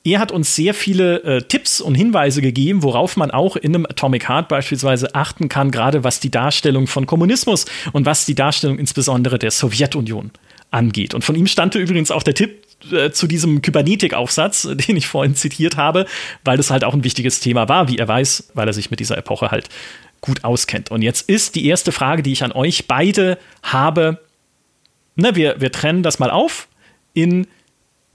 er hat uns sehr viele äh, Tipps und Hinweise gegeben, worauf man auch in einem Atomic Heart beispielsweise achten kann, gerade was die Darstellung von Kommunismus und was die Darstellung insbesondere der Sowjetunion angeht. Und von ihm stammte übrigens auch der Tipp äh, zu diesem Kybernetik-Aufsatz, den ich vorhin zitiert habe, weil das halt auch ein wichtiges Thema war, wie er weiß, weil er sich mit dieser Epoche halt gut auskennt. Und jetzt ist die erste Frage, die ich an euch beide habe. Ne, wir, wir trennen das mal auf in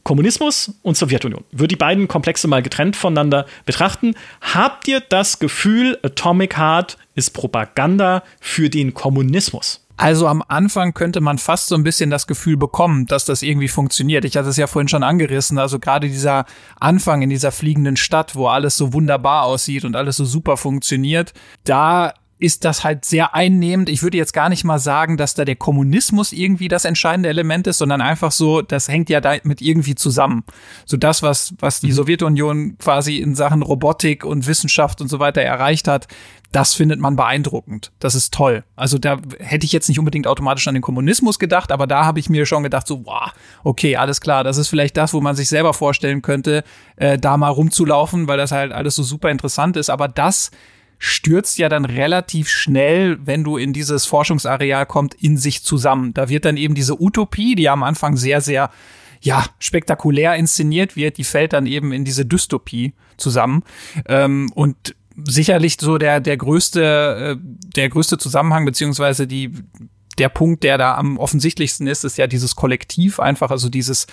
Kommunismus und Sowjetunion. Würde die beiden Komplexe mal getrennt voneinander betrachten. Habt ihr das Gefühl, Atomic Heart ist Propaganda für den Kommunismus? Also am Anfang könnte man fast so ein bisschen das Gefühl bekommen, dass das irgendwie funktioniert. Ich hatte es ja vorhin schon angerissen. Also gerade dieser Anfang in dieser fliegenden Stadt, wo alles so wunderbar aussieht und alles so super funktioniert, da ist das halt sehr einnehmend. Ich würde jetzt gar nicht mal sagen, dass da der Kommunismus irgendwie das entscheidende Element ist, sondern einfach so, das hängt ja damit irgendwie zusammen. So das, was, was die mhm. Sowjetunion quasi in Sachen Robotik und Wissenschaft und so weiter erreicht hat, das findet man beeindruckend. Das ist toll. Also da hätte ich jetzt nicht unbedingt automatisch an den Kommunismus gedacht, aber da habe ich mir schon gedacht, so, wow, okay, alles klar, das ist vielleicht das, wo man sich selber vorstellen könnte, äh, da mal rumzulaufen, weil das halt alles so super interessant ist. Aber das stürzt ja dann relativ schnell, wenn du in dieses Forschungsareal kommst, in sich zusammen. Da wird dann eben diese Utopie, die am Anfang sehr, sehr ja, spektakulär inszeniert wird, die fällt dann eben in diese Dystopie zusammen. Ähm, und sicherlich so der, der größte, äh, der größte Zusammenhang, beziehungsweise die, der Punkt, der da am offensichtlichsten ist, ist ja dieses Kollektiv einfach, also dieses,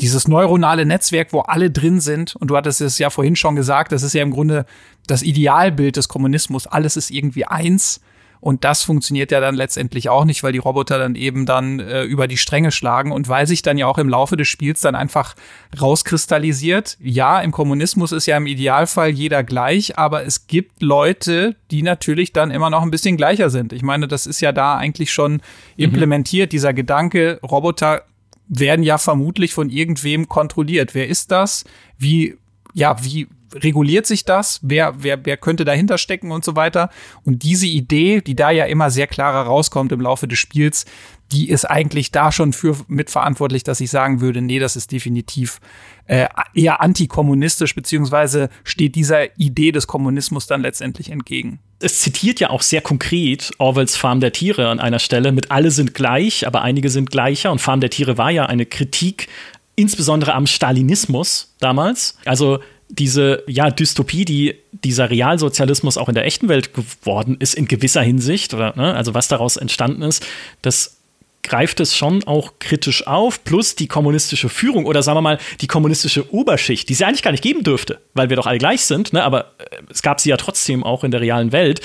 dieses neuronale Netzwerk, wo alle drin sind. Und du hattest es ja vorhin schon gesagt, das ist ja im Grunde das Idealbild des Kommunismus. Alles ist irgendwie eins. Und das funktioniert ja dann letztendlich auch nicht, weil die Roboter dann eben dann äh, über die Stränge schlagen und weil sich dann ja auch im Laufe des Spiels dann einfach rauskristallisiert. Ja, im Kommunismus ist ja im Idealfall jeder gleich, aber es gibt Leute, die natürlich dann immer noch ein bisschen gleicher sind. Ich meine, das ist ja da eigentlich schon mhm. implementiert, dieser Gedanke, Roboter werden ja vermutlich von irgendwem kontrolliert. Wer ist das? Wie, ja, wie, reguliert sich das? Wer, wer, wer könnte dahinter stecken und so weiter? Und diese Idee, die da ja immer sehr klarer rauskommt im Laufe des Spiels, die ist eigentlich da schon für mitverantwortlich, dass ich sagen würde, nee, das ist definitiv äh, eher antikommunistisch, beziehungsweise steht dieser Idee des Kommunismus dann letztendlich entgegen. Es zitiert ja auch sehr konkret Orwells Farm der Tiere an einer Stelle mit alle sind gleich, aber einige sind gleicher und Farm der Tiere war ja eine Kritik insbesondere am Stalinismus damals. Also diese ja, Dystopie, die dieser Realsozialismus auch in der echten Welt geworden ist, in gewisser Hinsicht, oder ne, also was daraus entstanden ist, das greift es schon auch kritisch auf, plus die kommunistische Führung oder sagen wir mal die kommunistische Oberschicht, die es ja eigentlich gar nicht geben dürfte, weil wir doch alle gleich sind, ne, aber äh, es gab sie ja trotzdem auch in der realen Welt,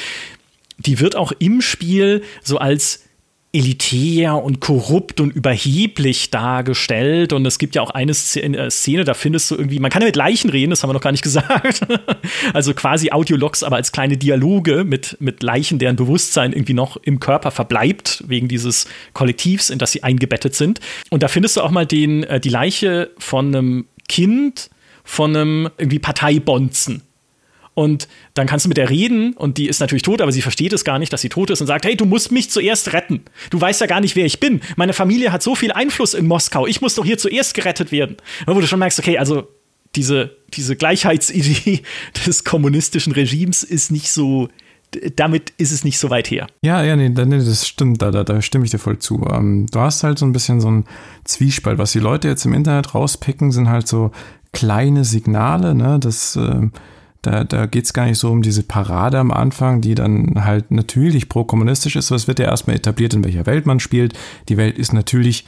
die wird auch im Spiel so als elitär und korrupt und überheblich dargestellt. Und es gibt ja auch eine äh, Szene, da findest du irgendwie, man kann ja mit Leichen reden, das haben wir noch gar nicht gesagt. also quasi Audiologs, aber als kleine Dialoge mit, mit Leichen, deren Bewusstsein irgendwie noch im Körper verbleibt, wegen dieses Kollektivs, in das sie eingebettet sind. Und da findest du auch mal den, äh, die Leiche von einem Kind, von einem irgendwie Parteibonzen und dann kannst du mit der reden und die ist natürlich tot, aber sie versteht es gar nicht, dass sie tot ist und sagt, hey, du musst mich zuerst retten. Du weißt ja gar nicht, wer ich bin. Meine Familie hat so viel Einfluss in Moskau. Ich muss doch hier zuerst gerettet werden. Wo du schon merkst, okay, also diese, diese Gleichheitsidee des kommunistischen Regimes ist nicht so, damit ist es nicht so weit her. Ja, ja, nee, nee das stimmt, da, da, da stimme ich dir voll zu. Ähm, du hast halt so ein bisschen so ein Zwiespalt. Was die Leute jetzt im Internet rauspicken, sind halt so kleine Signale, ne, dass ähm, da, da geht es gar nicht so um diese Parade am Anfang, die dann halt natürlich pro-kommunistisch ist. Es wird ja erstmal etabliert, in welcher Welt man spielt. Die Welt ist natürlich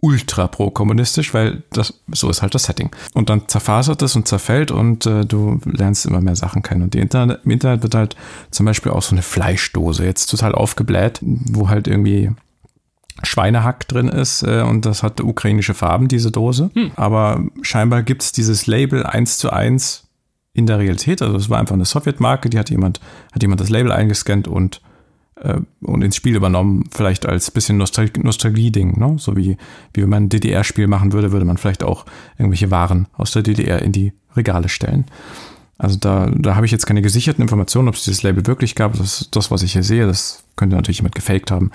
ultra pro-kommunistisch, weil das so ist halt das Setting. Und dann zerfasert es und zerfällt und äh, du lernst immer mehr Sachen kennen. Und Internet, im Internet wird halt zum Beispiel auch so eine Fleischdose jetzt total aufgebläht, wo halt irgendwie Schweinehack drin ist äh, und das hat ukrainische Farben, diese Dose. Hm. Aber scheinbar gibt es dieses Label eins zu eins in der Realität. Also es war einfach eine Sowjetmarke, die hat jemand, hat jemand das Label eingescannt und, äh, und ins Spiel übernommen, vielleicht als bisschen Nostal Nostalgie-Ding, ne? So wie, wie wenn man ein DDR-Spiel machen würde, würde man vielleicht auch irgendwelche Waren aus der DDR in die Regale stellen. Also da, da habe ich jetzt keine gesicherten Informationen, ob es dieses Label wirklich gab. Das, das, was ich hier sehe, das könnte natürlich jemand gefaked haben.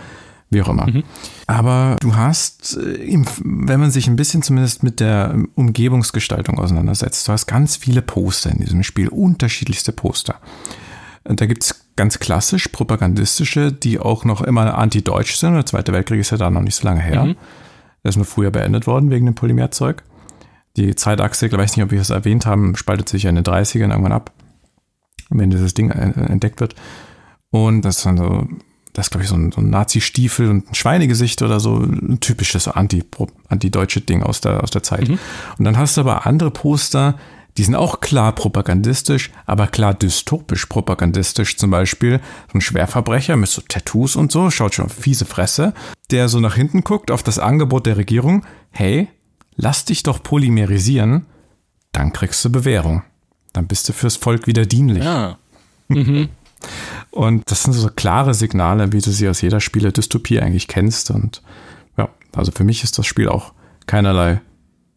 Wie auch immer. Mhm. Aber du hast, äh, wenn man sich ein bisschen zumindest mit der Umgebungsgestaltung auseinandersetzt, du hast ganz viele Poster in diesem Spiel, unterschiedlichste Poster. Da gibt es ganz klassisch propagandistische, die auch noch immer anti-deutsch sind. Der Zweite Weltkrieg ist ja da noch nicht so lange her. Mhm. Der ist nur früher beendet worden wegen dem Polymerzeug. Die Zeitachse, ich weiß nicht, ob wir es erwähnt haben, spaltet sich ja in den 30ern irgendwann ab, wenn dieses Ding entdeckt wird. Und das ist dann so das ist, glaube ich, so ein, so ein Nazi-Stiefel und ein Schweinegesicht oder so, ein typisches anti, anti-deutsche Ding aus der, aus der Zeit. Mhm. Und dann hast du aber andere Poster, die sind auch klar propagandistisch, aber klar dystopisch propagandistisch. Zum Beispiel so ein Schwerverbrecher mit so Tattoos und so, schaut schon auf fiese Fresse, der so nach hinten guckt auf das Angebot der Regierung, hey, lass dich doch polymerisieren, dann kriegst du Bewährung. Dann bist du fürs Volk wieder dienlich. Ja. Mhm. Und das sind so klare Signale, wie du sie aus jeder Spiele-Dystopie eigentlich kennst. Und ja, also für mich ist das Spiel auch keinerlei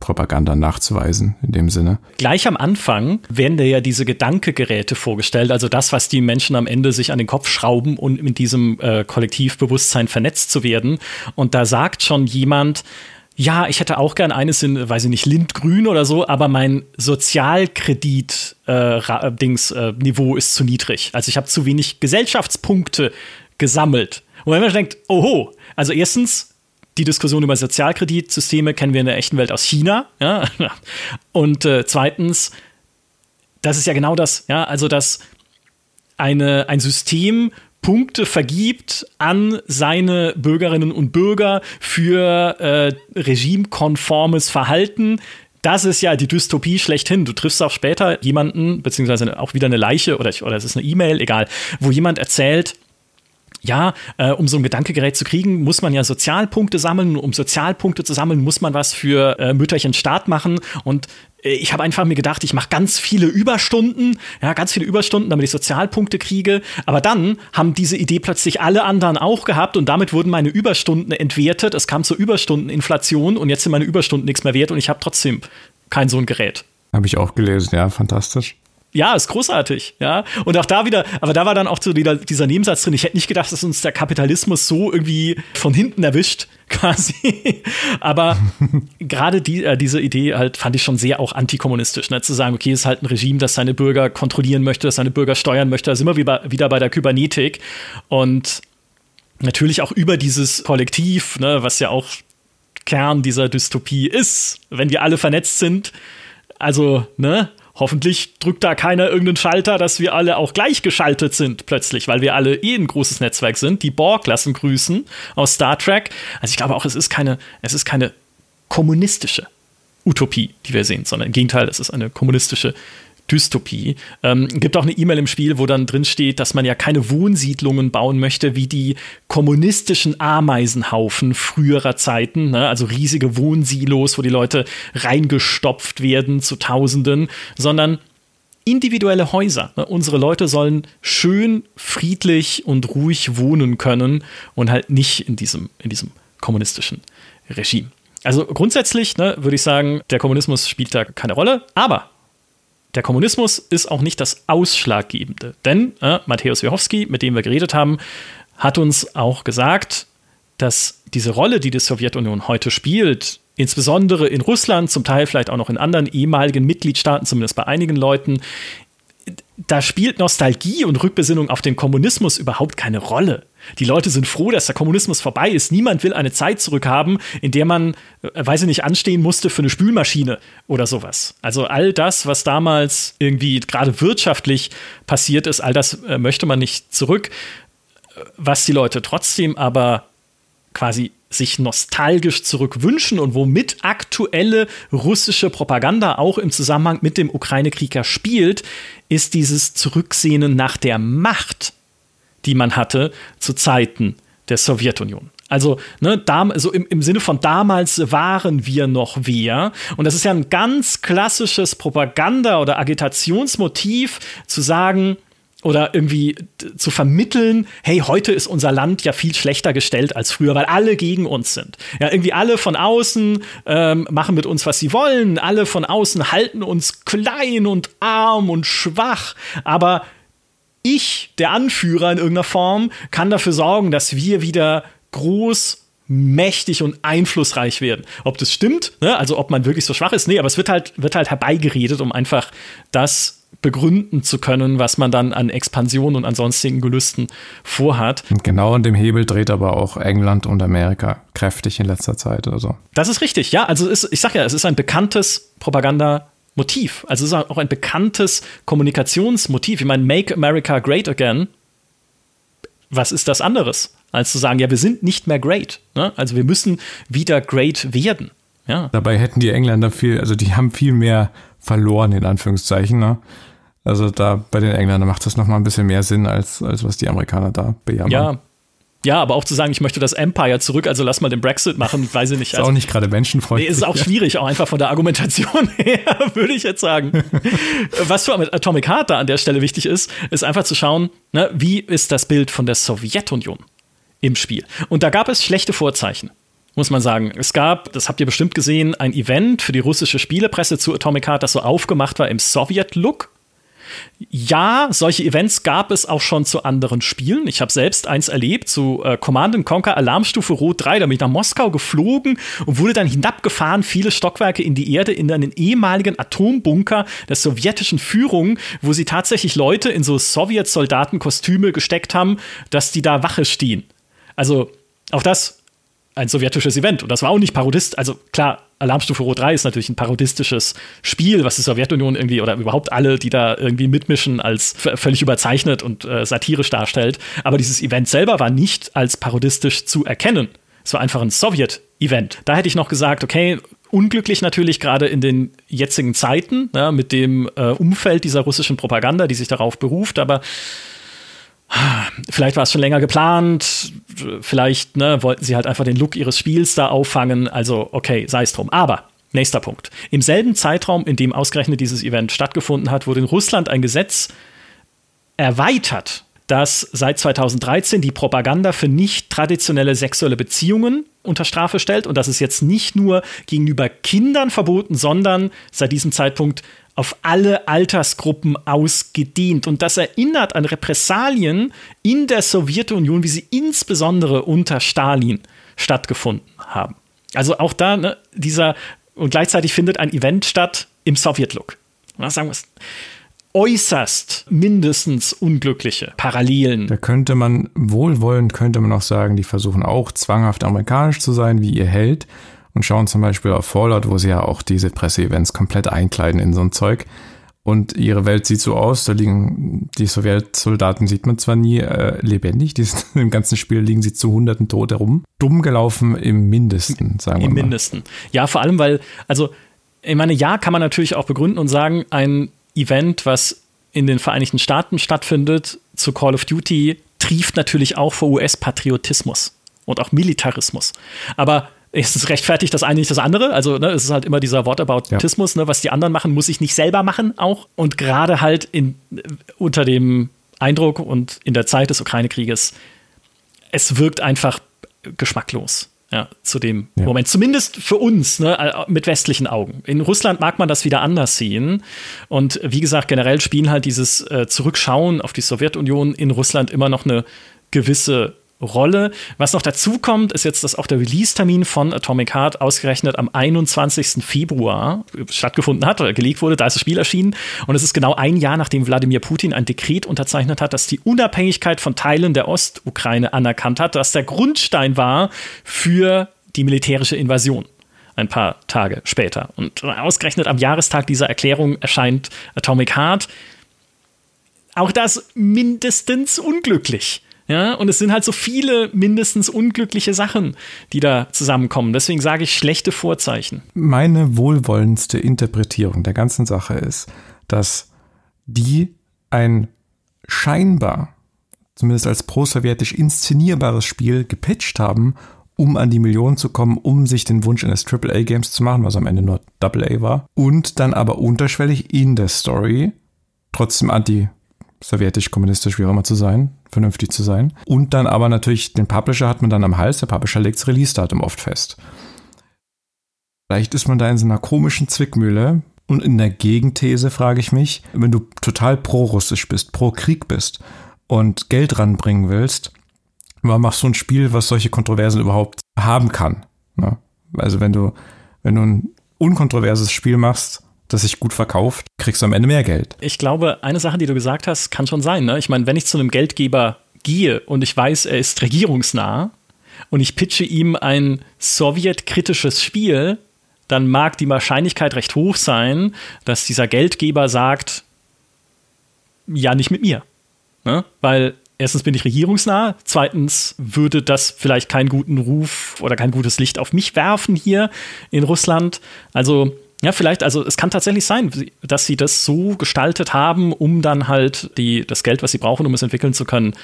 Propaganda nachzuweisen in dem Sinne. Gleich am Anfang werden dir ja diese Gedankegeräte vorgestellt, also das, was die Menschen am Ende sich an den Kopf schrauben, um mit diesem äh, Kollektivbewusstsein vernetzt zu werden. Und da sagt schon jemand, ja, ich hätte auch gern eines in, weiß ich nicht, Lindgrün oder so, aber mein Sozialkredit-Dings-Niveau äh, äh, ist zu niedrig. Also ich habe zu wenig Gesellschaftspunkte gesammelt. Und wenn man denkt, oho, also erstens, die Diskussion über Sozialkreditsysteme kennen wir in der echten Welt aus China. Ja? Und äh, zweitens, das ist ja genau das, ja, also dass eine, ein System Punkte vergibt an seine Bürgerinnen und Bürger für äh, regimekonformes Verhalten. Das ist ja die Dystopie schlechthin. Du triffst auch später jemanden, beziehungsweise auch wieder eine Leiche oder, oder es ist eine E-Mail, egal, wo jemand erzählt, ja, äh, um so ein Gedankegerät zu kriegen, muss man ja Sozialpunkte sammeln. Um Sozialpunkte zu sammeln, muss man was für äh, Mütterchen Staat machen. Und äh, ich habe einfach mir gedacht, ich mache ganz viele Überstunden, ja, ganz viele Überstunden, damit ich Sozialpunkte kriege. Aber dann haben diese Idee plötzlich alle anderen auch gehabt und damit wurden meine Überstunden entwertet. Es kam zur Überstundeninflation und jetzt sind meine Überstunden nichts mehr wert und ich habe trotzdem kein so ein Gerät. Habe ich auch gelesen, ja, fantastisch ja, ist großartig, ja. Und auch da wieder, aber da war dann auch so dieser, Nebensatz drin. Ich hätte nicht gedacht, dass uns der Kapitalismus so irgendwie von hinten erwischt, quasi. aber gerade die, äh, diese Idee halt fand ich schon sehr auch antikommunistisch, ne? zu sagen, okay, es ist halt ein Regime, das seine Bürger kontrollieren möchte, das seine Bürger steuern möchte. Da sind wir wieder, wieder bei der Kybernetik und natürlich auch über dieses Kollektiv, ne, was ja auch Kern dieser Dystopie ist, wenn wir alle vernetzt sind. Also, ne, Hoffentlich drückt da keiner irgendeinen Schalter, dass wir alle auch gleichgeschaltet sind plötzlich, weil wir alle eh ein großes Netzwerk sind. Die Borg lassen grüßen aus Star Trek. Also ich glaube auch, es ist keine, es ist keine kommunistische Utopie, die wir sehen, sondern im Gegenteil, es ist eine kommunistische Dystopie. Ähm, gibt auch eine E-Mail im Spiel, wo dann drin steht, dass man ja keine Wohnsiedlungen bauen möchte wie die kommunistischen Ameisenhaufen früherer Zeiten, ne? also riesige Wohnsilos, wo die Leute reingestopft werden zu Tausenden, sondern individuelle Häuser. Ne? Unsere Leute sollen schön, friedlich und ruhig wohnen können und halt nicht in diesem, in diesem kommunistischen Regime. Also grundsätzlich ne, würde ich sagen, der Kommunismus spielt da keine Rolle, aber der Kommunismus ist auch nicht das Ausschlaggebende. Denn äh, Matthäus Wachowski, mit dem wir geredet haben, hat uns auch gesagt, dass diese Rolle, die die Sowjetunion heute spielt, insbesondere in Russland, zum Teil vielleicht auch noch in anderen ehemaligen Mitgliedstaaten, zumindest bei einigen Leuten, da spielt Nostalgie und Rückbesinnung auf den Kommunismus überhaupt keine Rolle. Die Leute sind froh, dass der Kommunismus vorbei ist. Niemand will eine Zeit zurückhaben, in der man, äh, weiß ich nicht, anstehen musste für eine Spülmaschine oder sowas. Also all das, was damals irgendwie gerade wirtschaftlich passiert ist, all das äh, möchte man nicht zurück. Was die Leute trotzdem aber quasi sich nostalgisch zurückwünschen und womit aktuelle russische Propaganda auch im Zusammenhang mit dem Ukraine-Krieg spielt, ist dieses Zurücksehnen nach der Macht die man hatte zu Zeiten der Sowjetunion. Also, ne, da, so im, im Sinne von damals waren wir noch wer. Und das ist ja ein ganz klassisches Propaganda- oder Agitationsmotiv, zu sagen, oder irgendwie zu vermitteln, hey, heute ist unser Land ja viel schlechter gestellt als früher, weil alle gegen uns sind. Ja, irgendwie alle von außen ähm, machen mit uns, was sie wollen, alle von außen halten uns klein und arm und schwach, aber ich, der Anführer in irgendeiner Form, kann dafür sorgen, dass wir wieder groß, mächtig und einflussreich werden. Ob das stimmt, ne? also ob man wirklich so schwach ist, nee, aber es wird halt, wird halt herbeigeredet, um einfach das begründen zu können, was man dann an Expansion und an sonstigen Gelüsten vorhat. Und genau an dem Hebel dreht aber auch England und Amerika kräftig in letzter Zeit oder so. Das ist richtig, ja. Also ist, ich sag ja, es ist ein bekanntes Propagandamotiv. Also es ist auch ein bekanntes Kommunikationsmotiv. Ich meine, Make America Great Again. Was ist das anderes? Als zu sagen, ja, wir sind nicht mehr great. Ne? Also wir müssen wieder great werden. Ja. Dabei hätten die Engländer viel, also die haben viel mehr verloren, in Anführungszeichen. Ne? Also da bei den Engländern macht das nochmal ein bisschen mehr Sinn, als, als was die Amerikaner da bejammern. Ja. Ja, aber auch zu sagen, ich möchte das Empire zurück, also lass mal den Brexit machen, weiß ich nicht. Ist also, auch nicht gerade menschenfreundlich. Nee, ist auch schwierig, auch einfach von der Argumentation her, würde ich jetzt sagen. Was für Atomic Heart da an der Stelle wichtig ist, ist einfach zu schauen, ne, wie ist das Bild von der Sowjetunion im Spiel. Und da gab es schlechte Vorzeichen muss man sagen. Es gab, das habt ihr bestimmt gesehen, ein Event für die russische Spielepresse zu Atomic Heart, das so aufgemacht war im Sowjet-Look. Ja, solche Events gab es auch schon zu anderen Spielen. Ich habe selbst eins erlebt zu äh, Command Conquer Alarmstufe Rot 3. Da bin ich nach Moskau geflogen und wurde dann hinabgefahren, viele Stockwerke in die Erde, in einen ehemaligen Atombunker der sowjetischen Führung, wo sie tatsächlich Leute in so Sowjetsoldatenkostüme gesteckt haben, dass die da Wache stehen. Also auch das ein sowjetisches Event. Und das war auch nicht parodist. Also klar, Alarmstufe Rot 3 ist natürlich ein parodistisches Spiel, was die Sowjetunion irgendwie oder überhaupt alle, die da irgendwie mitmischen, als völlig überzeichnet und äh, satirisch darstellt. Aber dieses Event selber war nicht als parodistisch zu erkennen. Es war einfach ein Sowjet-Event. Da hätte ich noch gesagt, okay, unglücklich natürlich gerade in den jetzigen Zeiten ja, mit dem äh, Umfeld dieser russischen Propaganda, die sich darauf beruft, aber Vielleicht war es schon länger geplant, vielleicht ne, wollten sie halt einfach den Look ihres Spiels da auffangen. Also, okay, sei es drum. Aber nächster Punkt. Im selben Zeitraum, in dem ausgerechnet dieses Event stattgefunden hat, wurde in Russland ein Gesetz erweitert, das seit 2013 die Propaganda für nicht traditionelle sexuelle Beziehungen unter Strafe stellt. Und das ist jetzt nicht nur gegenüber Kindern verboten, sondern seit diesem Zeitpunkt auf alle Altersgruppen ausgedehnt. Und das erinnert an Repressalien in der Sowjetunion, wie sie insbesondere unter Stalin stattgefunden haben. Also auch da ne, dieser, und gleichzeitig findet ein Event statt im Sowjetlook. Was sagen wir äußerst mindestens unglückliche Parallelen. Da könnte man wohlwollend könnte man auch sagen, die versuchen auch zwanghaft amerikanisch zu sein, wie ihr Held und schauen zum Beispiel auf Fallout, wo sie ja auch diese Presseevents komplett einkleiden in so ein Zeug. Und ihre Welt sieht so aus, da liegen die Sowjetsoldaten, sieht man zwar nie äh, lebendig, die sind, im ganzen Spiel liegen sie zu Hunderten tot herum. Dumm gelaufen im Mindesten, sagen wir Im mal. Im Mindesten. Ja, vor allem, weil, also, ich meine, ja, kann man natürlich auch begründen und sagen, ein Event, was in den Vereinigten Staaten stattfindet, zu Call of Duty, trieft natürlich auch vor US-Patriotismus und auch Militarismus. Aber es rechtfertigt das eine nicht das andere. Also ne, es ist halt immer dieser Wortaboutismus, ja. ne, was die anderen machen, muss ich nicht selber machen auch. Und gerade halt in, unter dem Eindruck und in der Zeit des Ukraine-Krieges, es wirkt einfach geschmacklos. Ja, zu dem ja. Moment. Zumindest für uns, ne, äh, mit westlichen Augen. In Russland mag man das wieder anders sehen. Und wie gesagt, generell spielen halt dieses äh, Zurückschauen auf die Sowjetunion in Russland immer noch eine gewisse Rolle. Was noch dazu kommt, ist jetzt, dass auch der Release-Termin von Atomic Heart ausgerechnet am 21. Februar stattgefunden hat oder gelegt wurde. Da ist das Spiel erschienen. Und es ist genau ein Jahr, nachdem Wladimir Putin ein Dekret unterzeichnet hat, das die Unabhängigkeit von Teilen der Ostukraine anerkannt hat, das der Grundstein war für die militärische Invasion ein paar Tage später. Und ausgerechnet am Jahrestag dieser Erklärung erscheint Atomic Heart. Auch das mindestens unglücklich. Ja, und es sind halt so viele mindestens unglückliche Sachen, die da zusammenkommen. Deswegen sage ich schlechte Vorzeichen. Meine wohlwollendste Interpretierung der ganzen Sache ist, dass die ein scheinbar, zumindest als pro-sowjetisch inszenierbares Spiel gepitcht haben, um an die Millionen zu kommen, um sich den Wunsch eines AAA-Games zu machen, was am Ende nur AA war, und dann aber unterschwellig in der Story trotzdem anti sowjetisch, kommunistisch, wie auch immer zu sein, vernünftig zu sein. Und dann aber natürlich, den Publisher hat man dann am Hals, der Publisher legt das Release-Datum oft fest. Vielleicht ist man da in so einer komischen Zwickmühle. Und in der Gegenthese frage ich mich, wenn du total pro-russisch bist, pro-Krieg bist und Geld ranbringen willst, man macht so ein Spiel, was solche Kontroversen überhaupt haben kann. Ne? Also wenn du, wenn du ein unkontroverses Spiel machst, das sich gut verkauft, kriegst du am Ende mehr Geld. Ich glaube, eine Sache, die du gesagt hast, kann schon sein. Ne? Ich meine, wenn ich zu einem Geldgeber gehe und ich weiß, er ist regierungsnah und ich pitche ihm ein sowjetkritisches Spiel, dann mag die Wahrscheinlichkeit recht hoch sein, dass dieser Geldgeber sagt, ja, nicht mit mir. Ne? Weil erstens bin ich regierungsnah, zweitens würde das vielleicht keinen guten Ruf oder kein gutes Licht auf mich werfen hier in Russland. Also ja, vielleicht, also es kann tatsächlich sein, dass sie das so gestaltet haben, um dann halt die, das Geld, was sie brauchen, um es entwickeln zu können,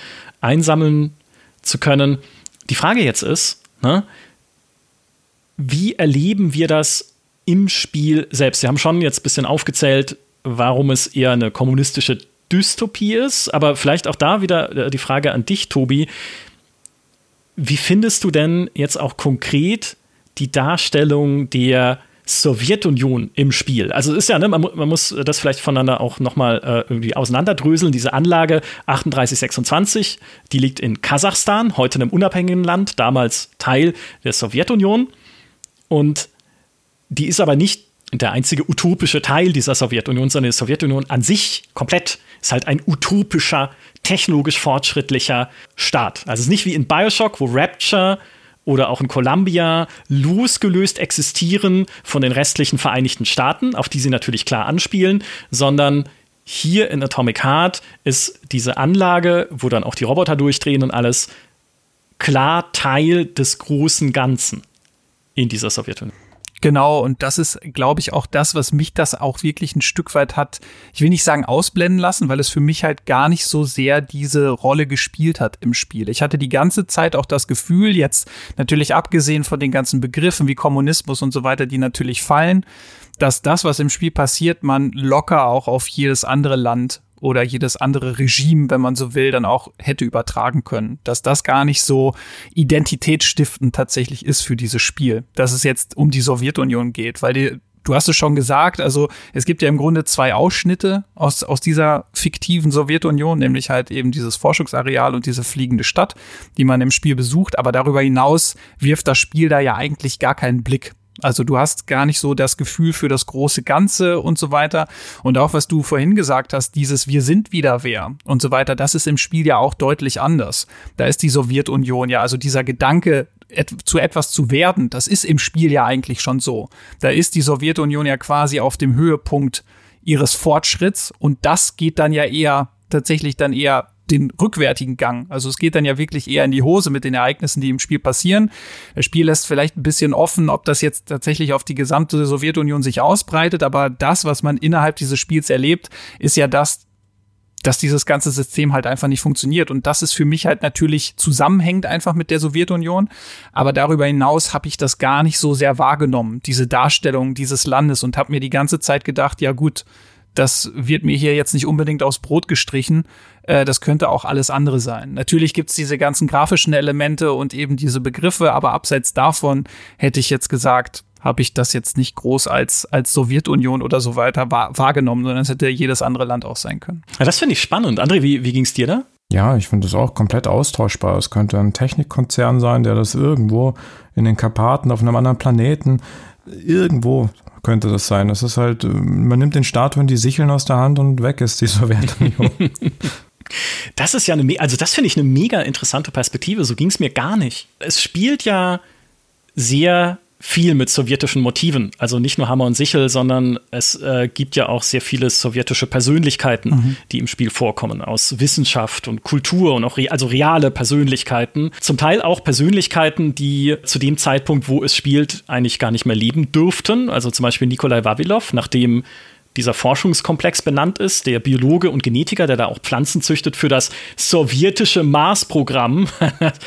einsammeln zu können. Die Frage jetzt ist, ne, wie erleben wir das im Spiel selbst? Sie haben schon jetzt ein bisschen aufgezählt, warum es eher eine kommunistische Dystopie ist, aber vielleicht auch da wieder äh, die Frage an dich, Tobi. Wie findest du denn jetzt auch konkret die Darstellung der Sowjetunion im Spiel. Also ist ja, ne, man, man, muss das vielleicht voneinander auch nochmal äh, irgendwie auseinanderdröseln. Diese Anlage 3826, die liegt in Kasachstan, heute einem unabhängigen Land, damals Teil der Sowjetunion. Und die ist aber nicht der einzige utopische Teil dieser Sowjetunion, sondern die Sowjetunion an sich komplett ist halt ein utopischer, technologisch fortschrittlicher Staat. Also es ist nicht wie in Bioshock, wo Rapture oder auch in Columbia losgelöst existieren von den restlichen Vereinigten Staaten, auf die sie natürlich klar anspielen, sondern hier in Atomic Heart ist diese Anlage, wo dann auch die Roboter durchdrehen und alles, klar Teil des großen Ganzen in dieser Sowjetunion. Genau, und das ist, glaube ich, auch das, was mich das auch wirklich ein Stück weit hat, ich will nicht sagen ausblenden lassen, weil es für mich halt gar nicht so sehr diese Rolle gespielt hat im Spiel. Ich hatte die ganze Zeit auch das Gefühl, jetzt natürlich abgesehen von den ganzen Begriffen wie Kommunismus und so weiter, die natürlich fallen, dass das, was im Spiel passiert, man locker auch auf jedes andere Land oder jedes andere Regime, wenn man so will, dann auch hätte übertragen können. Dass das gar nicht so identitätsstiftend tatsächlich ist für dieses Spiel. Dass es jetzt um die Sowjetunion geht, weil die, du hast es schon gesagt, also es gibt ja im Grunde zwei Ausschnitte aus, aus dieser fiktiven Sowjetunion, nämlich halt eben dieses Forschungsareal und diese fliegende Stadt, die man im Spiel besucht. Aber darüber hinaus wirft das Spiel da ja eigentlich gar keinen Blick. Also du hast gar nicht so das Gefühl für das große Ganze und so weiter. Und auch was du vorhin gesagt hast, dieses Wir sind wieder wer und so weiter, das ist im Spiel ja auch deutlich anders. Da ist die Sowjetunion ja, also dieser Gedanke, et zu etwas zu werden, das ist im Spiel ja eigentlich schon so. Da ist die Sowjetunion ja quasi auf dem Höhepunkt ihres Fortschritts und das geht dann ja eher tatsächlich dann eher den rückwärtigen Gang. Also es geht dann ja wirklich eher in die Hose mit den Ereignissen, die im Spiel passieren. Das Spiel lässt vielleicht ein bisschen offen, ob das jetzt tatsächlich auf die gesamte Sowjetunion sich ausbreitet, aber das, was man innerhalb dieses Spiels erlebt, ist ja das, dass dieses ganze System halt einfach nicht funktioniert. Und das ist für mich halt natürlich zusammenhängt einfach mit der Sowjetunion. Aber darüber hinaus habe ich das gar nicht so sehr wahrgenommen, diese Darstellung dieses Landes und habe mir die ganze Zeit gedacht, ja gut, das wird mir hier jetzt nicht unbedingt aufs Brot gestrichen. Äh, das könnte auch alles andere sein. Natürlich gibt's diese ganzen grafischen Elemente und eben diese Begriffe, aber abseits davon hätte ich jetzt gesagt, habe ich das jetzt nicht groß als, als Sowjetunion oder so weiter wahrgenommen, sondern es hätte jedes andere Land auch sein können. Ja, das finde ich spannend. André, wie, wie ging es dir da? Ja, ich finde das auch komplett austauschbar. Es könnte ein Technikkonzern sein, der das irgendwo in den Karpaten auf einem anderen Planeten irgendwo könnte das sein. Es ist halt, man nimmt den Statuen die Sicheln aus der Hand und weg ist die Sowjetunion. Das ist ja eine, also das finde ich eine mega interessante Perspektive. So ging es mir gar nicht. Es spielt ja sehr viel mit sowjetischen Motiven. Also nicht nur Hammer und Sichel, sondern es äh, gibt ja auch sehr viele sowjetische Persönlichkeiten, mhm. die im Spiel vorkommen, aus Wissenschaft und Kultur und auch re also reale Persönlichkeiten. Zum Teil auch Persönlichkeiten, die zu dem Zeitpunkt, wo es spielt, eigentlich gar nicht mehr leben dürften. Also zum Beispiel Nikolai Vavilov, nachdem dieser Forschungskomplex benannt ist, der Biologe und Genetiker, der da auch Pflanzen züchtet für das sowjetische Mars-Programm,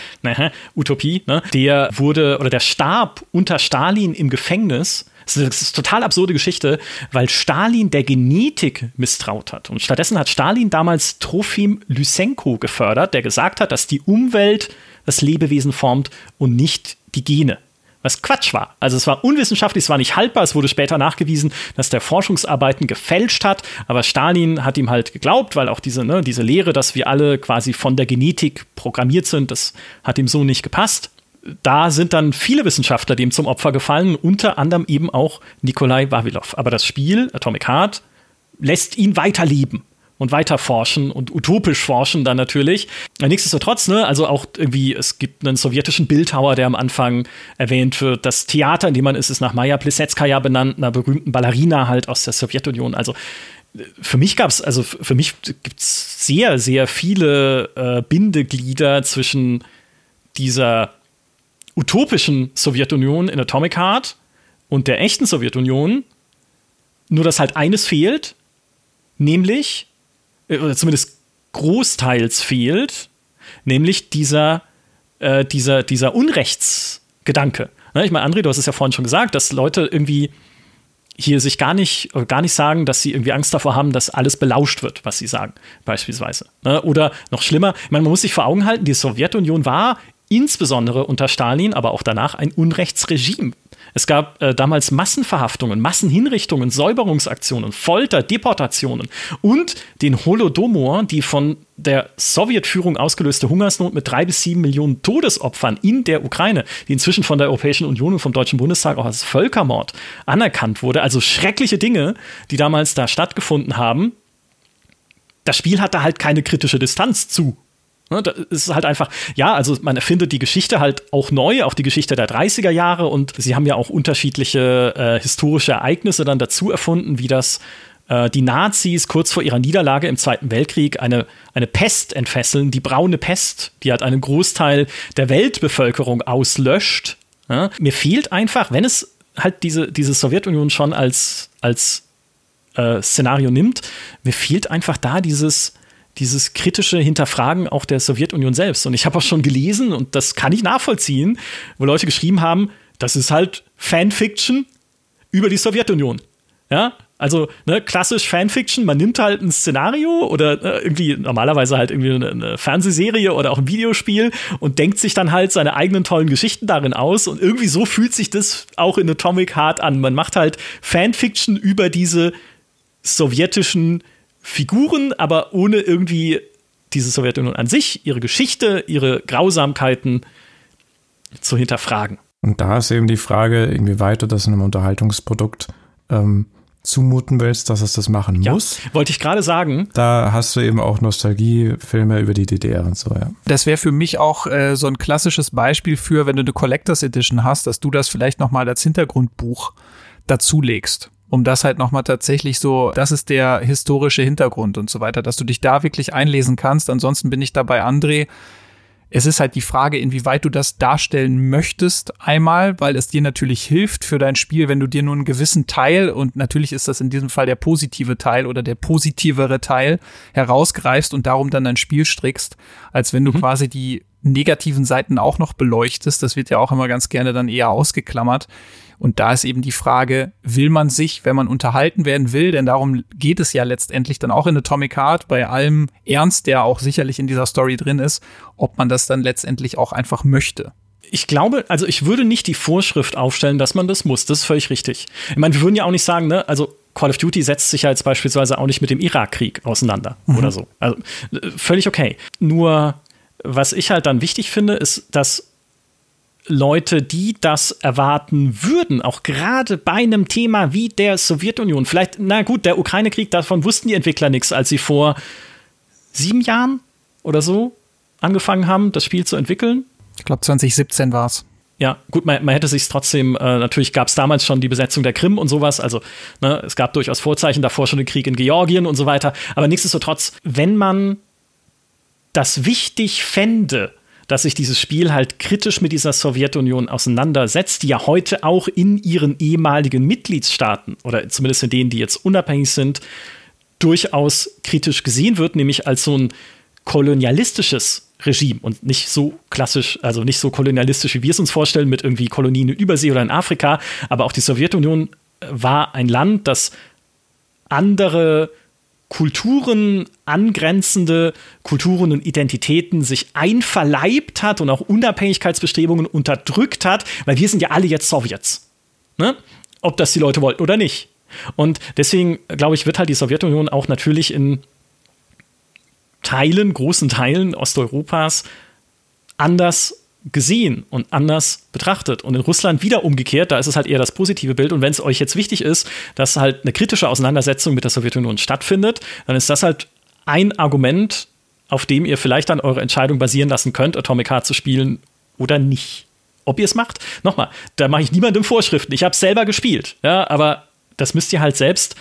Utopie, ne? der wurde oder der starb unter Stalin im Gefängnis. Das ist eine total absurde Geschichte, weil Stalin der Genetik misstraut hat. Und stattdessen hat Stalin damals Trofim Lysenko gefördert, der gesagt hat, dass die Umwelt das Lebewesen formt und nicht die Gene. Was Quatsch war. Also es war unwissenschaftlich, es war nicht haltbar, es wurde später nachgewiesen, dass der Forschungsarbeiten gefälscht hat, aber Stalin hat ihm halt geglaubt, weil auch diese, ne, diese Lehre, dass wir alle quasi von der Genetik programmiert sind, das hat ihm so nicht gepasst. Da sind dann viele Wissenschaftler dem zum Opfer gefallen, unter anderem eben auch Nikolai Vavilov. Aber das Spiel, Atomic Heart, lässt ihn weiterleben und weiter forschen und utopisch forschen dann natürlich. Nichtsdestotrotz, ne, also auch irgendwie, es gibt einen sowjetischen Bildhauer, der am Anfang erwähnt wird. Das Theater, in dem man ist, ist nach Maja Plisetskaya benannt, einer berühmten Ballerina halt aus der Sowjetunion. Also für mich gab es, also für mich gibt es sehr, sehr viele äh, Bindeglieder zwischen dieser utopischen Sowjetunion in Atomic Heart und der echten Sowjetunion. Nur dass halt eines fehlt, nämlich äh, oder zumindest großteils fehlt, nämlich dieser, äh, dieser, dieser Unrechtsgedanke. Ne, ich meine, André, du hast es ja vorhin schon gesagt, dass Leute irgendwie hier sich gar nicht, gar nicht sagen, dass sie irgendwie Angst davor haben, dass alles belauscht wird, was sie sagen, beispielsweise. Ne, oder noch schlimmer, man muss sich vor Augen halten, die Sowjetunion war insbesondere unter Stalin, aber auch danach ein Unrechtsregime. Es gab äh, damals Massenverhaftungen, Massenhinrichtungen, Säuberungsaktionen, Folter, Deportationen und den Holodomor, die von der Sowjetführung ausgelöste Hungersnot mit drei bis sieben Millionen Todesopfern in der Ukraine, die inzwischen von der Europäischen Union und vom Deutschen Bundestag auch als Völkermord anerkannt wurde. Also schreckliche Dinge, die damals da stattgefunden haben. Das Spiel hatte halt keine kritische Distanz zu Ne, ist halt einfach, ja, also man erfindet die Geschichte halt auch neu, auch die Geschichte der 30er Jahre und sie haben ja auch unterschiedliche äh, historische Ereignisse dann dazu erfunden, wie das äh, die Nazis kurz vor ihrer Niederlage im Zweiten Weltkrieg eine, eine Pest entfesseln, die braune Pest, die halt einen Großteil der Weltbevölkerung auslöscht. Ja? Mir fehlt einfach, wenn es halt diese, diese Sowjetunion schon als, als äh, Szenario nimmt, mir fehlt einfach da dieses dieses kritische Hinterfragen auch der Sowjetunion selbst. Und ich habe auch schon gelesen, und das kann ich nachvollziehen, wo Leute geschrieben haben, das ist halt Fanfiction über die Sowjetunion. Ja, also ne, klassisch Fanfiction, man nimmt halt ein Szenario oder äh, irgendwie normalerweise halt irgendwie eine, eine, Fernsehserie oder auch ein Videospiel und denkt sich dann halt seine eigenen tollen Geschichten darin aus und irgendwie so fühlt sich das auch in Atomic Heart an. Man macht halt Fanfiction über diese sowjetischen Figuren, aber ohne irgendwie diese Sowjetunion an sich, ihre Geschichte, ihre Grausamkeiten zu hinterfragen. Und da ist eben die Frage, inwieweit du das in einem Unterhaltungsprodukt ähm, zumuten willst, dass es das machen ja, muss. Wollte ich gerade sagen. Da hast du eben auch Nostalgiefilme über die DDR und so, ja. Das wäre für mich auch äh, so ein klassisches Beispiel für, wenn du eine Collectors Edition hast, dass du das vielleicht nochmal als Hintergrundbuch dazulegst um das halt nochmal tatsächlich so, das ist der historische Hintergrund und so weiter, dass du dich da wirklich einlesen kannst. Ansonsten bin ich dabei, André. Es ist halt die Frage, inwieweit du das darstellen möchtest. Einmal, weil es dir natürlich hilft für dein Spiel, wenn du dir nur einen gewissen Teil, und natürlich ist das in diesem Fall der positive Teil oder der positivere Teil, herausgreifst und darum dann dein Spiel strickst, als wenn du mhm. quasi die negativen Seiten auch noch beleuchtest. Das wird ja auch immer ganz gerne dann eher ausgeklammert. Und da ist eben die Frage, will man sich, wenn man unterhalten werden will, denn darum geht es ja letztendlich dann auch in Atomic Heart, bei allem Ernst, der auch sicherlich in dieser Story drin ist, ob man das dann letztendlich auch einfach möchte. Ich glaube, also ich würde nicht die Vorschrift aufstellen, dass man das muss. Das ist völlig richtig. Ich meine, wir würden ja auch nicht sagen, ne, also Call of Duty setzt sich ja jetzt beispielsweise auch nicht mit dem Irakkrieg auseinander mhm. oder so. Also äh, völlig okay. Nur was ich halt dann wichtig finde, ist, dass Leute, die das erwarten würden, auch gerade bei einem Thema wie der Sowjetunion, vielleicht, na gut, der Ukraine-Krieg, davon wussten die Entwickler nichts, als sie vor sieben Jahren oder so angefangen haben, das Spiel zu entwickeln. Ich glaube, 2017 war es. Ja, gut, man, man hätte sich trotzdem, äh, natürlich gab es damals schon die Besetzung der Krim und sowas, also ne, es gab durchaus Vorzeichen davor schon den Krieg in Georgien und so weiter, aber nichtsdestotrotz, wenn man das wichtig fände, dass sich dieses Spiel halt kritisch mit dieser Sowjetunion auseinandersetzt, die ja heute auch in ihren ehemaligen Mitgliedstaaten oder zumindest in denen, die jetzt unabhängig sind, durchaus kritisch gesehen wird, nämlich als so ein kolonialistisches Regime und nicht so klassisch, also nicht so kolonialistisch, wie wir es uns vorstellen, mit irgendwie Kolonien in Übersee oder in Afrika, aber auch die Sowjetunion war ein Land, das andere Kulturen angrenzende Kulturen und Identitäten sich einverleibt hat und auch Unabhängigkeitsbestrebungen unterdrückt hat, weil wir sind ja alle jetzt Sowjets. Ne? Ob das die Leute wollten oder nicht. Und deswegen, glaube ich, wird halt die Sowjetunion auch natürlich in Teilen, großen Teilen Osteuropas anders gesehen und anders betrachtet. Und in Russland wieder umgekehrt, da ist es halt eher das positive Bild. Und wenn es euch jetzt wichtig ist, dass halt eine kritische Auseinandersetzung mit der Sowjetunion stattfindet, dann ist das halt ein Argument, auf dem ihr vielleicht dann eure Entscheidung basieren lassen könnt, Atomic Heart zu spielen oder nicht. Ob ihr es macht, nochmal, da mache ich niemandem Vorschriften. Ich habe es selber gespielt, ja, aber das müsst ihr halt selbst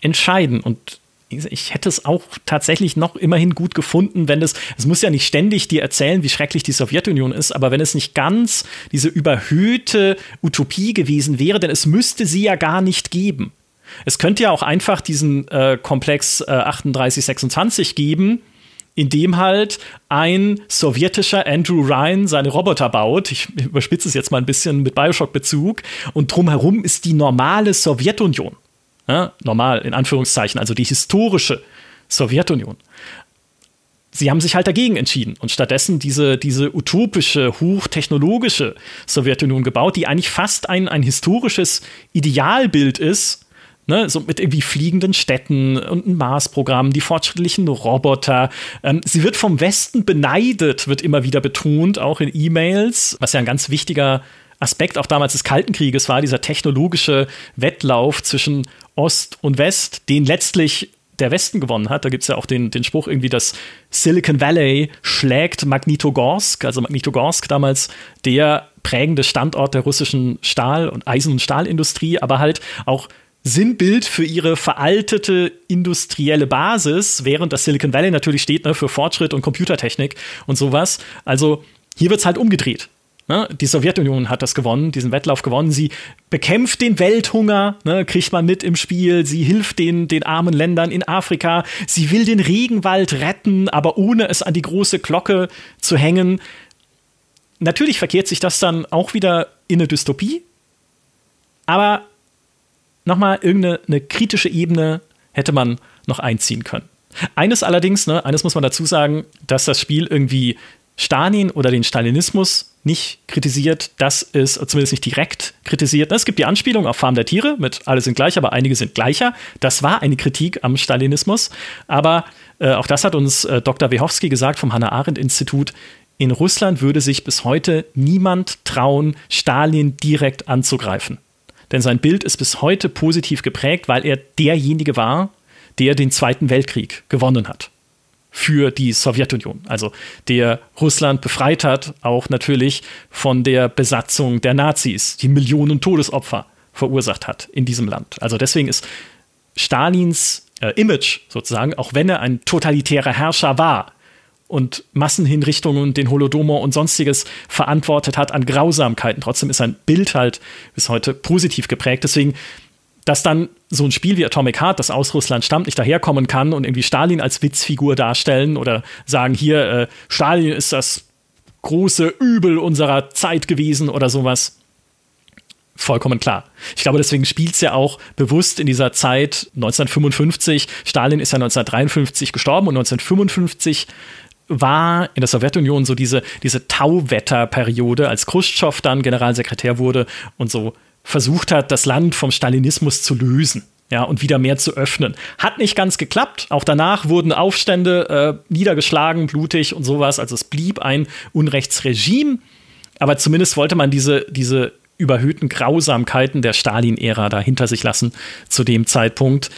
entscheiden. Und ich hätte es auch tatsächlich noch immerhin gut gefunden, wenn es, es muss ja nicht ständig dir erzählen, wie schrecklich die Sowjetunion ist, aber wenn es nicht ganz diese überhöhte Utopie gewesen wäre, denn es müsste sie ja gar nicht geben. Es könnte ja auch einfach diesen äh, Komplex äh, 3826 geben, in dem halt ein sowjetischer Andrew Ryan seine Roboter baut. Ich überspitze es jetzt mal ein bisschen mit Bioshock-Bezug. Und drumherum ist die normale Sowjetunion ja, normal in Anführungszeichen, also die historische Sowjetunion. Sie haben sich halt dagegen entschieden und stattdessen diese, diese utopische, hochtechnologische Sowjetunion gebaut, die eigentlich fast ein, ein historisches Idealbild ist, Ne, so mit irgendwie fliegenden Städten und ein Mars-Programm, die fortschrittlichen Roboter. Ähm, sie wird vom Westen beneidet, wird immer wieder betont, auch in E-Mails, was ja ein ganz wichtiger Aspekt auch damals des Kalten Krieges war, dieser technologische Wettlauf zwischen Ost und West, den letztlich der Westen gewonnen hat. Da gibt es ja auch den, den Spruch irgendwie, dass Silicon Valley schlägt Magnitogorsk, also Magnitogorsk damals der prägende Standort der russischen Stahl- und Eisen- und Stahlindustrie, aber halt auch Sinnbild für ihre veraltete industrielle Basis, während das Silicon Valley natürlich steht ne, für Fortschritt und Computertechnik und sowas. Also hier wird es halt umgedreht. Ne? Die Sowjetunion hat das gewonnen, diesen Wettlauf gewonnen. Sie bekämpft den Welthunger, ne? kriegt man mit im Spiel. Sie hilft den, den armen Ländern in Afrika. Sie will den Regenwald retten, aber ohne es an die große Glocke zu hängen. Natürlich verkehrt sich das dann auch wieder in eine Dystopie. Aber nochmal, irgendeine kritische Ebene hätte man noch einziehen können. Eines allerdings, ne, eines muss man dazu sagen, dass das Spiel irgendwie Stalin oder den Stalinismus nicht kritisiert, das ist zumindest nicht direkt kritisiert. Es gibt die Anspielung auf Farm der Tiere mit alle sind gleich, aber einige sind gleicher. Das war eine Kritik am Stalinismus, aber äh, auch das hat uns äh, Dr. Wehowski gesagt vom Hannah Arendt Institut. In Russland würde sich bis heute niemand trauen, Stalin direkt anzugreifen. Denn sein Bild ist bis heute positiv geprägt, weil er derjenige war, der den Zweiten Weltkrieg gewonnen hat für die Sowjetunion, also der Russland befreit hat, auch natürlich von der Besatzung der Nazis, die Millionen Todesopfer verursacht hat in diesem Land. Also deswegen ist Stalins äh, Image sozusagen, auch wenn er ein totalitärer Herrscher war und Massenhinrichtungen, den Holodomor und sonstiges verantwortet hat an Grausamkeiten, trotzdem ist sein Bild halt bis heute positiv geprägt. Deswegen dass dann so ein Spiel wie Atomic Heart, das aus Russland stammt, nicht daherkommen kann und irgendwie Stalin als Witzfigur darstellen oder sagen, hier, äh, Stalin ist das große Übel unserer Zeit gewesen oder sowas. Vollkommen klar. Ich glaube, deswegen spielt es ja auch bewusst in dieser Zeit 1955. Stalin ist ja 1953 gestorben und 1955 war in der Sowjetunion so diese, diese Tauwetterperiode, als Khrushchev dann Generalsekretär wurde und so versucht hat, das Land vom Stalinismus zu lösen. Ja, und wieder mehr zu öffnen. Hat nicht ganz geklappt. Auch danach wurden Aufstände äh, niedergeschlagen, blutig und sowas. Also es blieb ein Unrechtsregime. Aber zumindest wollte man diese, diese überhöhten Grausamkeiten der Stalin-Ära da hinter sich lassen zu dem Zeitpunkt.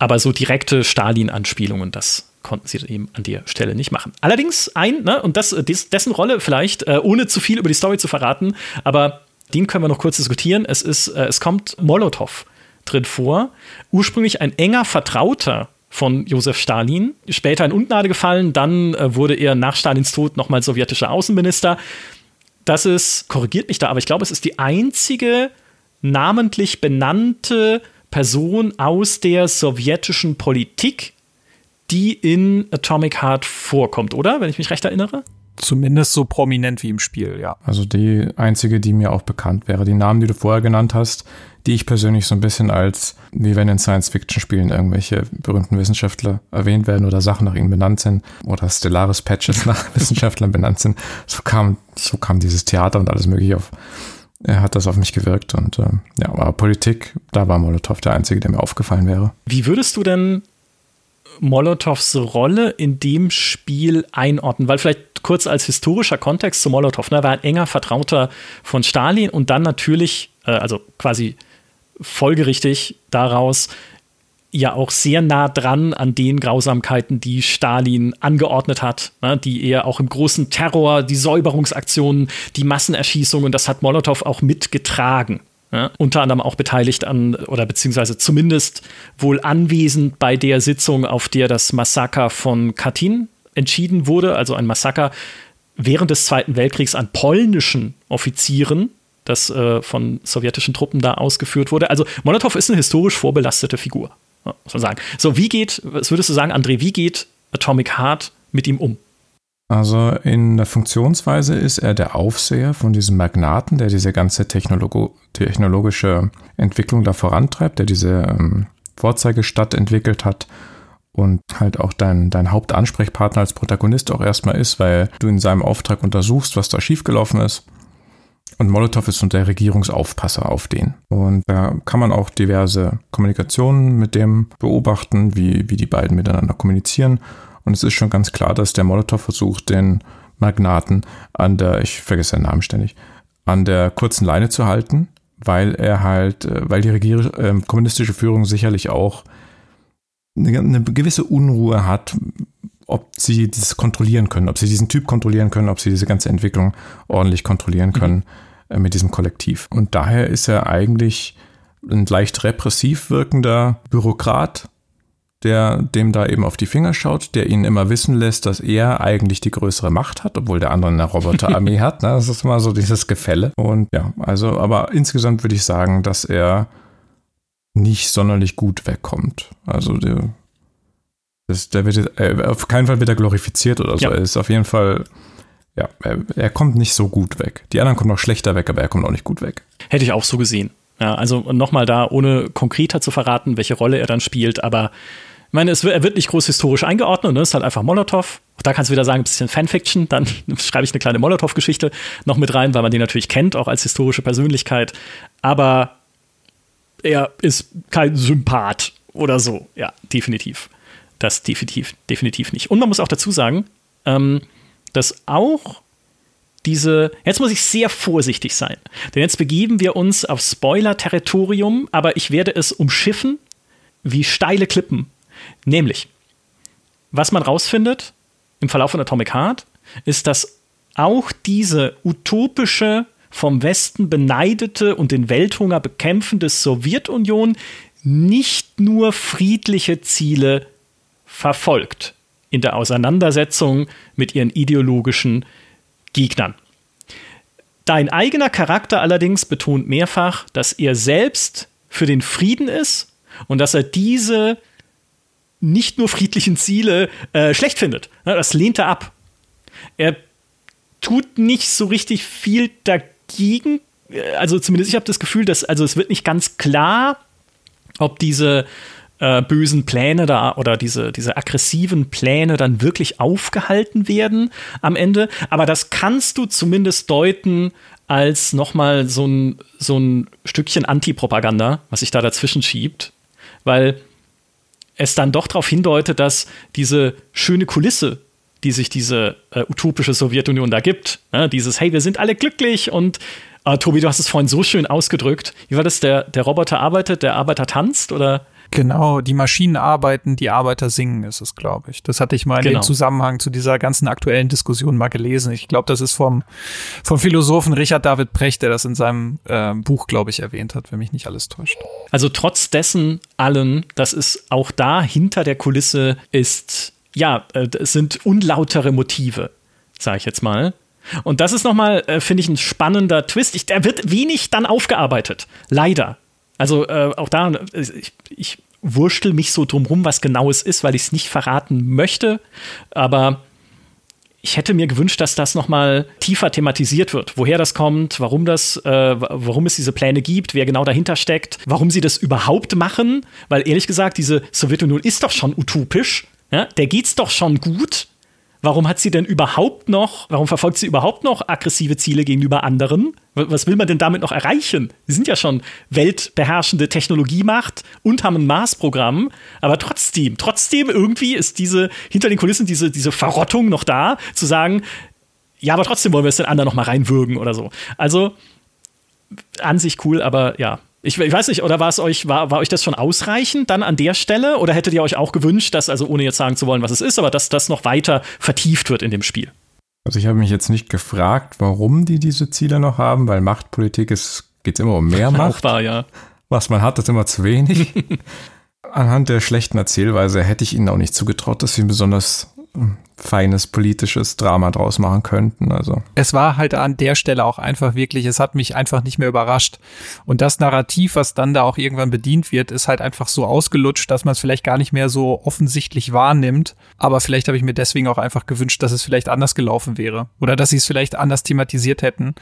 Aber so direkte Stalin-Anspielungen, das konnten sie eben an der Stelle nicht machen. Allerdings ein, ne, und das, dessen Rolle vielleicht, äh, ohne zu viel über die Story zu verraten, aber den können wir noch kurz diskutieren. Es, ist, äh, es kommt Molotow drin vor. Ursprünglich ein enger Vertrauter von Josef Stalin, später in Ungnade gefallen, dann äh, wurde er nach Stalins Tod nochmal sowjetischer Außenminister. Das ist, korrigiert mich da, aber ich glaube, es ist die einzige namentlich benannte Person aus der sowjetischen Politik, die in Atomic Heart vorkommt, oder? Wenn ich mich recht erinnere? Zumindest so prominent wie im Spiel, ja. Also die einzige, die mir auch bekannt wäre. Die Namen, die du vorher genannt hast, die ich persönlich so ein bisschen als, wie wenn in Science-Fiction-Spielen irgendwelche berühmten Wissenschaftler erwähnt werden oder Sachen nach ihnen benannt sind oder Stellaris-Patches nach Wissenschaftlern benannt sind. So kam, so kam dieses Theater und alles mögliche auf. Er hat das auf mich gewirkt und äh, ja, aber Politik, da war Molotow der Einzige, der mir aufgefallen wäre. Wie würdest du denn Molotows Rolle in dem Spiel einordnen? Weil vielleicht kurz als historischer Kontext zu Molotow, ne, war ein enger Vertrauter von Stalin und dann natürlich, äh, also quasi folgerichtig daraus, ja auch sehr nah dran an den Grausamkeiten, die Stalin angeordnet hat, ne, die er auch im großen Terror, die Säuberungsaktionen, die Massenerschießungen, das hat Molotow auch mitgetragen. Ja, unter anderem auch beteiligt an, oder beziehungsweise zumindest wohl anwesend bei der Sitzung, auf der das Massaker von Katyn entschieden wurde, also ein Massaker während des Zweiten Weltkriegs an polnischen Offizieren, das äh, von sowjetischen Truppen da ausgeführt wurde. Also Molotow ist eine historisch vorbelastete Figur, muss man sagen. So, wie geht, was würdest du sagen, André, wie geht Atomic Heart mit ihm um? Also in der Funktionsweise ist er der Aufseher von diesem Magnaten, der diese ganze Technologo technologische Entwicklung da vorantreibt, der diese ähm, Vorzeigestadt entwickelt hat und halt auch dein, dein Hauptansprechpartner als Protagonist auch erstmal ist, weil du in seinem Auftrag untersuchst, was da schiefgelaufen ist. Und Molotow ist so der Regierungsaufpasser auf den. Und da kann man auch diverse Kommunikationen mit dem beobachten, wie, wie die beiden miteinander kommunizieren. Und es ist schon ganz klar, dass der Molotow versucht, den Magnaten an der, ich vergesse seinen Namen ständig, an der kurzen Leine zu halten, weil er halt, äh, weil die Regier äh, kommunistische Führung sicherlich auch eine, eine gewisse Unruhe hat, ob sie das kontrollieren können, ob sie diesen Typ kontrollieren können, ob sie diese ganze Entwicklung ordentlich kontrollieren können mhm. äh, mit diesem Kollektiv. Und daher ist er eigentlich ein leicht repressiv wirkender Bürokrat, der dem da eben auf die Finger schaut, der ihn immer wissen lässt, dass er eigentlich die größere Macht hat, obwohl der andere eine Roboterarmee hat. Ne? Das ist immer so dieses Gefälle. Und ja, also, aber insgesamt würde ich sagen, dass er nicht sonderlich gut wegkommt. Also der, das, der wird äh, auf keinen Fall wird er glorifiziert oder so. Ja. Er ist auf jeden Fall, ja, er, er kommt nicht so gut weg. Die anderen kommen noch schlechter weg, aber er kommt auch nicht gut weg. Hätte ich auch so gesehen. Ja, also nochmal da, ohne konkreter zu verraten, welche Rolle er dann spielt, aber ich meine, es wird, er wird nicht groß historisch eingeordnet, ne? Es ist halt einfach Molotow. Auch da kannst du wieder sagen, ein bisschen Fanfiction. Dann schreibe ich eine kleine Molotow-Geschichte noch mit rein, weil man den natürlich kennt, auch als historische Persönlichkeit. Aber er ist kein Sympath oder so. Ja, definitiv. Das definitiv, definitiv nicht. Und man muss auch dazu sagen, ähm, dass auch diese, jetzt muss ich sehr vorsichtig sein, denn jetzt begeben wir uns auf Spoiler-Territorium, aber ich werde es umschiffen wie steile Klippen Nämlich, was man rausfindet im Verlauf von Atomic Heart, ist, dass auch diese utopische, vom Westen beneidete und den Welthunger bekämpfende Sowjetunion nicht nur friedliche Ziele verfolgt in der Auseinandersetzung mit ihren ideologischen Gegnern. Dein eigener Charakter allerdings betont mehrfach, dass er selbst für den Frieden ist und dass er diese nicht nur friedlichen Ziele äh, schlecht findet. Das lehnt er ab. Er tut nicht so richtig viel dagegen. Also zumindest ich habe das Gefühl, dass also es wird nicht ganz klar, ob diese äh, bösen Pläne da oder diese, diese aggressiven Pläne dann wirklich aufgehalten werden am Ende. Aber das kannst du zumindest deuten als nochmal so ein, so ein Stückchen Antipropaganda, was sich da dazwischen schiebt. Weil es dann doch darauf hindeutet, dass diese schöne Kulisse, die sich diese äh, utopische Sowjetunion da gibt, ne, dieses, hey, wir sind alle glücklich und äh, Tobi, du hast es vorhin so schön ausgedrückt. Wie war das? Der, der Roboter arbeitet, der Arbeiter tanzt oder? Genau, die Maschinen arbeiten, die Arbeiter singen, ist es, glaube ich. Das hatte ich mal in genau. dem Zusammenhang zu dieser ganzen aktuellen Diskussion mal gelesen. Ich glaube, das ist vom, vom Philosophen Richard David Precht, der das in seinem äh, Buch, glaube ich, erwähnt hat, wenn mich nicht alles täuscht. Also trotz dessen allen, das ist auch da hinter der Kulisse ist, ja, äh, es sind unlautere Motive, sage ich jetzt mal. Und das ist nochmal, äh, finde ich, ein spannender Twist. Ich, der wird wenig dann aufgearbeitet. Leider. Also äh, auch da, ich, ich wurschtel mich so drumrum, was genau es ist, weil ich es nicht verraten möchte. Aber ich hätte mir gewünscht, dass das nochmal tiefer thematisiert wird. Woher das kommt, warum das, äh, warum es diese Pläne gibt, wer genau dahinter steckt, warum sie das überhaupt machen. Weil ehrlich gesagt, diese Sowjetunion ist doch schon utopisch. Ja? Der geht's doch schon gut. Warum hat sie denn überhaupt noch, warum verfolgt sie überhaupt noch aggressive Ziele gegenüber anderen? Was will man denn damit noch erreichen? Sie sind ja schon weltbeherrschende Technologiemacht und haben ein Mars-Programm, aber trotzdem, trotzdem irgendwie ist diese, hinter den Kulissen diese, diese Verrottung noch da, zu sagen, ja, aber trotzdem wollen wir es den anderen noch mal reinwürgen oder so. Also, an sich cool, aber ja, ich, ich, weiß nicht, oder war es euch, war, war euch das schon ausreichend dann an der Stelle? Oder hättet ihr euch auch gewünscht, dass, also ohne jetzt sagen zu wollen, was es ist, aber dass das noch weiter vertieft wird in dem Spiel? Also ich habe mich jetzt nicht gefragt, warum die diese Ziele noch haben, weil Machtpolitik ist, geht immer um mehr Macht. Wahr, ja. Was man hat, ist immer zu wenig. Anhand der schlechten Erzählweise hätte ich ihnen auch nicht zugetraut, dass sie besonders feines politisches Drama draus machen könnten. Also. Es war halt an der Stelle auch einfach wirklich, es hat mich einfach nicht mehr überrascht. Und das Narrativ, was dann da auch irgendwann bedient wird, ist halt einfach so ausgelutscht, dass man es vielleicht gar nicht mehr so offensichtlich wahrnimmt. Aber vielleicht habe ich mir deswegen auch einfach gewünscht, dass es vielleicht anders gelaufen wäre. Oder dass sie es vielleicht anders thematisiert hätten.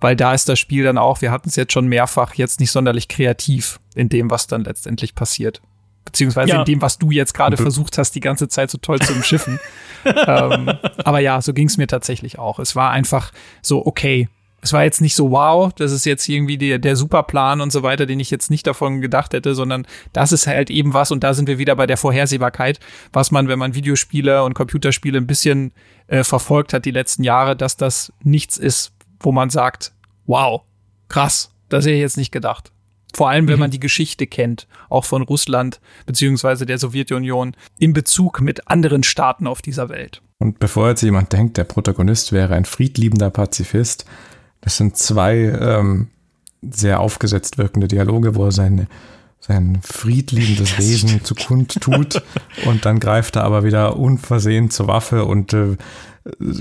Weil da ist das Spiel dann auch, wir hatten es jetzt schon mehrfach, jetzt nicht sonderlich kreativ in dem, was dann letztendlich passiert beziehungsweise ja. in dem, was du jetzt gerade versucht hast, die ganze Zeit so toll zu umschiffen. ähm, aber ja, so ging es mir tatsächlich auch. Es war einfach so, okay, es war jetzt nicht so, wow, das ist jetzt irgendwie der, der Superplan und so weiter, den ich jetzt nicht davon gedacht hätte, sondern das ist halt eben was, und da sind wir wieder bei der Vorhersehbarkeit, was man, wenn man Videospiele und Computerspiele ein bisschen äh, verfolgt hat die letzten Jahre, dass das nichts ist, wo man sagt, wow, krass, das hätte ich jetzt nicht gedacht. Vor allem, wenn mhm. man die Geschichte kennt, auch von Russland beziehungsweise der Sowjetunion in Bezug mit anderen Staaten auf dieser Welt. Und bevor jetzt jemand denkt, der Protagonist wäre ein friedliebender Pazifist, das sind zwei ähm, sehr aufgesetzt wirkende Dialoge, wo er seine sein friedliebendes Wesen zu kund tut und dann greift er aber wieder unversehen zur Waffe und äh,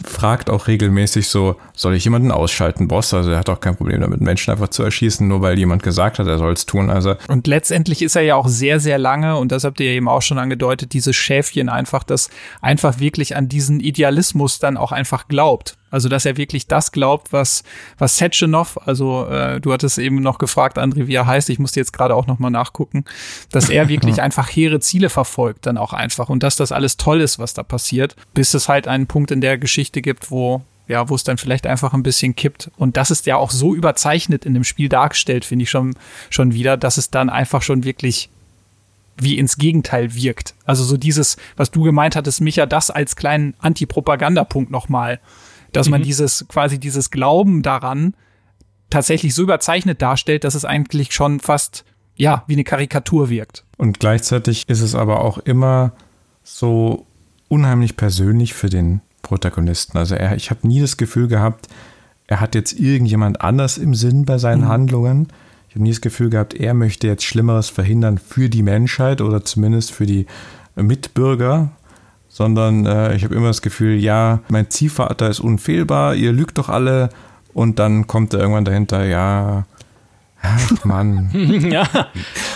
fragt auch regelmäßig so, soll ich jemanden ausschalten, Boss? Also er hat auch kein Problem damit, Menschen einfach zu erschießen, nur weil jemand gesagt hat, er soll es tun. Also und letztendlich ist er ja auch sehr, sehr lange, und das habt ihr eben auch schon angedeutet, dieses Schäfchen einfach, das einfach wirklich an diesen Idealismus dann auch einfach glaubt. Also, dass er wirklich das glaubt, was, was Setchenov, also äh, du hattest eben noch gefragt, André, wie er heißt, ich musste jetzt gerade auch nochmal nachgucken, dass er wirklich einfach hehre Ziele verfolgt, dann auch einfach und dass das alles toll ist, was da passiert, bis es halt einen Punkt in der Geschichte gibt, wo ja, wo es dann vielleicht einfach ein bisschen kippt. Und das ist ja auch so überzeichnet in dem Spiel dargestellt, finde ich schon, schon wieder, dass es dann einfach schon wirklich wie ins Gegenteil wirkt. Also so dieses, was du gemeint hattest, Micha, das als kleinen Antipropagandapunkt nochmal dass mhm. man dieses quasi dieses Glauben daran tatsächlich so überzeichnet darstellt, dass es eigentlich schon fast ja wie eine Karikatur wirkt. Und gleichzeitig ist es aber auch immer so unheimlich persönlich für den Protagonisten. Also er, ich habe nie das Gefühl gehabt, er hat jetzt irgendjemand anders im Sinn bei seinen mhm. Handlungen. Ich habe nie das Gefühl gehabt, er möchte jetzt Schlimmeres verhindern für die Menschheit oder zumindest für die Mitbürger sondern äh, ich habe immer das Gefühl, ja, mein Ziehvater ist unfehlbar, ihr lügt doch alle und dann kommt er irgendwann dahinter, ja, ach Mann. ja,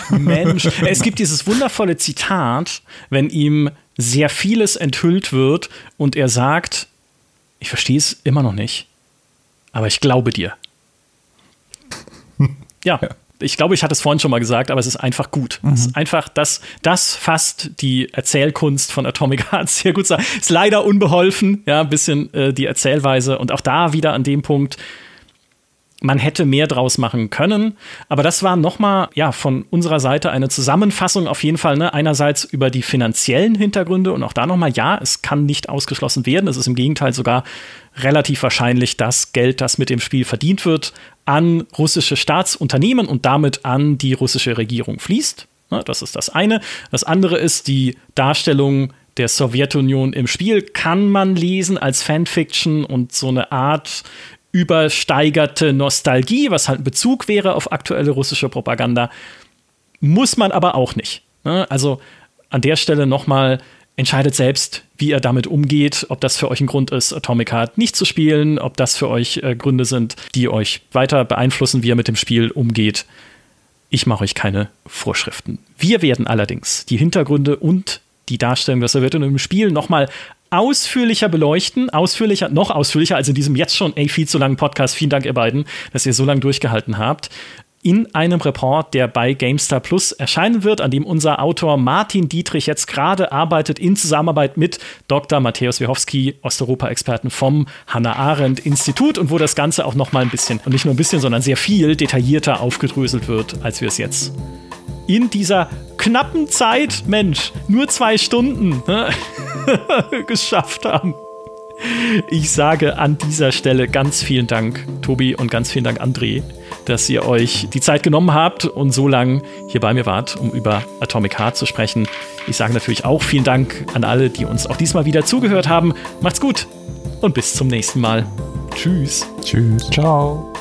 Mensch. Es gibt dieses wundervolle Zitat, wenn ihm sehr vieles enthüllt wird und er sagt, ich verstehe es immer noch nicht, aber ich glaube dir. ja. ja ich glaube, ich hatte es vorhin schon mal gesagt, aber es ist einfach gut. Mhm. Es ist einfach, das, das fasst die Erzählkunst von Atomic Heart sehr gut. Ist leider unbeholfen, ja, ein bisschen äh, die Erzählweise. Und auch da wieder an dem Punkt, man hätte mehr draus machen können. Aber das war nochmal, ja, von unserer Seite eine Zusammenfassung auf jeden Fall. Ne? Einerseits über die finanziellen Hintergründe und auch da nochmal, ja, es kann nicht ausgeschlossen werden. Es ist im Gegenteil sogar relativ wahrscheinlich, dass Geld, das mit dem Spiel verdient wird, an russische Staatsunternehmen und damit an die russische Regierung fließt. Das ist das eine. Das andere ist die Darstellung der Sowjetunion im Spiel kann man lesen als Fanfiction und so eine Art übersteigerte Nostalgie, was halt ein Bezug wäre auf aktuelle russische Propaganda. Muss man aber auch nicht. Also an der Stelle nochmal, entscheidet selbst, wie ihr damit umgeht, ob das für euch ein Grund ist, Atomic Heart nicht zu spielen, ob das für euch äh, Gründe sind, die euch weiter beeinflussen, wie ihr mit dem Spiel umgeht. Ich mache euch keine Vorschriften. Wir werden allerdings die Hintergründe und die Darstellung der Sowjetunion im Spiel nochmal ausführlicher beleuchten, ausführlicher, noch ausführlicher als in diesem jetzt schon ey, viel zu langen Podcast. Vielen Dank, ihr beiden, dass ihr so lange durchgehalten habt in einem Report, der bei GameStar Plus erscheinen wird, an dem unser Autor Martin Dietrich jetzt gerade arbeitet in Zusammenarbeit mit Dr. Matthäus Wiechowski, Osteuropa-Experten vom Hannah Arendt Institut und wo das Ganze auch noch mal ein bisschen und nicht nur ein bisschen, sondern sehr viel detaillierter aufgedröselt wird, als wir es jetzt in dieser knappen Zeit, Mensch, nur zwei Stunden ne, geschafft haben. Ich sage an dieser Stelle ganz vielen Dank, Tobi, und ganz vielen Dank, André, dass ihr euch die Zeit genommen habt und so lange hier bei mir wart, um über Atomic Heart zu sprechen. Ich sage natürlich auch vielen Dank an alle, die uns auch diesmal wieder zugehört haben. Macht's gut und bis zum nächsten Mal. Tschüss. Tschüss. Ciao.